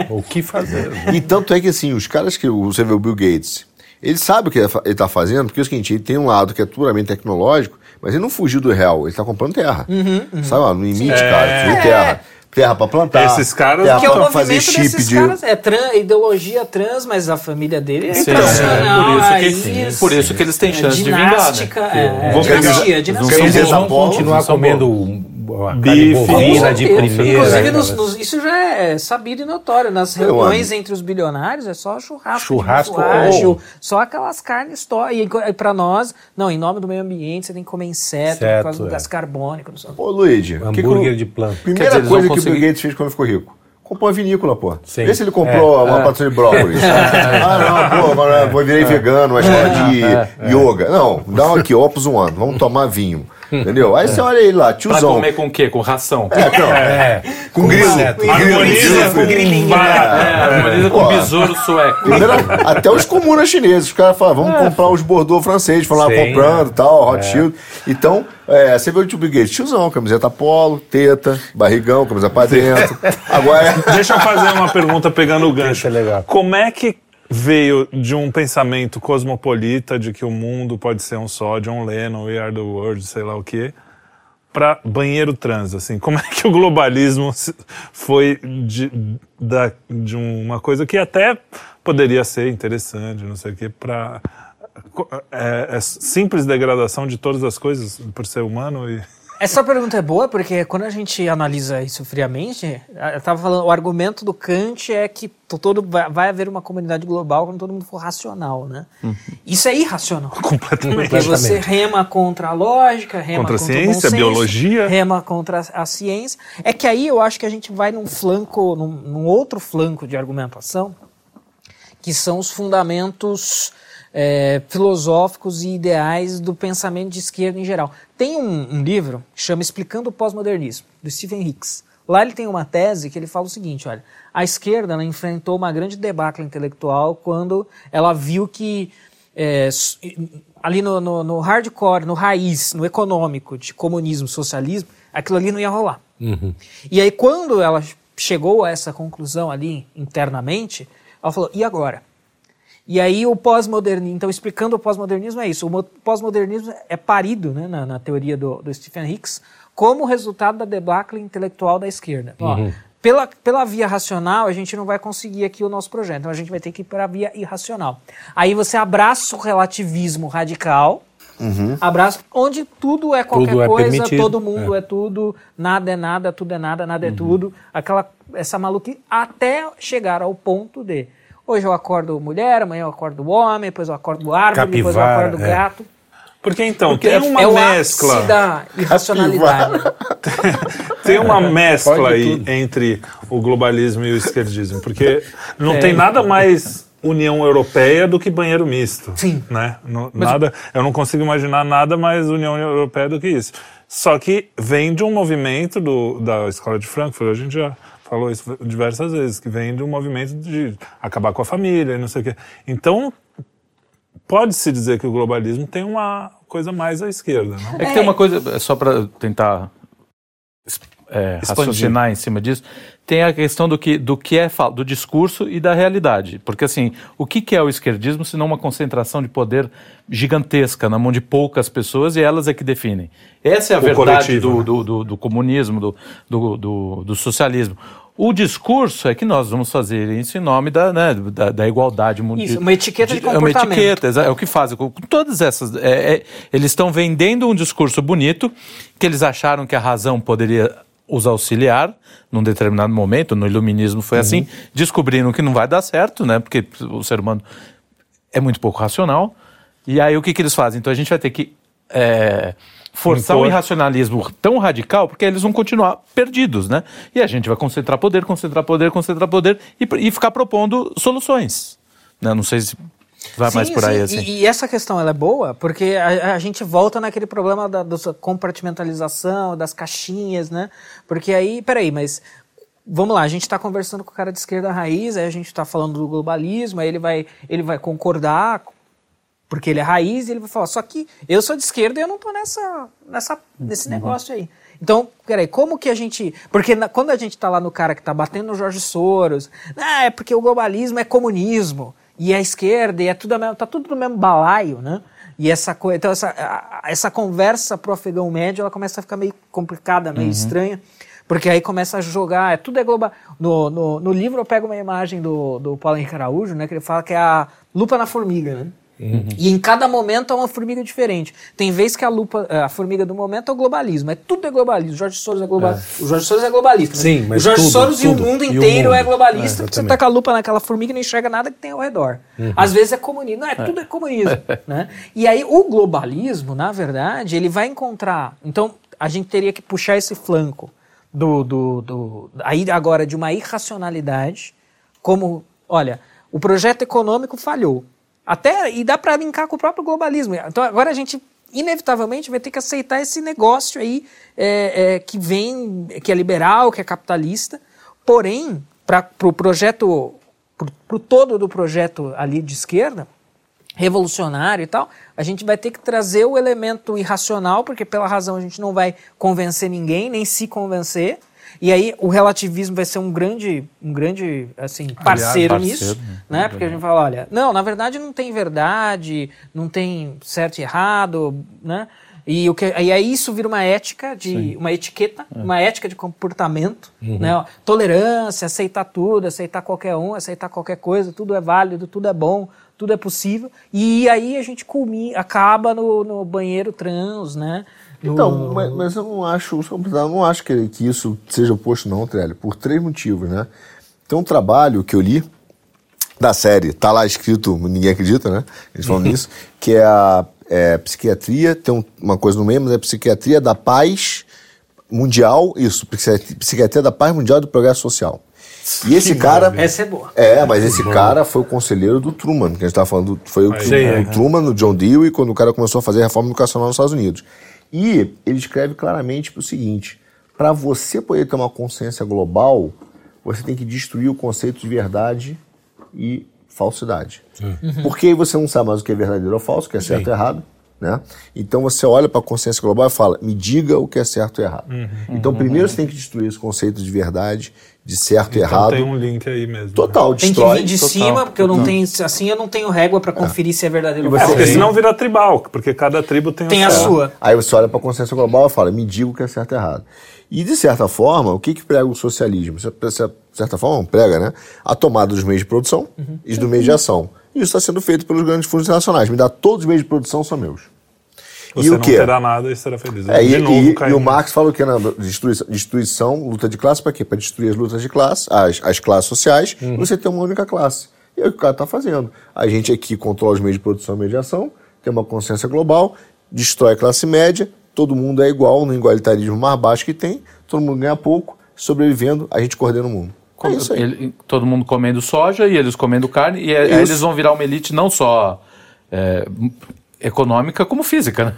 S5: o que fazer.
S3: E tanto é que assim, os caras que você vê o Bill Gates, ele sabe o que ele está fazendo, porque é o seguinte, ele tem um lado que é puramente tecnológico, mas ele não fugiu do real, ele está comprando terra. Uhum, uhum. Sabe, no limite, é. cara, terra terra para plantar.
S1: Esses caras
S4: terra que é o fazer chip de caras é trans, ideologia trans, mas a família dele é tradicional.
S2: É, por, isso que, por isso que eles têm é, chance de vingar, né?
S4: É, é, dinastia, dinastia.
S5: Eles vão continuar comendo
S4: bife, de primeira. Inclusive, nos, nos, isso já é sabido e notório. Nas reuniões entre os bilionários é só churrasco,
S5: churrasco
S4: ágil, só aquelas carnes to E para nós, não, em nome do meio ambiente, você tem que comer inseto, certo, por causa do é. gás carbônico.
S3: Ô, Luigi,
S5: hambúrguer que, de planta.
S3: Primeira dizer, coisa que o Bill Gates fez quando ficou rico comprou uma vinícola, pô. Sim. Vê se ele comprou é, uma é. de brócolis. ah, não, pô, agora vou virei é. vegano, uma escola de é. yoga. Não, dá um aqui, Opus One, vamos tomar vinho. Entendeu? Aí você olha ele lá, tiozão.
S2: Pra comer com o quê? Com ração?
S3: É, não, é. Com grilo.
S1: Harmoniza com grilinho.
S2: É, harmoniza com besouro sueco.
S3: Até os comunas chineses, os caras falam, vamos comprar os Bordeaux franceses, foram lá comprando e tal, Hot Shield. Então, é, você vê o tipo Gates, tiozão, camiseta polo, teta, barrigão, camisa pra dentro. Agora,
S1: Deixa eu fazer uma pergunta pegando o gancho.
S5: é legal.
S1: Como é que veio de um pensamento cosmopolita de que o mundo pode ser um só, John Lennon, We Are the World, sei lá o quê, para banheiro trans, assim? Como é que o globalismo foi de, da, de uma coisa que até poderia ser interessante, não sei o quê, para é, é simples degradação de todas as coisas por ser humano e
S4: Essa pergunta é boa porque quando a gente analisa isso friamente, eu estava falando, o argumento do Kant é que to- todo vai, haver uma comunidade global quando todo mundo for racional, né? Isso é irracional.
S1: completamente.
S4: Porque você rema contra a lógica, rema
S1: Contra a
S4: contra, o
S1: ciência,
S4: bom senso,
S1: biologia.
S4: rema contra a, a ciência. É que aí eu acho que a gente vai num flanco, num, num outro flanco de argumentação, que são os fundamentos é, filosóficos e ideais do pensamento de esquerda em geral. Tem um, um livro que chama Explicando o Pós-Modernismo, do Stephen Hicks. Lá ele tem uma tese que ele fala o seguinte, olha, a esquerda ela enfrentou uma grande debacle intelectual quando ela viu que é, ali no, no, no hardcore, no raiz, no econômico de comunismo, socialismo, aquilo ali não ia rolar. E aí, quando ela chegou a essa conclusão ali internamente, ela falou: e agora? E aí, o pós-modernismo. Então, explicando o pós-modernismo, é isso. O mo- pós-modernismo é parido né, na, na teoria do, do Stephen Hicks como resultado da debacle intelectual da esquerda. Ó, pela, pela via racional, a gente não vai conseguir aqui o nosso projeto. Então, a gente vai ter que ir para a via irracional. Aí você abraça o relativismo radical. Abraço, onde tudo é qualquer
S5: Tudo é
S4: coisa,
S5: permitido,
S4: todo mundo é. tudo, nada é nada, tudo é nada, nada é tudo. Aquela, essa maluquice, até chegar ao ponto de hoje eu acordo mulher, amanhã eu acordo homem, depois eu acordo árvore, depois eu
S5: Capivara,
S4: acordo
S5: é.
S4: gato.
S1: Porque então,
S4: Porque
S1: tem uma
S4: é
S1: mescla.
S4: da irracionalidade.
S1: Tem uma mescla aí entre o globalismo e o esquerdismo, porque não
S4: É.
S1: tem nada mais União Europeia do que banheiro misto.
S4: Sim.
S1: Né? Não- nada, eu não consigo imaginar nada mais União Europeia do que isso. Só que vem de um movimento do, da Escola de Frankfurt, a gente já falou isso diversas vezes, que vem de um movimento de acabar com a família e não sei o quê. Então, pode-se dizer que o globalismo tem uma coisa mais à esquerda, não?
S2: É que tem uma coisa, só para tentar é,
S1: Expandir.
S2: raciocinar em cima disso, tem a questão do que, do que é do discurso e da realidade. Porque, assim, o que, que é o esquerdismo se não uma concentração de poder gigantesca na mão de poucas pessoas e elas é que definem? Essa é a
S1: O
S2: verdade
S1: coletivo,
S2: do,
S1: né?
S2: do, do, do comunismo, do, do, do socialismo. O discurso é que nós vamos fazer isso em nome da, né, da, da igualdade mundial.
S4: Isso, uma etiqueta de
S2: É uma
S4: comportamento.
S2: etiqueta, é o que fazem. Com com todas essas. é- é- eles estão vendendo um discurso bonito que eles acharam que a razão poderia os auxiliar num determinado momento, no iluminismo foi assim, descobriram que não vai dar certo, né? Porque o ser humano é muito pouco racional. E aí o que, que eles fazem? Então a gente vai ter que é, forçar um
S1: Impor.
S2: irracionalismo tão radical, porque eles vão continuar perdidos, né? E a gente vai concentrar poder, concentrar poder, concentrar poder e, e ficar propondo soluções. Né? Não sei se vai mais
S4: Sim,
S2: por aí
S4: sim.
S2: assim.
S4: E, e essa questão ela é boa porque a, a gente volta naquele problema da, da compartimentalização, das caixinhas, né? Porque aí, peraí, mas vamos lá, a gente está conversando com o cara de esquerda raiz, aí a gente está falando do globalismo, aí ele vai, ele vai concordar porque ele é raiz e ele vai falar, só que eu sou de esquerda e eu não tô nessa, nessa, nesse negócio aí. Então, peraí, como que a gente. Porque na- quando a gente tá lá no cara que tá batendo no Jorge Soros, ah, é porque o globalismo é comunismo, e a esquerda, e é tudo mesma, tá tudo no mesmo balaio, né? E essa coisa. Então, essa, a- essa conversa pro afegão médio, ela começa a ficar meio complicada, meio estranha. Porque aí começa a jogar, é, tudo é global. No, no, no livro eu pego uma imagem do, do Paulo Henrique Araújo, né? Que ele fala que é a lupa na formiga, né? E em cada momento é uma formiga diferente. Tem vez que a lupa, a formiga do momento é o globalismo. É tudo é globalismo. O Jorge Soros é globalista. O Jorge Soros é globalista.
S5: Sim, mas
S4: o Jorge
S5: tudo,
S4: Soros e o
S5: tudo.
S4: mundo
S5: E o
S4: inteiro
S5: mundo.
S4: é globalista.
S5: É,
S4: porque você
S5: exatamente.
S4: tá com a lupa naquela formiga e não enxerga nada que tem ao redor. Às vezes é comunismo. Não, é tudo é comunismo. né? E aí o globalismo, na verdade, ele vai encontrar. Então a gente teria que puxar esse flanco do, do, do aí agora de uma irracionalidade, como, olha, o projeto econômico falhou. Até, e dá para linkar com o próprio globalismo. Então agora a gente inevitavelmente vai ter que aceitar esse negócio aí é, é, que vem, que é liberal, que é capitalista. Porém, para o pro projeto, para o todo do projeto ali de esquerda, revolucionário e tal, a gente vai ter que trazer o elemento irracional, porque pela razão a gente não vai convencer ninguém, nem se convencer. E aí o relativismo vai ser um grande, um grande assim, parceiro, Aliás, nisso, parceiro, né? né? Porque a gente fala, olha, não, na verdade não tem verdade, não tem certo e errado, né? E, o que, e aí isso vira uma ética, de Sim. uma etiqueta, é. uma ética de comportamento, uhum. né? Tolerância, aceitar tudo, aceitar qualquer um, aceitar qualquer coisa, tudo é válido, tudo é bom, tudo é possível. E aí a gente culmina, acaba no, no banheiro trans, né?
S3: Então, mas, mas, eu não acho, eu não acho que, que isso seja oposto não, Trelli, por três motivos, né? Tem um trabalho que eu li da série, tá lá escrito, ninguém acredita, né? Eles falam nisso, que é a é, psiquiatria, tem um, uma coisa no meio, mas é psiquiatria da paz mundial, isso, psiquiatria da paz mundial do progresso social. E esse cara.
S4: Essa é boa.
S3: É, mas esse cara foi o conselheiro do Truman, que a gente estava falando. Foi o, o é. Truman, no John Dewey, quando o cara começou a fazer a reforma educacional nos Estados Unidos. E ele escreve claramente o seguinte: para você poder ter uma consciência global, você tem que destruir o conceito de verdade e falsidade. Uhum. Porque aí você não sabe mais o que é verdadeiro ou falso, o que é certo Sim. ou errado. Né? Então você olha para a consciência global e fala: me diga o que é certo e errado. Uhum. Então uhum. primeiro você tem que destruir esse conceito de verdade, de certo então, e errado.
S1: Tem um link aí mesmo.
S3: Total,
S1: né?
S3: destrói.
S4: Tem que vir de
S3: total,
S4: cima, porque total. eu não tenho assim eu não tenho régua para conferir é. se é verdadeiro ou
S1: falso. É, porque senão vira tribal, porque cada tribo tem,
S4: tem a certo. sua.
S3: Aí você olha para a consciência global e fala: me diga o que é certo e errado. E de certa forma, o que que prega o socialismo? De certa forma, prega, né? A tomada dos meios de produção uhum. e do meio de ação. E isso está sendo feito pelos grandes fundos internacionais. Me dá todos os meios de produção são meus.
S1: Você e o não quê? terá nada e será feliz.
S3: É, e, novo, e, e, o Marx fala o que na destruição, destruição, luta de classe, para quê? Para destruir as lutas de classe, as, as classes sociais, uhum. você tem uma única classe. E é o que o cara está fazendo. A gente aqui controla os meios de produção e mediação, tem uma consciência global, destrói a classe média, todo mundo é igual, no igualitarismo mais baixo que tem, todo mundo ganha pouco, sobrevivendo, a gente coordena o mundo.
S2: É isso aí. Ele, todo mundo comendo soja e eles comendo carne, e aí eles vão virar uma elite não só é, econômica como física, né?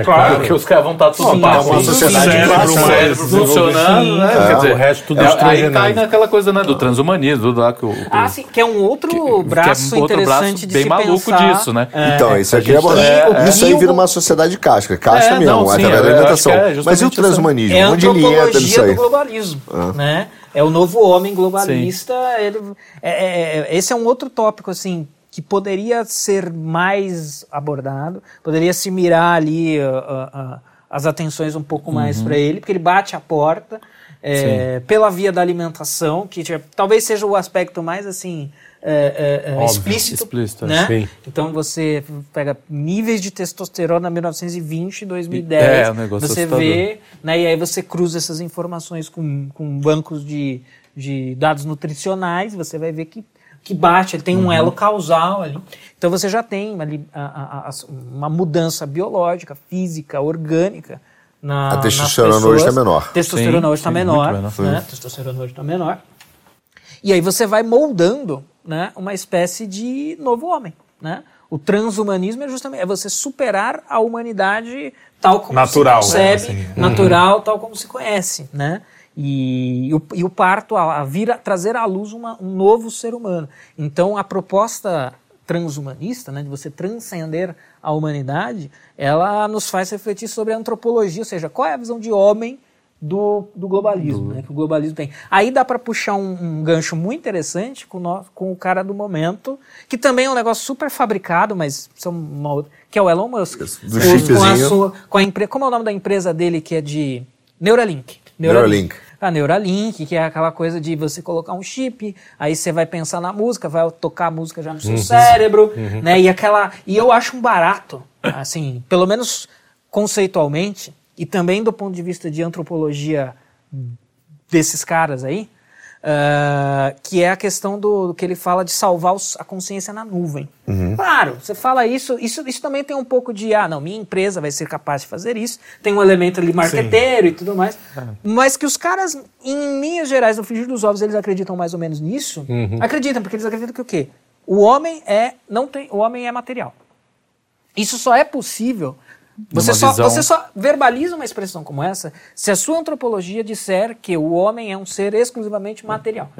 S1: É, claro.
S2: Porque os caras vão estar tudo
S3: Sim, é uma sociedade
S2: cérebro, cérebro funcionando, né?
S5: É, Quer dizer, o resto tudo é,
S2: Aí cai naquela coisa né, do transhumanismo, do, que o,
S4: o, Ah, sim, que é um outro que, braço que é um outro interessante braço de
S2: bem maluco
S4: pensar.
S2: disso, né?
S3: É, então, isso aqui é, é, Isso aí vira uma sociedade casca, casca mesmo, não, sim, através da alimentação. Mas e o transhumanismo?
S4: É Onde ele entra nisso aí? do globalismo, ah. né? É o novo homem globalista. Ele, é, é, esse é um outro tópico, assim, que poderia ser mais abordado, poderia se mirar ali uh, uh, uh, as atenções um pouco mais uhum. para ele, porque ele bate a porta é, pela via da alimentação, que tipo, talvez seja o aspecto mais assim é, é, é explícito, explícito, né? Sim. Então você pega níveis de testosterona 1920, 2010, é, você assustador. vê, né? E aí você cruza essas informações com, com bancos de, de dados nutricionais, você vai ver que que bate, ele tem um uhum. elo causal ali. Então você já tem ali a, a, a, uma mudança biológica, física, orgânica. Na,
S3: a testosterona hoje está menor.
S4: Testosterona hoje está menor. Né? Testosterona hoje está menor. E aí você vai moldando né, uma espécie de novo homem. Né? O transhumanismo é justamente é você superar a humanidade tal como
S1: natural,
S4: se concebe, né? assim. natural, tal como se conhece. Né? E, e, o, e o parto a, a vir a trazer à luz uma, um novo ser humano. Então a proposta transhumanista, né, de você transcender a humanidade, ela nos faz refletir sobre a antropologia, ou seja, qual é a visão de homem do, do globalismo, do... Né, que o globalismo tem. Aí dá para puxar um, um, gancho muito interessante com, no, com o cara do momento, que também é um negócio super fabricado, mas são uma outra, que é o Elon Musk.
S3: Do com,
S4: a sua, com a como é o nome da empresa dele que é de Neuralink.
S3: Neuralink. Neuralink
S4: a Neuralink, que é aquela coisa de você colocar um chip, aí você vai pensar na música, vai tocar a música já no seu uhum. cérebro, uhum. né? E aquela, e eu acho um barato, assim, pelo menos conceitualmente e também do ponto de vista de antropologia desses caras aí, Uh, que é a questão do, do, que ele fala de salvar os, a consciência na nuvem. Uhum. Claro, você fala isso, isso, isso também tem um pouco de, ah, não, minha empresa vai ser capaz de fazer isso, tem um elemento ali marqueteiro Sim. e tudo mais, é. mas que os caras, em linhas gerais, no frigir dos ovos, eles acreditam mais ou menos nisso, uhum. acreditam, porque eles acreditam que o quê? O homem é, não tem, o homem é material. Isso só é possível Você só, visão... você só verbaliza uma expressão como essa se a sua antropologia disser que o homem é um ser exclusivamente material.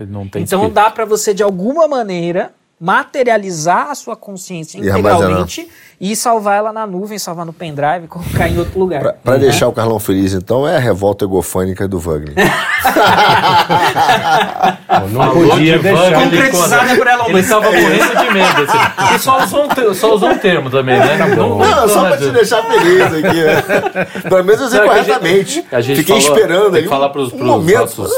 S4: então espírito. dá para você, de alguma maneira, materializar a sua consciência integralmente e salvar ela na nuvem, salvar no pendrive, colocar em outro lugar.
S3: Para uhum. deixar o Carlão feliz, então, é a revolta egofânica do Wagner.
S2: não podia deixar. Concretizada por ela Ele estava morrendo de medo. Assim. E só usou, um, só usou um termo também, né? Tá
S3: não, não, só para te deixar feliz aqui. Né? Pelo menos eu corretamente. A gente Fiquei falou, esperando aí.
S2: falar para os um nossos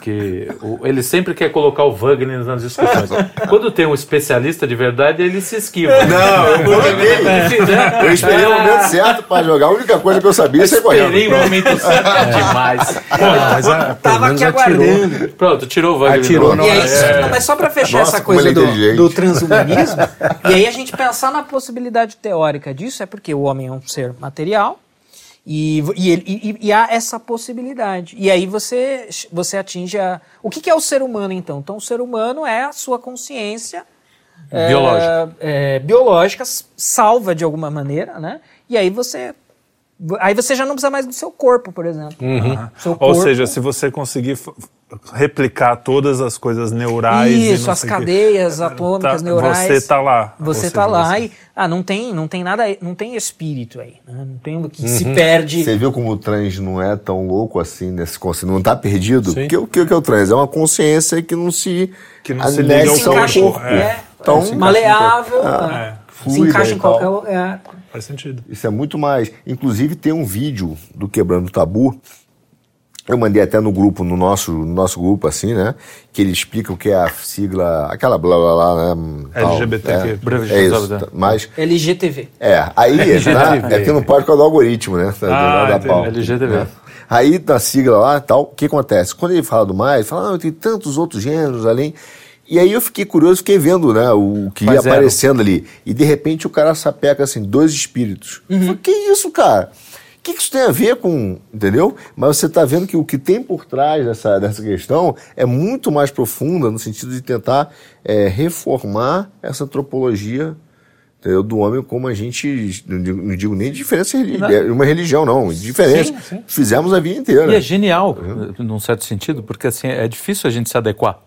S2: que o, ele sempre quer colocar o Wagner nas discussões. Quando tem um especialista de verdade, ele se esquiva.
S3: Não, eu. É. Eu esperei o momento certo para jogar. A única coisa que eu sabia é ser correndo.
S2: Esperei o momento certo é demais. Pô,
S4: mas a, Tava aqui aguardando.
S2: Pronto, tirou o Wagner.
S4: Atirou, não, aí, é... não, mas só para fechar Nossa, essa coisa do, do transhumanismo, e aí a gente pensar na possibilidade teórica disso, é porque o homem é um ser material, e, e, e, e, há essa possibilidade. E aí você, você atinge a. O que, que, é o ser humano, então? Então, o ser humano é a sua consciência
S2: biológica,
S4: é, é, biológica salva de alguma maneira, né? E aí você Aí você já não precisa mais do seu corpo, por exemplo.
S1: Uhum. Corpo, Ou seja, se você conseguir replicar todas as coisas neurais.
S4: Isso, as cadeias que, atômicas tá, neurais.
S1: Você está lá.
S4: Você está lá você... e ah, não tem, não tem nada, não tem espírito aí, né? não tem o que uhum. se perde.
S3: Você viu como o trans não é tão louco assim nesse conceito, não está perdido? Porque o que, o que é o trans? É uma consciência que não se
S1: que não se liga ao corpo.
S4: É. é. Então, maleável, é. se encaixa em qualquer lugar.
S1: Faz sentido.
S3: Isso é muito mais. Inclusive, tem um vídeo do Quebrando o Tabu. Eu mandei até no grupo, no nosso, no nosso grupo, assim, né? Que ele explica o que é a sigla, aquela blá blá blá, né?
S1: LGBTQ.
S3: É, é isso. Mas,
S4: LGTV.
S3: É, aí, né, é que não pode colocar o algoritmo, né?
S2: Ah, da pau, LGTV. Né?
S3: Aí, na sigla lá tal, o que acontece? Quando ele fala do mais, ele fala, não, tem tantos outros gêneros além. E aí eu fiquei curioso, fiquei vendo, né, o que ia aparecendo ali. E de repente o cara sapeca assim, dois espíritos. Uhum. Falei, que isso, cara? O que, que isso tem a ver com. Entendeu? Mas você está vendo que o que tem por trás dessa, dessa questão é muito mais profunda, no sentido de tentar é, reformar essa antropologia entendeu? do homem como a gente, não digo, não digo nem diferença de uma religião, não, diferença. Sim, sim. Fizemos a vida inteira.
S2: E é genial, uhum. num certo sentido, porque assim, é difícil a gente se adequar.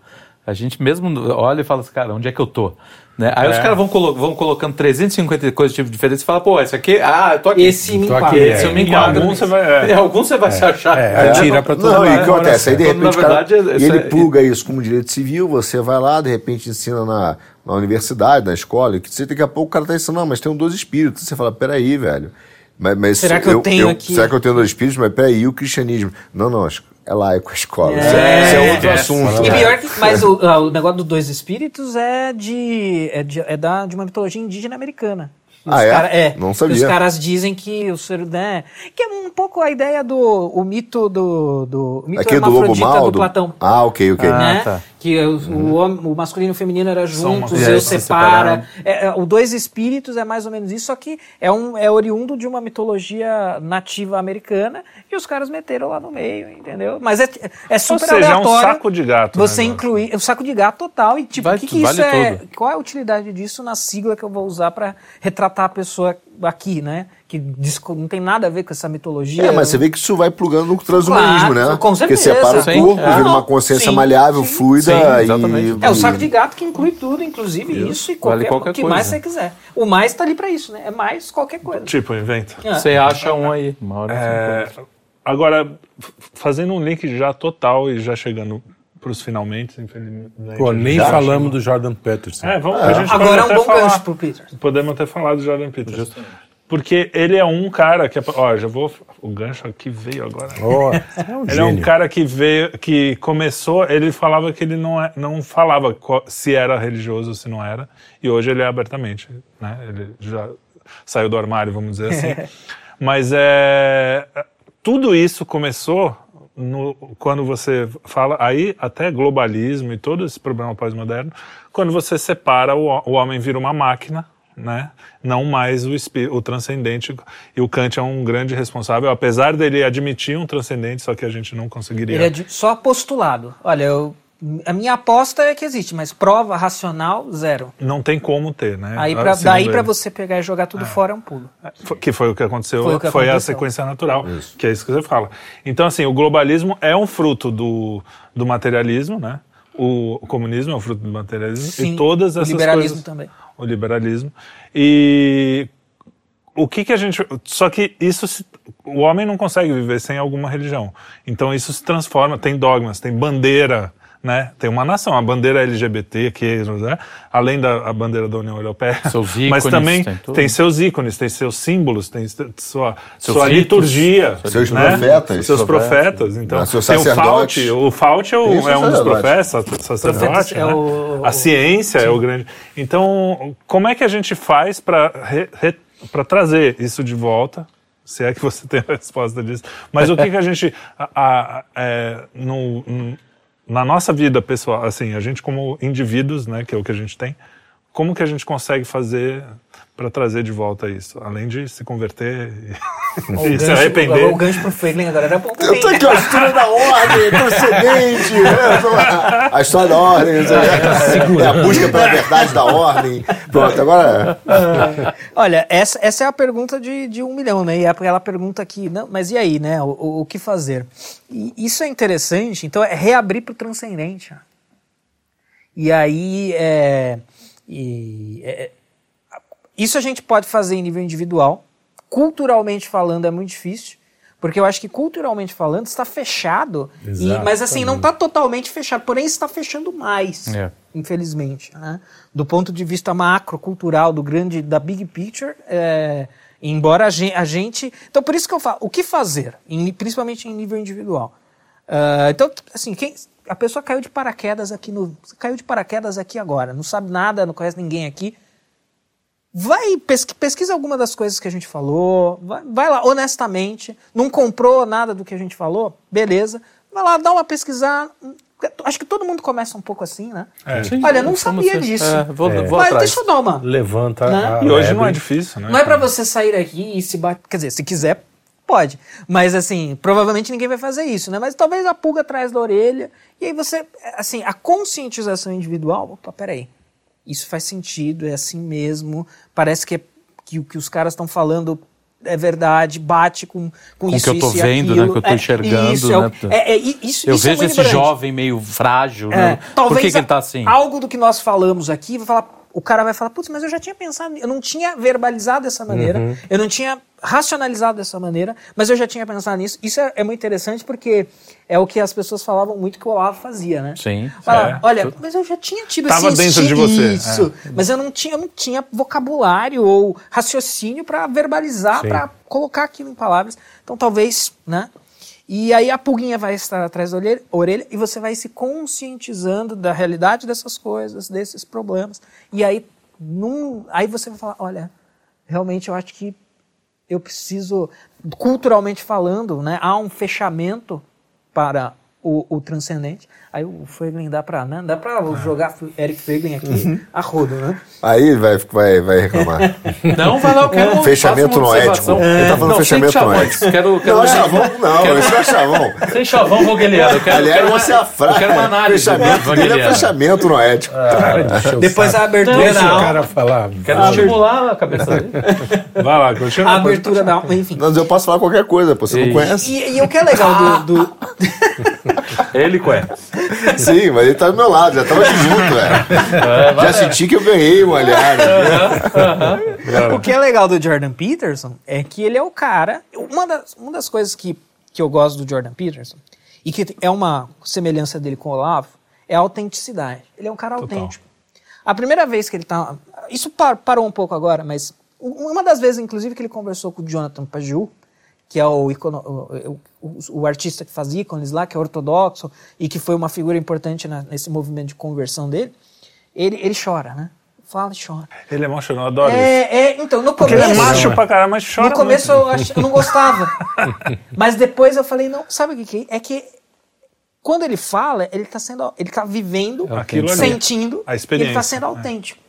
S2: A gente mesmo olha e fala assim, cara, onde é que eu tô? Né? Aí é. os caras vão, colo vão colocando 350 coisas tipo diferentes e fala, pô, esse aqui, ah, eu tô aqui.
S4: Esse me
S2: enquadra. Esse eu me enquadro. Algum você vai, é. algum você vai é. se achar.
S3: É, tira pra todo Não, e o que acontece? Aí de repente verdade, cara, e ele pluga isso como direito civil, você vai lá, de repente ensina na, na universidade, na escola, que você daqui a pouco o cara tá ensinando, não, mas tem um dois espíritos. Você fala, peraí, velho. Mas, mas
S4: será que eu, eu tenho eu, aqui?
S3: Será que eu tenho dois espíritos? Mas peraí, o cristianismo? Não, não, acho é laico a escola. É, isso, é, isso é outro é, assunto.
S4: E pior que, mas o, o negócio dos dois espíritos é de, é de, é da, de uma mitologia indígena americana.
S3: ah, é? Cara, é? Não sabia.
S4: Os caras dizem que o ser, né, que é um pouco a ideia do o mito do, do o mito
S3: Aqui do lobo mal, do, do
S4: Platão.
S3: Ah, ok, ok.
S4: Ah, né? tá que o, uhum. o, homem, o masculino e o feminino era juntos, Deus separa. É, é, o dois espíritos é mais ou menos isso, só que é, um, é oriundo de uma mitologia nativa americana e os caras meteram lá no meio, entendeu? Mas é, é super
S1: ou seja, aleatório. É um saco de gato.
S4: Você né, incluir. É um saco de gato total. E tipo, o que, que vale isso é. Tudo. Qual é a utilidade disso na sigla que eu vou usar para retratar a pessoa aqui, né? que não tem nada a ver com essa mitologia.
S3: É, mas você vê que isso vai plugando no transhumanismo,
S4: claro,
S3: né?
S4: Com certeza.
S3: Porque separa sim. o corpo, é. vira uma consciência sim, maleável, sim, fluida
S4: e... É o saco de gato que inclui tudo, inclusive isso, isso e qualquer, vale qualquer que coisa. mais você quiser. O mais está ali para isso, né? É mais qualquer coisa.
S1: Tipo, inventa.
S2: É. Você acha um aí, uma hora
S1: é... Agora, fazendo um link já total e já chegando para os finalmente, infelizmente.
S5: Pô, nem já falamos chegou. do Jordan Peterson.
S1: É, vamos,
S4: é. Agora é um bom falar, gancho pro Peterson.
S1: Podemos ter falado do Jordan Peterson. Justamente. Porque ele é um cara que. Ó, já vou. O gancho aqui veio agora.
S3: Oh, é um
S1: ele gênio. é um cara que veio. que começou. Ele falava que ele não, é, não falava se era religioso ou se não era. E hoje ele é abertamente. Né? Ele já saiu do armário, vamos dizer assim. Mas é. Tudo isso começou no, quando você fala. Aí, até globalismo e todo esse problema pós-moderno, quando você separa o, o homem vira uma máquina né? não mais o, o transcendente. E o Kant é um grande responsável, apesar dele admitir um transcendente, só que a gente não conseguiria.
S4: Ele é só postulado. Olha, eu A minha aposta é que existe, mas prova racional, zero.
S1: Não tem como ter, né?
S4: Aí pra, daí para você pegar e jogar tudo é. fora é um pulo.
S1: Que foi o que aconteceu, foi, que foi aconteceu. a sequência natural, isso. que é isso que você fala. Então, assim, o globalismo é um fruto do, do materialismo, né? O, o comunismo é um fruto do materialismo Sim, e todas essas
S4: coisas... o liberalismo
S1: coisas,
S4: também.
S1: O liberalismo. E o que que a gente... Só que isso se, o homem não consegue viver sem alguma religião. Então isso se transforma, tem dogmas, tem bandeira, né? Tem uma nação, a bandeira LGBT, que, né? além da bandeira da União Europeia, seus ícones, mas também tem, tem, seus ícones, tem seus símbolos, tem sua, sua liturgia,
S3: seus né? profetas,
S1: seus profetas. Então, tem o Fault, o Fault é, o, é um dos profetas, sacerdote, é né? o, a ciência sim. é o grande. Então, como é que a gente faz para para trazer isso de volta? Se é que você tem a resposta disso. Mas o que, que a gente. A, a, é, no, na nossa vida pessoal, assim, a gente como indivíduos, né, que é o que a gente tem, como que a gente consegue fazer para trazer de volta isso? Além de se converter e, e se arrepender.
S4: O gancho pro Feiglin agora era bom
S3: também. Eu tô aqui, a história da ordem, procedente, né? a história da ordem, é, a busca pela verdade da ordem. Pronto, agora...
S4: É. Olha, essa, essa é a pergunta de, de um milhão, né? E é aquela pergunta que, não, mas e aí, né? O, o, o que fazer? E isso é interessante, então é reabrir pro transcendente. E aí, é, e, é, isso a gente pode fazer em nível individual. Culturalmente falando é muito difícil, porque eu acho que culturalmente falando está fechado, e, mas assim não está totalmente fechado, porém está fechando mais, é. infelizmente, né? do ponto de vista macro cultural do grande da big picture. É, embora a gente, a gente, então por isso que eu falo, o que fazer, em, principalmente em nível individual. Uh, então assim quem a pessoa caiu de paraquedas aqui no caiu de paraquedas aqui agora, não sabe nada, não conhece ninguém aqui Vai, pesquisa alguma das coisas que a gente falou, vai, vai, lá honestamente, não comprou nada do que a gente falou, beleza, vai lá, dá uma pesquisar. Acho que todo mundo começa um pouco assim, né? É. Sim, Olha, não sabia ser. disso. É,
S5: vou, é.
S4: vou Mas atrás. deixa eu dar uma.
S5: Levanta.
S1: Né? e hoje não é difícil, né?
S4: Não é para você sair aqui e se bater. Quer dizer, se quiser, pode. Mas assim, provavelmente ninguém vai fazer isso, né? Mas talvez a pulga atrás da orelha. E aí você, assim, a conscientização individual. Opa, peraí isso faz sentido, é assim mesmo, parece que, é, que o que os caras estão falando é verdade, bate com, com, com isso,
S2: que eu tô vendo,
S4: né,
S2: que eu tô é, enxergando,
S4: isso,
S2: né?
S4: É, é, isso,
S2: eu
S4: isso é
S2: vejo esse jovem meio frágil, né?
S4: Talvez
S2: Por que, que ele tá assim?
S4: Algo do que nós falamos aqui, vai falar, o cara vai falar, putz, mas eu já tinha pensado, eu não tinha verbalizado dessa maneira, uhum. eu não tinha racionalizado dessa maneira, mas eu já tinha pensado nisso. Isso é, é, muito interessante porque é o que as pessoas falavam muito que o Olavo fazia, né?
S2: Sim.
S4: Fala, é. Olha, mas eu já tinha tido
S1: Tava
S4: esse
S1: dentro de você.
S4: Isso, é. mas eu não tinha, eu não tinha vocabulário ou raciocínio para verbalizar, para colocar aquilo em palavras. Então talvez, né? E aí a pulguinha vai estar atrás da orelha e você vai se conscientizando da realidade dessas coisas, desses problemas. E aí, num, aí você vai falar, olha, realmente eu acho que eu preciso, culturalmente falando, né, há um fechamento para o, o transcendente. Aí o Feiglin dá pra, né? Dá pra ah. jogar Eric Feiglin aqui uhum. a rodo, né?
S3: Aí vai, vai, vai reclamar.
S2: não, vai lá, eu quero
S3: Fechamento no ético. É. Ele tá falando não, fechamento no ético.
S2: Quero, quero
S3: não, chavão não, quero... isso é chavão.
S2: Sem chavão vogueliano.
S3: Aliás, quero você é a frase.
S2: Eu quero uma análise.
S3: Fechamento, ele é fechamento no ético.
S4: Ah, Depois a abertura
S5: da o cara falar.
S2: Quero estimular a cabeça dele.
S1: Vai lá, continua.
S4: A abertura da alma, enfim.
S3: Mas eu posso falar qualquer coisa, você não conhece.
S4: E, o que é legal do...
S2: Ele conhece.
S3: Sim, mas ele tá do meu lado, já tava junto, velho. É, já senti que eu ganhei uma aliada.
S4: o que é legal do Jordan Peterson é que ele é o cara. Uma das, uma das coisas que, que eu gosto do Jordan Peterson, e que é uma semelhança dele com o Olavo, é a autenticidade. Ele é um cara Total. autêntico. A primeira vez que ele tá. Isso parou um pouco agora, mas uma das vezes, inclusive, que ele conversou com o Jonathan Paju, que é o, o, o, o, artista que faz ícones lá, que é ortodoxo e que foi uma figura importante na, nesse movimento de conversão dele, ele, ele chora, né? Fala e chora.
S1: Ele é emocional, eu adoro
S4: é, isso. É, então, no
S1: Porque
S4: começo...
S1: ele é macho pra caramba, mas chora
S4: No começo eu, ach, eu, não gostava. mas depois eu falei, não, sabe o que é? É que quando ele fala, ele está sendo, ele tá vivendo, Aquilo sentindo,
S1: a experiência,
S4: ele está sendo autêntico. É.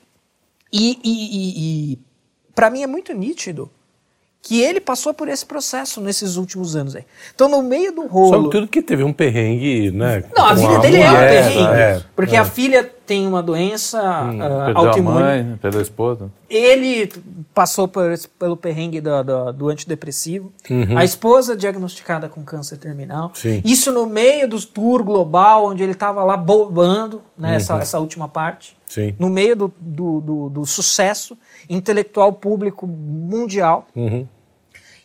S4: E, e, e, e para mim é muito nítido que ele passou por esse processo nesses últimos anos aí. Então, no meio do rolo.
S5: Sobretudo que teve um perrengue, né?
S4: Não, a vida dele mulher, é um perrengue. É, porque é. a filha tem uma doença hum, uh, autoimune. A mãe,
S2: perdeu a esposa.
S4: Ele passou por, pelo perrengue do, do, do antidepressivo. Uhum. A esposa diagnosticada com câncer terminal.
S5: Sim.
S4: Isso no meio do tour global, onde ele estava lá bombando, né, uhum. essa, essa última parte.
S5: Sim.
S4: No meio do, do, do, do sucesso intelectual público mundial.
S5: Uhum.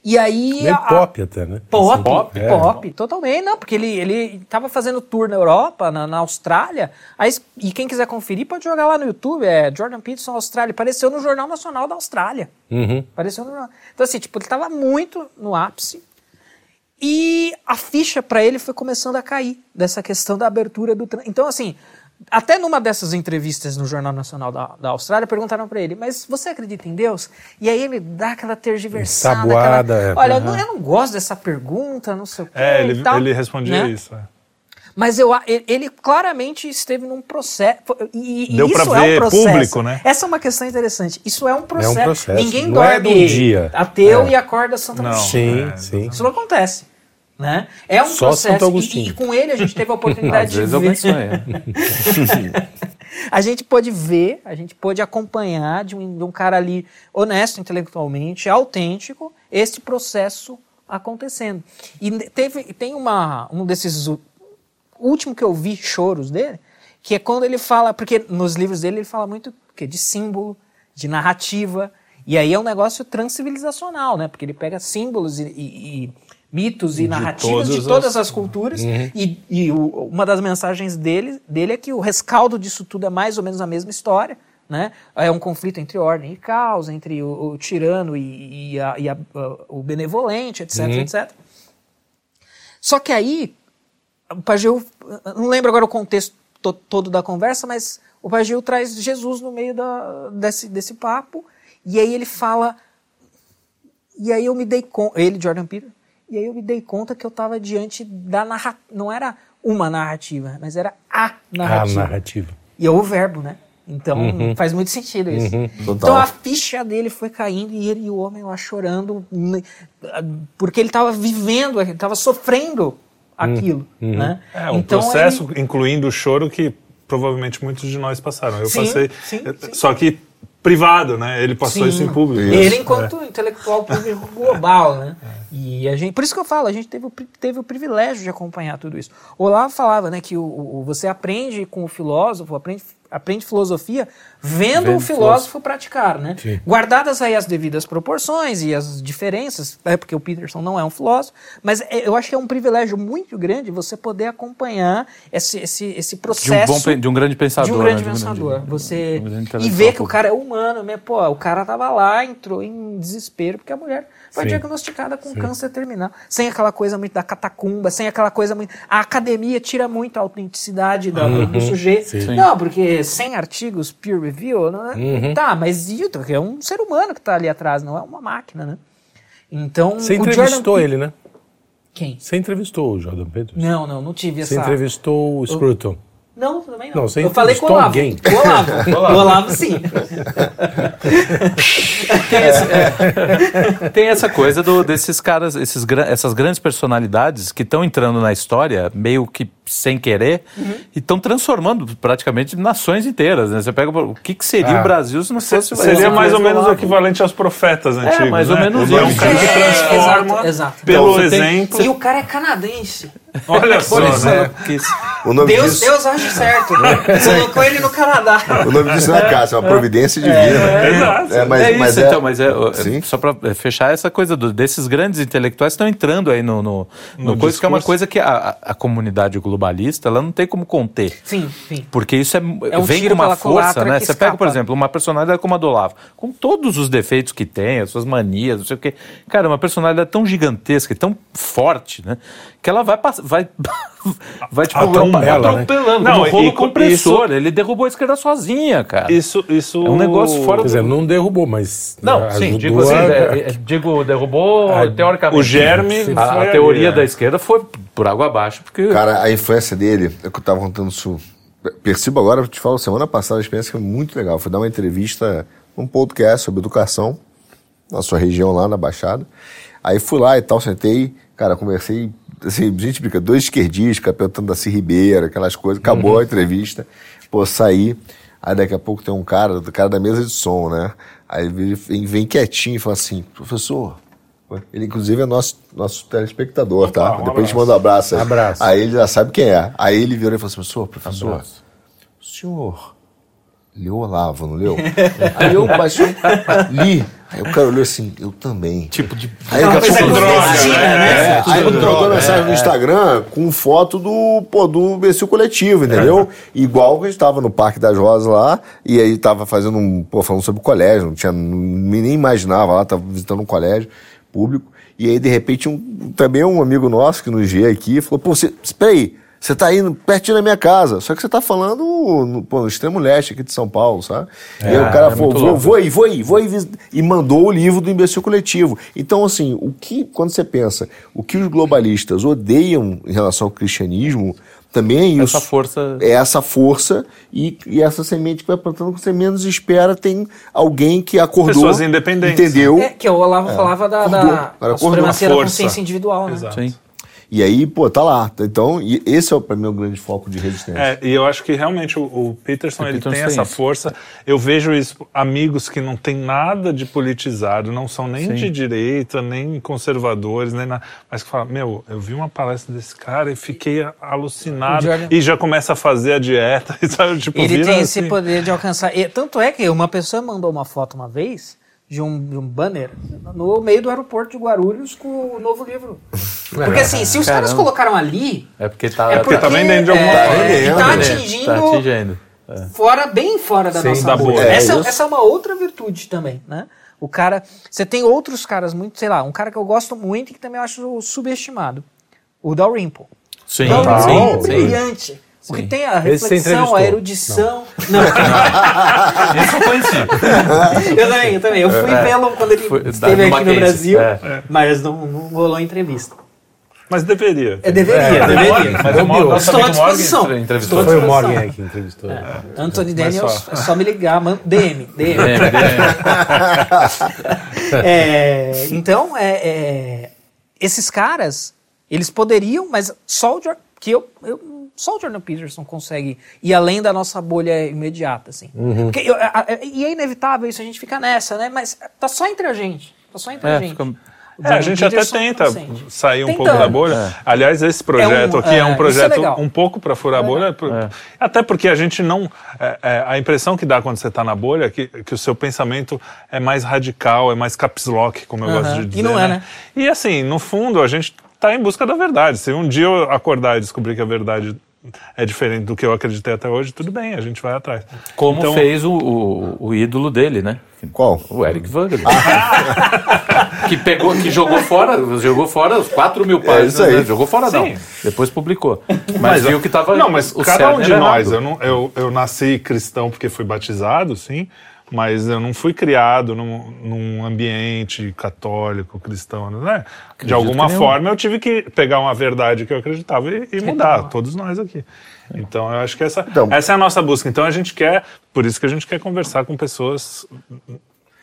S4: E aí.
S5: Meio a, pop até, né?
S4: Pop, pop, é. pop, totalmente. Não, porque ele, ele tava fazendo tour na Europa, na, na Austrália. Aí, e quem quiser conferir pode jogar lá no YouTube. É Jordan Peterson Austrália. Apareceu no Jornal Nacional da Austrália.
S5: Uhum.
S4: Apareceu no Então, assim, tipo, ele tava muito no ápice. E a ficha para ele foi começando a cair dessa questão da abertura do. Então, assim, até numa dessas entrevistas no Jornal Nacional da, da Austrália, perguntaram para ele, mas você acredita em Deus? E aí ele dá aquela tergiversada.
S5: Sabuada,
S4: aquela, Olha, uhum. eu não gosto dessa pergunta, não sei o quê.
S1: É, ele, ele respondia né? isso. É.
S4: Mas eu, ele claramente esteve num processo. E,
S1: Deu
S4: isso
S1: pra ver
S4: é um processo.
S1: público, né?
S4: Essa é uma questão interessante. Isso é um processo.
S5: É um processo.
S4: Ninguém
S5: não
S4: dorme
S5: é dia.
S4: ateu é. e acorda Santa
S1: não,
S5: Sim,
S1: é,
S5: sim.
S4: Isso não acontece. Né? É um
S5: Só
S4: processo. E, e, com ele a gente teve a oportunidade de ver. a gente pôde ver, a gente pôde acompanhar de um, de um cara ali honesto intelectualmente, autêntico, esse processo acontecendo. E teve, tem uma, um desses último que eu vi choros dele, que é quando ele fala, porque nos livros dele ele fala muito que de símbolo, de narrativa, e aí é um negócio transcivilizacional, né? Porque ele pega símbolos e, e mitos e narrativas de todas as, as culturas. Uhum. E, e o, uma das mensagens dele, dele é que o rescaldo disso tudo é mais ou menos a mesma história. Né? É um conflito entre ordem e caos, entre o, o tirano e, e, a, e a, o benevolente, etc, uhum. etc. Só que aí, o Pageu, não lembro agora o contexto to, todo da conversa, mas o Pageu traz Jesus no meio da, desse, desse papo, e aí ele fala, e aí eu me dei conta, ele, Jordan Peter, e aí eu me dei conta que eu estava diante da narrativa. Não era uma narrativa, mas era a narrativa.
S5: A narrativa.
S4: E é o verbo, né? Então uhum. faz muito sentido isso. Uhum. Então a ficha dele foi caindo e ele e o homem lá chorando, porque ele estava vivendo, ele estava sofrendo aquilo. Uhum. Né?
S1: É um então, processo, ele... incluindo o choro, que provavelmente muitos de nós passaram. Eu
S4: sim,
S1: passei.
S4: Sim, sim.
S1: Só que privado, né? Ele passou Sim, isso em público.
S4: Ele enquanto é. intelectual público global, né? É. E a gente, por isso que eu falo, a gente teve, teve o privilégio de acompanhar tudo isso. O Olavo falava, né, que o, o, você aprende com o filósofo, aprende aprende filosofia vendo, vendo o filósofo praticar, né?
S5: Sim.
S4: Guardadas aí as devidas proporções e as diferenças, é porque o Peterson não é um filósofo, mas é, eu acho que é um privilégio muito grande você poder acompanhar esse, esse, esse processo
S2: de um, bom, de um grande pensador,
S4: de um grande né? pensador, um grande, você um grande e ver que o cara é humano, né? Pô, o cara tava lá, entrou em desespero porque a mulher foi Sim. diagnosticada com Sim. câncer terminal. Sem aquela coisa muito da catacumba, sem aquela coisa muito. A academia tira muito a autenticidade do, uhum. do sujeito. Sim. Não, porque sem artigos peer review, não é? Uhum. tá, mas é um ser humano que está ali atrás, não é uma máquina, né? Então.
S5: Você entrevistou
S4: Jordan...
S5: ele, né?
S4: Quem?
S5: Você entrevistou o Jordan Peterson?
S4: Não, não, não tive essa.
S5: Você entrevistou o Scruton?
S4: Não, também não.
S5: não
S4: eu falei com o Olavo.
S5: Alguém.
S4: O Olavo. o Olavo, sim.
S2: tem, esse, é, tem, essa coisa do, desses caras, esses, essas grandes personalidades que estão entrando na história meio que sem querer uhum. e estão transformando praticamente nações inteiras. Né? Você pega o que, que seria ah. o Brasil se não fosse
S1: Seria mais ou menos o equivalente aos profetas antigos. É,
S2: mais
S1: né?
S2: ou menos
S1: isso. É um cara que transforma exato, exato. pelo então, exemplo.
S4: Tem... E o cara é canadense.
S1: Olha só, né?
S3: O nome
S4: Deus,
S3: disso...
S4: Deus age certo. Colocou ele no Canadá.
S3: O nome disso não é caça, é uma providência divina.
S2: É, é, exato. É, mas, é isso, mas é... então, mas é, só para fechar essa coisa do, desses grandes intelectuais estão entrando aí no, no, no, no coisa que é uma coisa que a, a comunidade globalista ela não tem como conter.
S4: Sim, sim.
S2: Porque isso é, é um vem com uma força, né? Você escapa. pega, por exemplo, uma personalidade como a do Olavo, com todos os defeitos que tem, as suas manias, não sei o quê. Cara, uma personalidade tão gigantesca e tão forte, né? Que ela vai vai vai tipo
S1: atropelando,
S2: atropelando né? não, um rolo compressor. Isso, ele derrubou a esquerda sozinha, cara.
S1: Isso, isso
S2: é um negócio fora.
S5: Quer dizer, não derrubou, mas
S2: não, sim, digo assim, a... É, é, digo derrubou a, teoricamente.
S1: O germe,
S2: a, a teoria ali, da esquerda foi por água abaixo, porque
S3: cara, a influência dele, é que eu tava contando isso. Percebo agora, eu te falo, semana passada a experiência foi muito legal. Fui dar uma entrevista, um podcast sobre educação na sua região lá na Baixada. Aí fui lá e tal, sentei, cara, conversei, assim, gente brinca, dois esquerdistas, perguntando da Ribeiro, aquelas coisas, acabou uhum. a entrevista, pô, saí, aí daqui a pouco tem um cara, do cara da mesa de som, né? Aí ele vem, vem quietinho e fala assim, professor, ele, inclusive, é nosso, nosso telespectador, tá? Um Depois a gente manda um abraço. Aí.
S5: abraço.
S3: Aí ele já sabe quem é. Aí ele virou e falou assim: professor, professor, abraço. o senhor leu Olavo, não leu? aí eu baixei, li. Aí o cara olhou assim, eu também.
S2: Tipo de.
S3: Aí
S2: não,
S3: daqui a pouco. Né? Aí ele trocou mensagem no Instagram com foto do, pô, do imbecil coletivo, entendeu? Igual que a gente tava no Parque das Rosas lá, e aí tava fazendo um. Pô, falando sobre o colégio, não tinha. Nem imaginava lá, tava visitando um colégio público. E aí, de repente, um, também um amigo nosso que nos vê aqui falou: pô, você, espera aí, você está indo pertinho da minha casa, só que você está falando no, pô, no extremo leste aqui de São Paulo, sabe? É, e aí o cara é falou: vou, vou aí, vou aí, vou aí. E mandou o livro do imbecil coletivo. Então, assim, o que, quando você pensa, o que os globalistas odeiam em relação ao cristianismo também é isso.
S2: Essa força.
S3: É essa força e, e essa semente que vai plantando que você menos espera, tem alguém que acordou.
S1: Pessoas independentes.
S3: Entendeu?
S4: É, que o Olavo é. falava da, da, da supremacia da consciência individual, né?
S3: Exato. Sim. E aí, pô, tá lá. Então, esse é para mim o grande foco de resistência.
S1: É, e eu acho que realmente o, o Peterson, o ele Peterson tem essa isso. força. Eu vejo isso, amigos que não tem nada de politizado, não são nem Sim. de direita, nem conservadores, nem nada, mas que falam, meu, eu vi uma palestra desse cara e fiquei alucinado. Jordan... E já começa a fazer a dieta. Sabe? Tipo,
S4: ele tem assim. esse poder de alcançar. E, tanto é que uma pessoa mandou uma foto uma vez de um, de um banner no meio do aeroporto de Guarulhos com o novo livro. Porque assim, se os Caramba. caras colocaram ali.
S2: É porque tá,
S1: é porque tá vendendo de alguma
S4: é. É, tá atingindo. Tá atingindo. É. Fora, bem fora da Sim, nossa da bolha. É, essa, essa é uma outra virtude também, né? O cara. Você tem outros caras muito, sei lá, um cara que eu gosto muito e que também eu acho subestimado. O Dalrymple.
S2: Sim,
S4: Dalrymple sim, é brilhante. Sim. Porque tem a reflexão, a erudição. Não. não.
S2: Isso eu conheci.
S4: eu também, eu também. Eu fui é, vê-lo quando ele foi, esteve aqui no Brasil, é. mas não, não rolou entrevista.
S1: Mas deveria.
S4: É, deveria, é, deveria.
S2: Mas o Morgan,
S4: Estou à disposição.
S2: Entrevistou.
S5: Foi o Morgan que entrevistou. É.
S4: Anthony Daniels, só. é só me ligar. DM, DM. DM, DM. é, então, é, é, esses caras, eles poderiam, mas só o que eu, eu só o Jordan Peterson consegue ir além da nossa bolha imediata, assim. Uhum. Porque, eu, a, a, e é inevitável isso, a gente fica nessa, né? Mas tá só entre a gente. Tá só entre é, a gente. Fica...
S1: É, a gente até tenta sair um Tentando. pouco da bolha. É. Aliás, esse projeto é um, aqui é, um é, projeto um pouco para furar a bolha, é. até porque a gente não. É, a impressão que dá quando você está na bolha é que, que o seu pensamento é mais radical, é mais caps lock, como eu gosto de dizer.
S4: E não é, né? né?
S1: E assim, no fundo, a gente está em busca da verdade. Se um dia eu acordar e descobrir que a verdade é diferente do que eu acreditei até hoje, tudo bem, a gente vai atrás.
S2: Como então, fez o, o, o, ídolo dele, né?
S3: Qual?
S2: O Eric Wagner. Ah. que pegou, que jogou fora, jogou fora os 4 mil páginas. É né? Jogou fora Sim. não. Depois publicou. Mas, mas viu que estava.
S1: Não, mas cada um de nós, eu, não, eu, eu nasci cristão porque fui batizado, sim mas eu não fui criado num, num ambiente católico, cristão, né? Acredito de alguma forma eu tive que pegar uma verdade que eu acreditava e, e mudar, todos nós aqui. Então eu acho que essa, então, essa é a nossa busca. Então a gente quer, por isso que a gente quer conversar com pessoas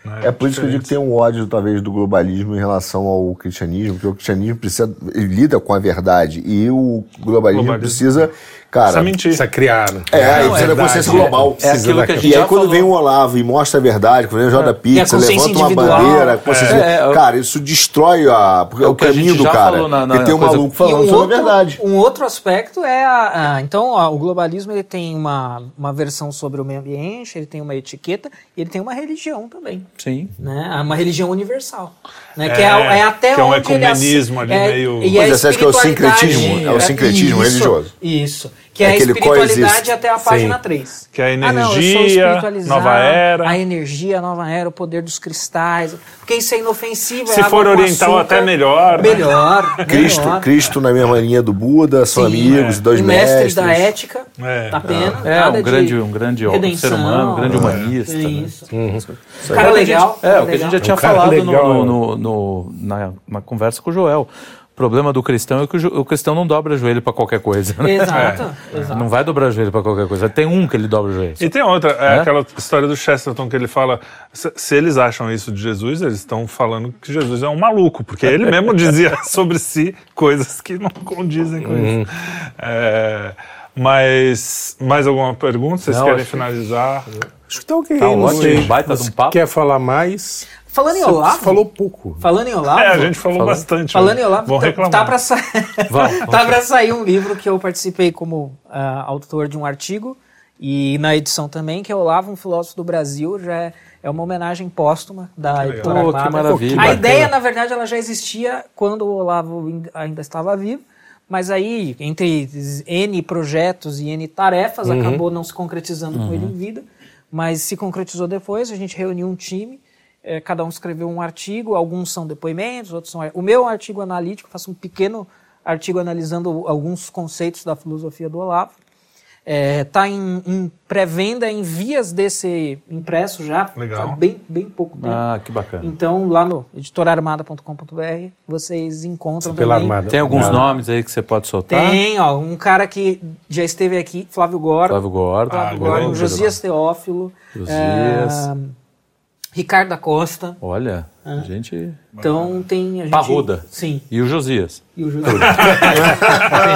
S3: né, é por isso que eu digo que tem um ódio, talvez, do globalismo em relação ao cristianismo, porque o cristianismo precisa, lida com a verdade e o globalismo, globalismo. precisa Cara,
S1: precisa mentir.
S5: Precisa criar. Né?
S3: É, é, precisa da consciência global.
S2: É, aquilo que a gente
S3: E aí quando vem o Olavo e mostra a verdade, quando vem o Joda é. Pizza, levanta uma bandeira, é. é. cara, isso destrói a, é o, caminho do cara. Na, na, tem um maluco falando um sobre a verdade.
S4: Um outro aspecto é a, a então a, o globalismo ele tem uma, uma versão sobre o meio ambiente, ele tem uma etiqueta e ele tem uma religião também.
S2: Sim.
S4: Né? Uma religião universal. Né? que é, é até
S1: que é um ecumenismo ali meio...
S3: E Mas você acha que é o sincretismo, é o sincretismo religioso.
S4: Isso que é, é a espiritualidade até a página Sim. 3.
S1: Que é a energia, ah, não, nova era.
S4: A energia, a nova era, o poder dos cristais. Porque isso é inofensivo.
S1: Se
S4: é
S1: for oriental,
S4: açúcar,
S1: até melhor.
S4: Né? Melhor.
S3: Cristo,
S4: melhor.
S3: Cristo na mesma linha do Buda, são Sim, amigos, é. dois
S4: e
S3: mestres.
S4: da ética, é. pena.
S2: É, um grande, um grande redenção, ser humano, um grande humanista. Né?
S4: Isso. Uhum. Cara legal.
S2: É, o que a gente já tinha falado no, no, na, na conversa com o Joel problema do cristão é que o, cristão não dobra o joelho para qualquer coisa.
S4: Né? Exato, é. exato,
S2: Não vai dobrar o joelho para qualquer coisa. Tem um que ele dobra o joelho.
S1: E tem outra, é, é? aquela história do Chesterton que ele fala: se, se eles acham isso de Jesus, eles estão falando que Jesus é um maluco, porque ele mesmo dizia sobre si coisas que não condizem com uhum. isso. É, mas mais alguma pergunta? Vocês não, querem finalizar?
S5: Acho que tá ok. Tá ótimo,
S2: baita de um papo.
S5: Quer falar mais?
S4: Falando em Olavo.
S5: Você falou pouco.
S4: Falando em Olavo.
S1: É, a gente falou, falou bastante.
S4: Falando né? em Olavo, Vão tá, reclamar. tá para sa... tá sair um livro que eu participei como uh, autor de um artigo e na edição também, que é Olavo, um filósofo do Brasil, já é, é uma homenagem póstuma da editora
S2: oh, que maravilha.
S4: A ideia, na verdade, ela já existia quando o Olavo ainda estava vivo, mas aí, entre N projetos e N tarefas, uhum. acabou não se concretizando uhum. com ele em vida, mas se concretizou depois, a gente reuniu um time é, cada um escreveu um artigo, alguns são depoimentos, outros são. O meu artigo analítico, faço um pequeno artigo analisando alguns conceitos da filosofia do Olavo. Está é, tá em, em pré-venda, em vias de ser impresso já.
S1: Legal.
S4: Bem, bem pouco tempo.
S2: Ah, que bacana.
S4: Então, lá no editorarmada.com.br, vocês encontram
S5: Pela
S4: também.
S5: Armada.
S2: Tem alguns nomes aí que você pode soltar?
S4: Tem, ó. Um cara que já esteve aqui, Flávio Gordo.
S2: Flávio Gordo.
S4: Flávio ah, Gordo, Josias Teófilo.
S2: Josias. É,
S4: Ricardo da Costa.
S2: Olha, ah. gente.
S4: Então tem a gente.
S2: Parruda.
S4: Sim.
S2: E o Josias.
S4: E o Josias.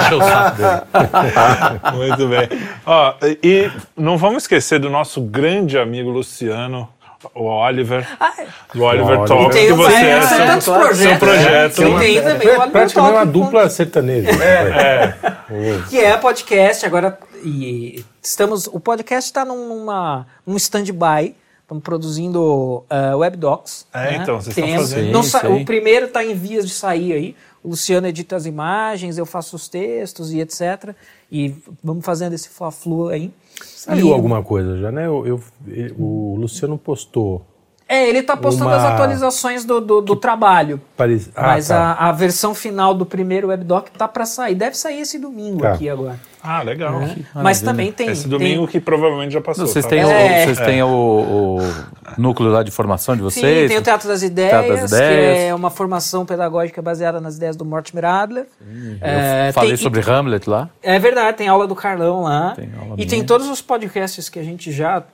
S2: Encheu o saco dele.
S1: Muito bem. Ó, e não vamos esquecer do nosso grande amigo Luciano. O Oliver, ah, é. do Oliver Talk, que você é
S4: seu, seu projeto. projeto.
S5: Né? Tem também o Oliver Praticamente uma dupla sertaneja.
S1: É,
S4: é. Que é podcast, agora e estamos, o podcast está numa, num stand-by, Estamos produzindo uh, webdocs.
S1: É, né? então, vocês estão fazendo.
S4: Sim, o primeiro está em vias de sair aí. O Luciano edita as imagens, eu faço os textos e etc. E vamos fazendo esse fla-flu aí.
S5: Saiu e... alguma coisa já, né? Eu, eu, o Luciano postou
S4: é, ele está postando uma... as atualizações do, do, do trabalho.
S5: Parece...
S4: Ah, mas tá. a, a, versão final do primeiro webdoc tá para sair. Deve sair esse domingo tá. aqui agora.
S1: Ah, legal.
S4: É. Mas também tem.
S1: Esse domingo tem... que provavelmente já passou.
S2: vocês tá? têm, é. o, vocês têm o, o, núcleo lá de formação de vocês?
S4: Sim, tem o Teatro das Ideias, Teatro das Ideias. que é uma formação pedagógica baseada nas ideias do Mortimer Adler.
S2: Sim, é, falei tem, sobre e, Hamlet lá.
S4: É verdade, tem aula do Carlão lá. Tem e minha. tem todos os podcasts que a gente já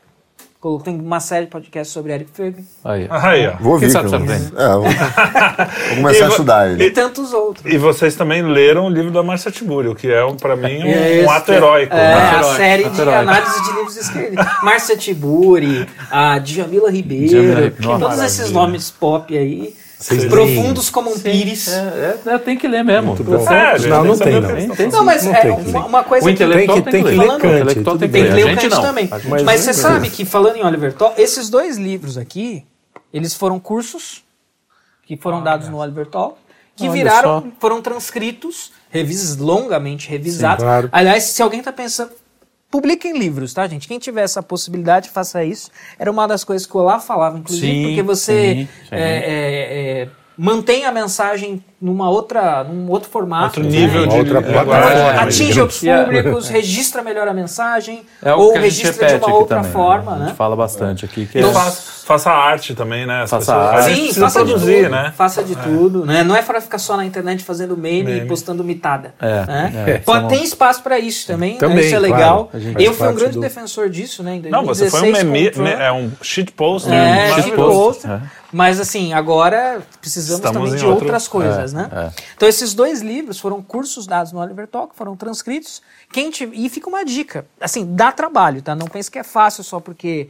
S4: tem uma série de podcasts sobre Eric Ferguson.
S1: Aí, aí ó.
S3: Vou ouvir. Sabe, sabe é, vou, vou começar a estudar ele.
S4: E tantos outros.
S1: E vocês também leram o livro da Marcia Tiburi, que é, um, para mim, um, é um ato heróico.
S4: É, né? a série de análise de livros escritos. Marcia Tiburi, a Djamila Ribeiro, Djamila, todos maravilha. esses nomes pop aí. Sim. Profundos como um pires.
S2: É, é, tem que ler mesmo.
S5: Muito bom. É, não, não tem, não. Tem,
S4: tem, não, mas não é uma, uma, coisa
S2: o intelectual
S4: que
S2: tem que, tem que ler Kant.
S4: O tem que ler o Kant também. Mas, mas você sabe que, falando em Oliver Toll, esses dois livros aqui, eles foram cursos que foram ah, dados no Oliver Toll, que Olha viraram, só. foram transcritos, revis, longamente revisados. Sim, claro. Aliás, se alguém está pensando, publiquem livros, tá, gente? Quem tiver essa possibilidade, faça isso. Era uma das coisas que o Olá falava, inclusive, sim, porque você sim, sim. É, é, é, mantém a mensagem numa outra, num outro formato.
S1: Outro nível né? de
S5: outra plataforma.
S4: Atinge outros públicos, registra melhor a mensagem, é ou registra de uma outra também, forma. Né? A gente
S2: né? fala bastante aqui. Que
S1: é... faça, faça arte também, né?
S2: As faça arte.
S4: Sim, faça produzir, de tudo, né? Faça de é. tudo. Né? Não é para ficar só na internet fazendo meme, meme. e postando mitada.
S2: É,
S4: né? é. Pode, tem espaço para isso também,
S5: também
S4: né? isso é legal.
S5: Claro.
S4: Eu fui um grande do... defensor disso, né? Em 2016,
S1: Não, você foi um meme, é um shitpost.
S4: É, shitpost. Mas assim, agora precisamos Estamos também de outro... outras coisas, né? Então esses dois livros foram cursos dados no Oliver Talk, foram transcritos. Quem te... E fica uma dica, assim, dá trabalho, tá? Não pense que é fácil só porque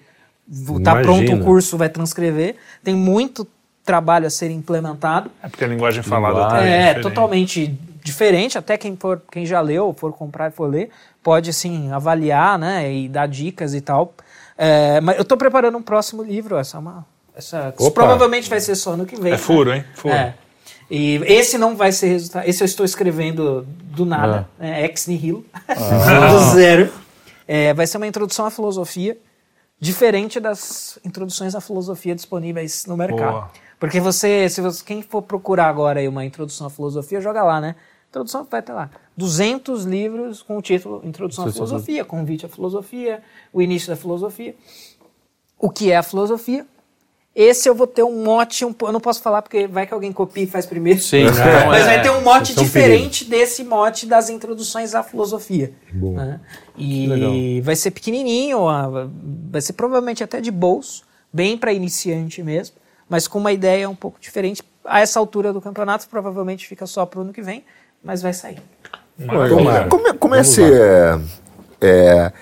S4: está pronto o curso, vai transcrever. Tem muito trabalho a ser implementado.
S1: É porque a linguagem falada linguagem,
S4: tá é, é totalmente diferente. Até quem for, quem já leu, for comprar e for ler, pode assim avaliar, né, e dar dicas e tal. É, mas eu estou preparando um próximo livro. Essa é uma, essa provavelmente vai ser só ano que vem.
S1: É furo, hein?
S4: Furo. É. E esse não vai ser resultado. Esse eu estou escrevendo do nada, ah. é, ex nihilo, ah. do zero. É, vai ser uma introdução à filosofia, diferente das introduções à filosofia disponíveis no mercado. Boa. Porque você, se você, quem for procurar agora aí uma introdução à filosofia, joga lá, né? Introdução vai ter lá 200 livros com o título Introdução à Filosofia, Convite à Filosofia, o início da filosofia, o que é a filosofia esse eu vou ter um mote, um, eu não posso falar porque vai que alguém copia e faz primeiro.
S2: Sim,
S4: mas vai ter um mote diferente perigo. desse mote das introduções à filosofia. Né? E vai ser pequenininho, vai ser provavelmente até de bolso, bem para iniciante mesmo, mas com uma ideia um pouco diferente. A essa altura do campeonato, provavelmente fica só para o ano que vem, mas vai sair.
S3: Como, como é ser é,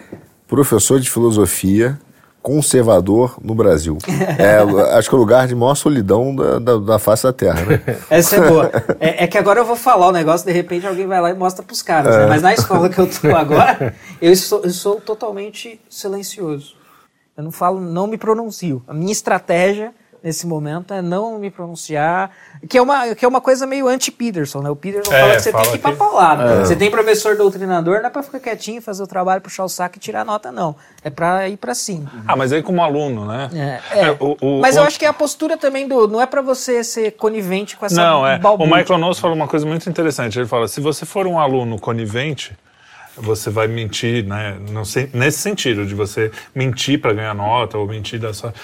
S3: professor de filosofia conservador no Brasil. É, acho que é o lugar de maior solidão da, da, da face da Terra, né?
S4: Essa é boa. É, é, que agora eu vou falar o negócio, de repente alguém vai lá e mostra pros caras, né? é. né? Mas na escola que eu tô agora, eu sou, eu sou totalmente silencioso. Eu não falo, não me pronuncio. A minha estratégia nesse momento é não me pronunciar, que é uma, que é uma coisa meio anti-Peterson, né? O Peterson é, fala que você fala tem que ir pra palavra. É. Você tem professor doutrinador, não é pra ficar quietinho, fazer o trabalho, puxar o saco e tirar nota, não. É pra ir pra cima.
S1: Ah, mas aí como aluno, né?
S4: É, é. é o, o, mas o... eu acho que é a postura também do... Não é pra você ser conivente com essa
S1: Não, é. O Michael Knowles fala uma coisa muito interessante. Ele fala, se você for um aluno conivente você vai mentir, né? Não sei, nesse sentido, de você mentir para ganhar nota ou mentir da sua.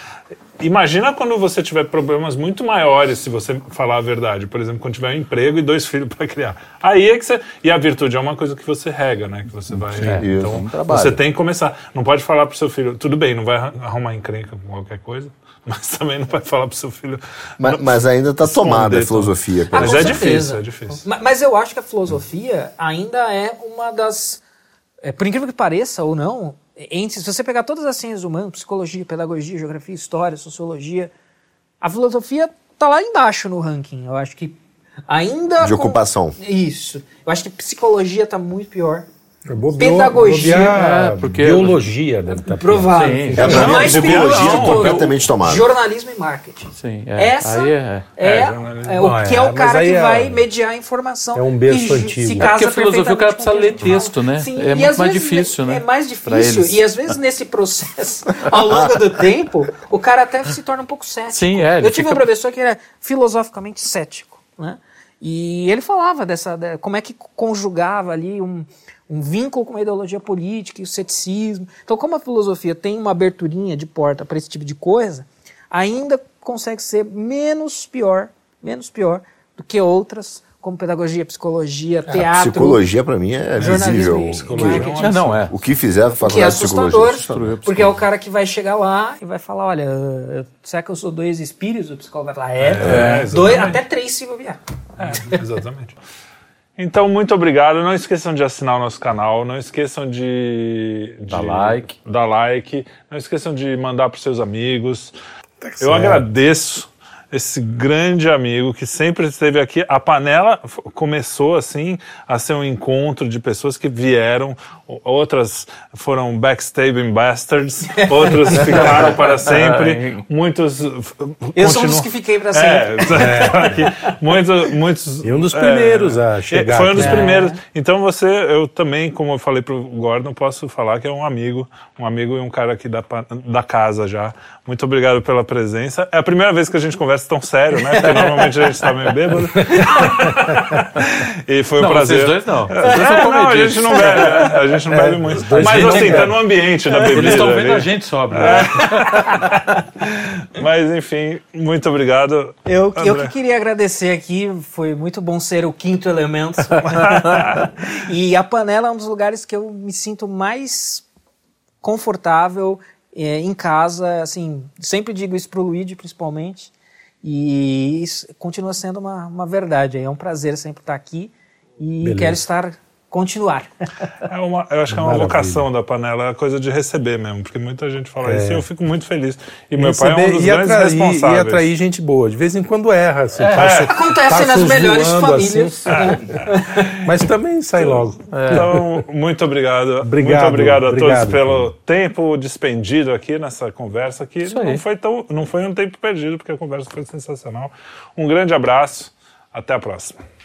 S1: Imagina quando você tiver problemas muito maiores se você falar a verdade. Por exemplo, quando tiver um emprego e dois filhos para criar. Aí é que você. E a virtude é uma coisa que você rega, né? Que você vai. É, então, é um você tem que começar. Não pode falar pro seu filho, tudo bem, não vai arrumar encrenca com qualquer coisa. Mas também não vai falar pro seu filho.
S3: Mas, mas ainda está tomada a filosofia.
S1: Ah, mas é difícil, é difícil.
S4: Mas, mas eu acho que a filosofia ainda é uma das. É, por incrível que pareça ou não, entre, se você pegar todas as ciências humanas, psicologia, pedagogia, geografia, história, sociologia, a filosofia está lá embaixo no ranking. Eu acho que ainda.
S3: De com... ocupação.
S4: Isso. Eu acho que psicologia está muito pior.
S5: Pedagogia. É, porque biologia deve estar
S4: provável. Sim, é,
S3: é mais biologia completamente tomada.
S4: Jornalismo e marketing.
S2: Sim, é.
S4: Essa é, é, é, é o que é o cara que vai mediar a informação.
S5: É um berço antigo. Se
S2: casa porque a filosofia o cara precisa ler texto, né?
S4: Sim,
S2: é muito mais difícil, né?
S4: É mais difícil. E às vezes nesse processo, ao longo do tempo, o cara até se torna um pouco cético.
S2: Sim, é.
S4: Eu tive um professor que era filosoficamente cético, né? E ele falava dessa, como é que conjugava ali um, um vínculo com a ideologia política e o ceticismo. Então, como a filosofia tem uma aberturinha de porta para esse tipo de coisa, ainda consegue ser menos pior, menos pior do que outras como pedagogia, psicologia, é, teatro.
S3: Psicologia para mim é visível.
S2: É, não é.
S3: O que fizer
S4: faculdade é de psicologia. Porque é o cara que vai chegar lá e vai falar, olha, será que eu sou dois espíritos? O psicólogo vai falar, é, é dois, até três se bobear.
S1: É, exatamente. Então, muito obrigado. Não esqueçam de assinar o nosso canal. Não esqueçam de, de
S2: dar like.
S1: Dar like. Não esqueçam de mandar para seus amigos. Tá Eu agradeço esse grande amigo que sempre esteve aqui. A panela começou assim a ser um encontro de pessoas que vieram, outras foram backstabbing bastards, outros ficaram para sempre, muitos.
S4: Eu sou um dos que fiquei para sempre.
S1: É, é, muitos, muitos.
S5: E um dos primeiros é, a chegar.
S1: Foi um dos primeiros. Então você, eu também, como eu falei para o Gordon, posso falar que é um amigo, um amigo e um cara aqui da, da casa já. Muito obrigado pela presença. É a primeira vez que a gente conversa tão sério, né? Porque normalmente a gente está meio bêbado. e foi um
S2: não,
S1: prazer.
S2: Vocês dois não.
S1: É, não, a gente não bebe, né? A gente não é, bebe muito. Mas assim, tá no ambiente da bebida.
S2: Eles estão vendo a gente sobra. É.
S1: Mas enfim, muito obrigado.
S4: Eu, eu que queria agradecer aqui, foi muito bom ser o quinto elemento. e a panela é um dos lugares que eu me sinto mais confortável é, em casa, assim, sempre digo isso para o Luigi, principalmente, e isso continua sendo uma, uma verdade. É um prazer sempre estar aqui e Beleza. quero estar continuar.
S1: É uma, eu acho que é uma Maravilha. vocação da panela, é a coisa de receber mesmo, porque muita gente fala é. isso e eu fico muito feliz. E meu pai é um dos e grandes atrair, responsáveis.
S5: E atrair gente boa, de vez em quando erra. Assim,
S4: é. Passo, Acontece nas melhores famílias. Assim,
S5: né? Mas também sai logo.
S1: É. Então, muito obrigado. Obrigado, muito obrigado a obrigado, todos pelo tempo despendido aqui nessa conversa, que não foi, tão, não foi um tempo perdido, porque a conversa foi sensacional. Um grande abraço, até a próxima.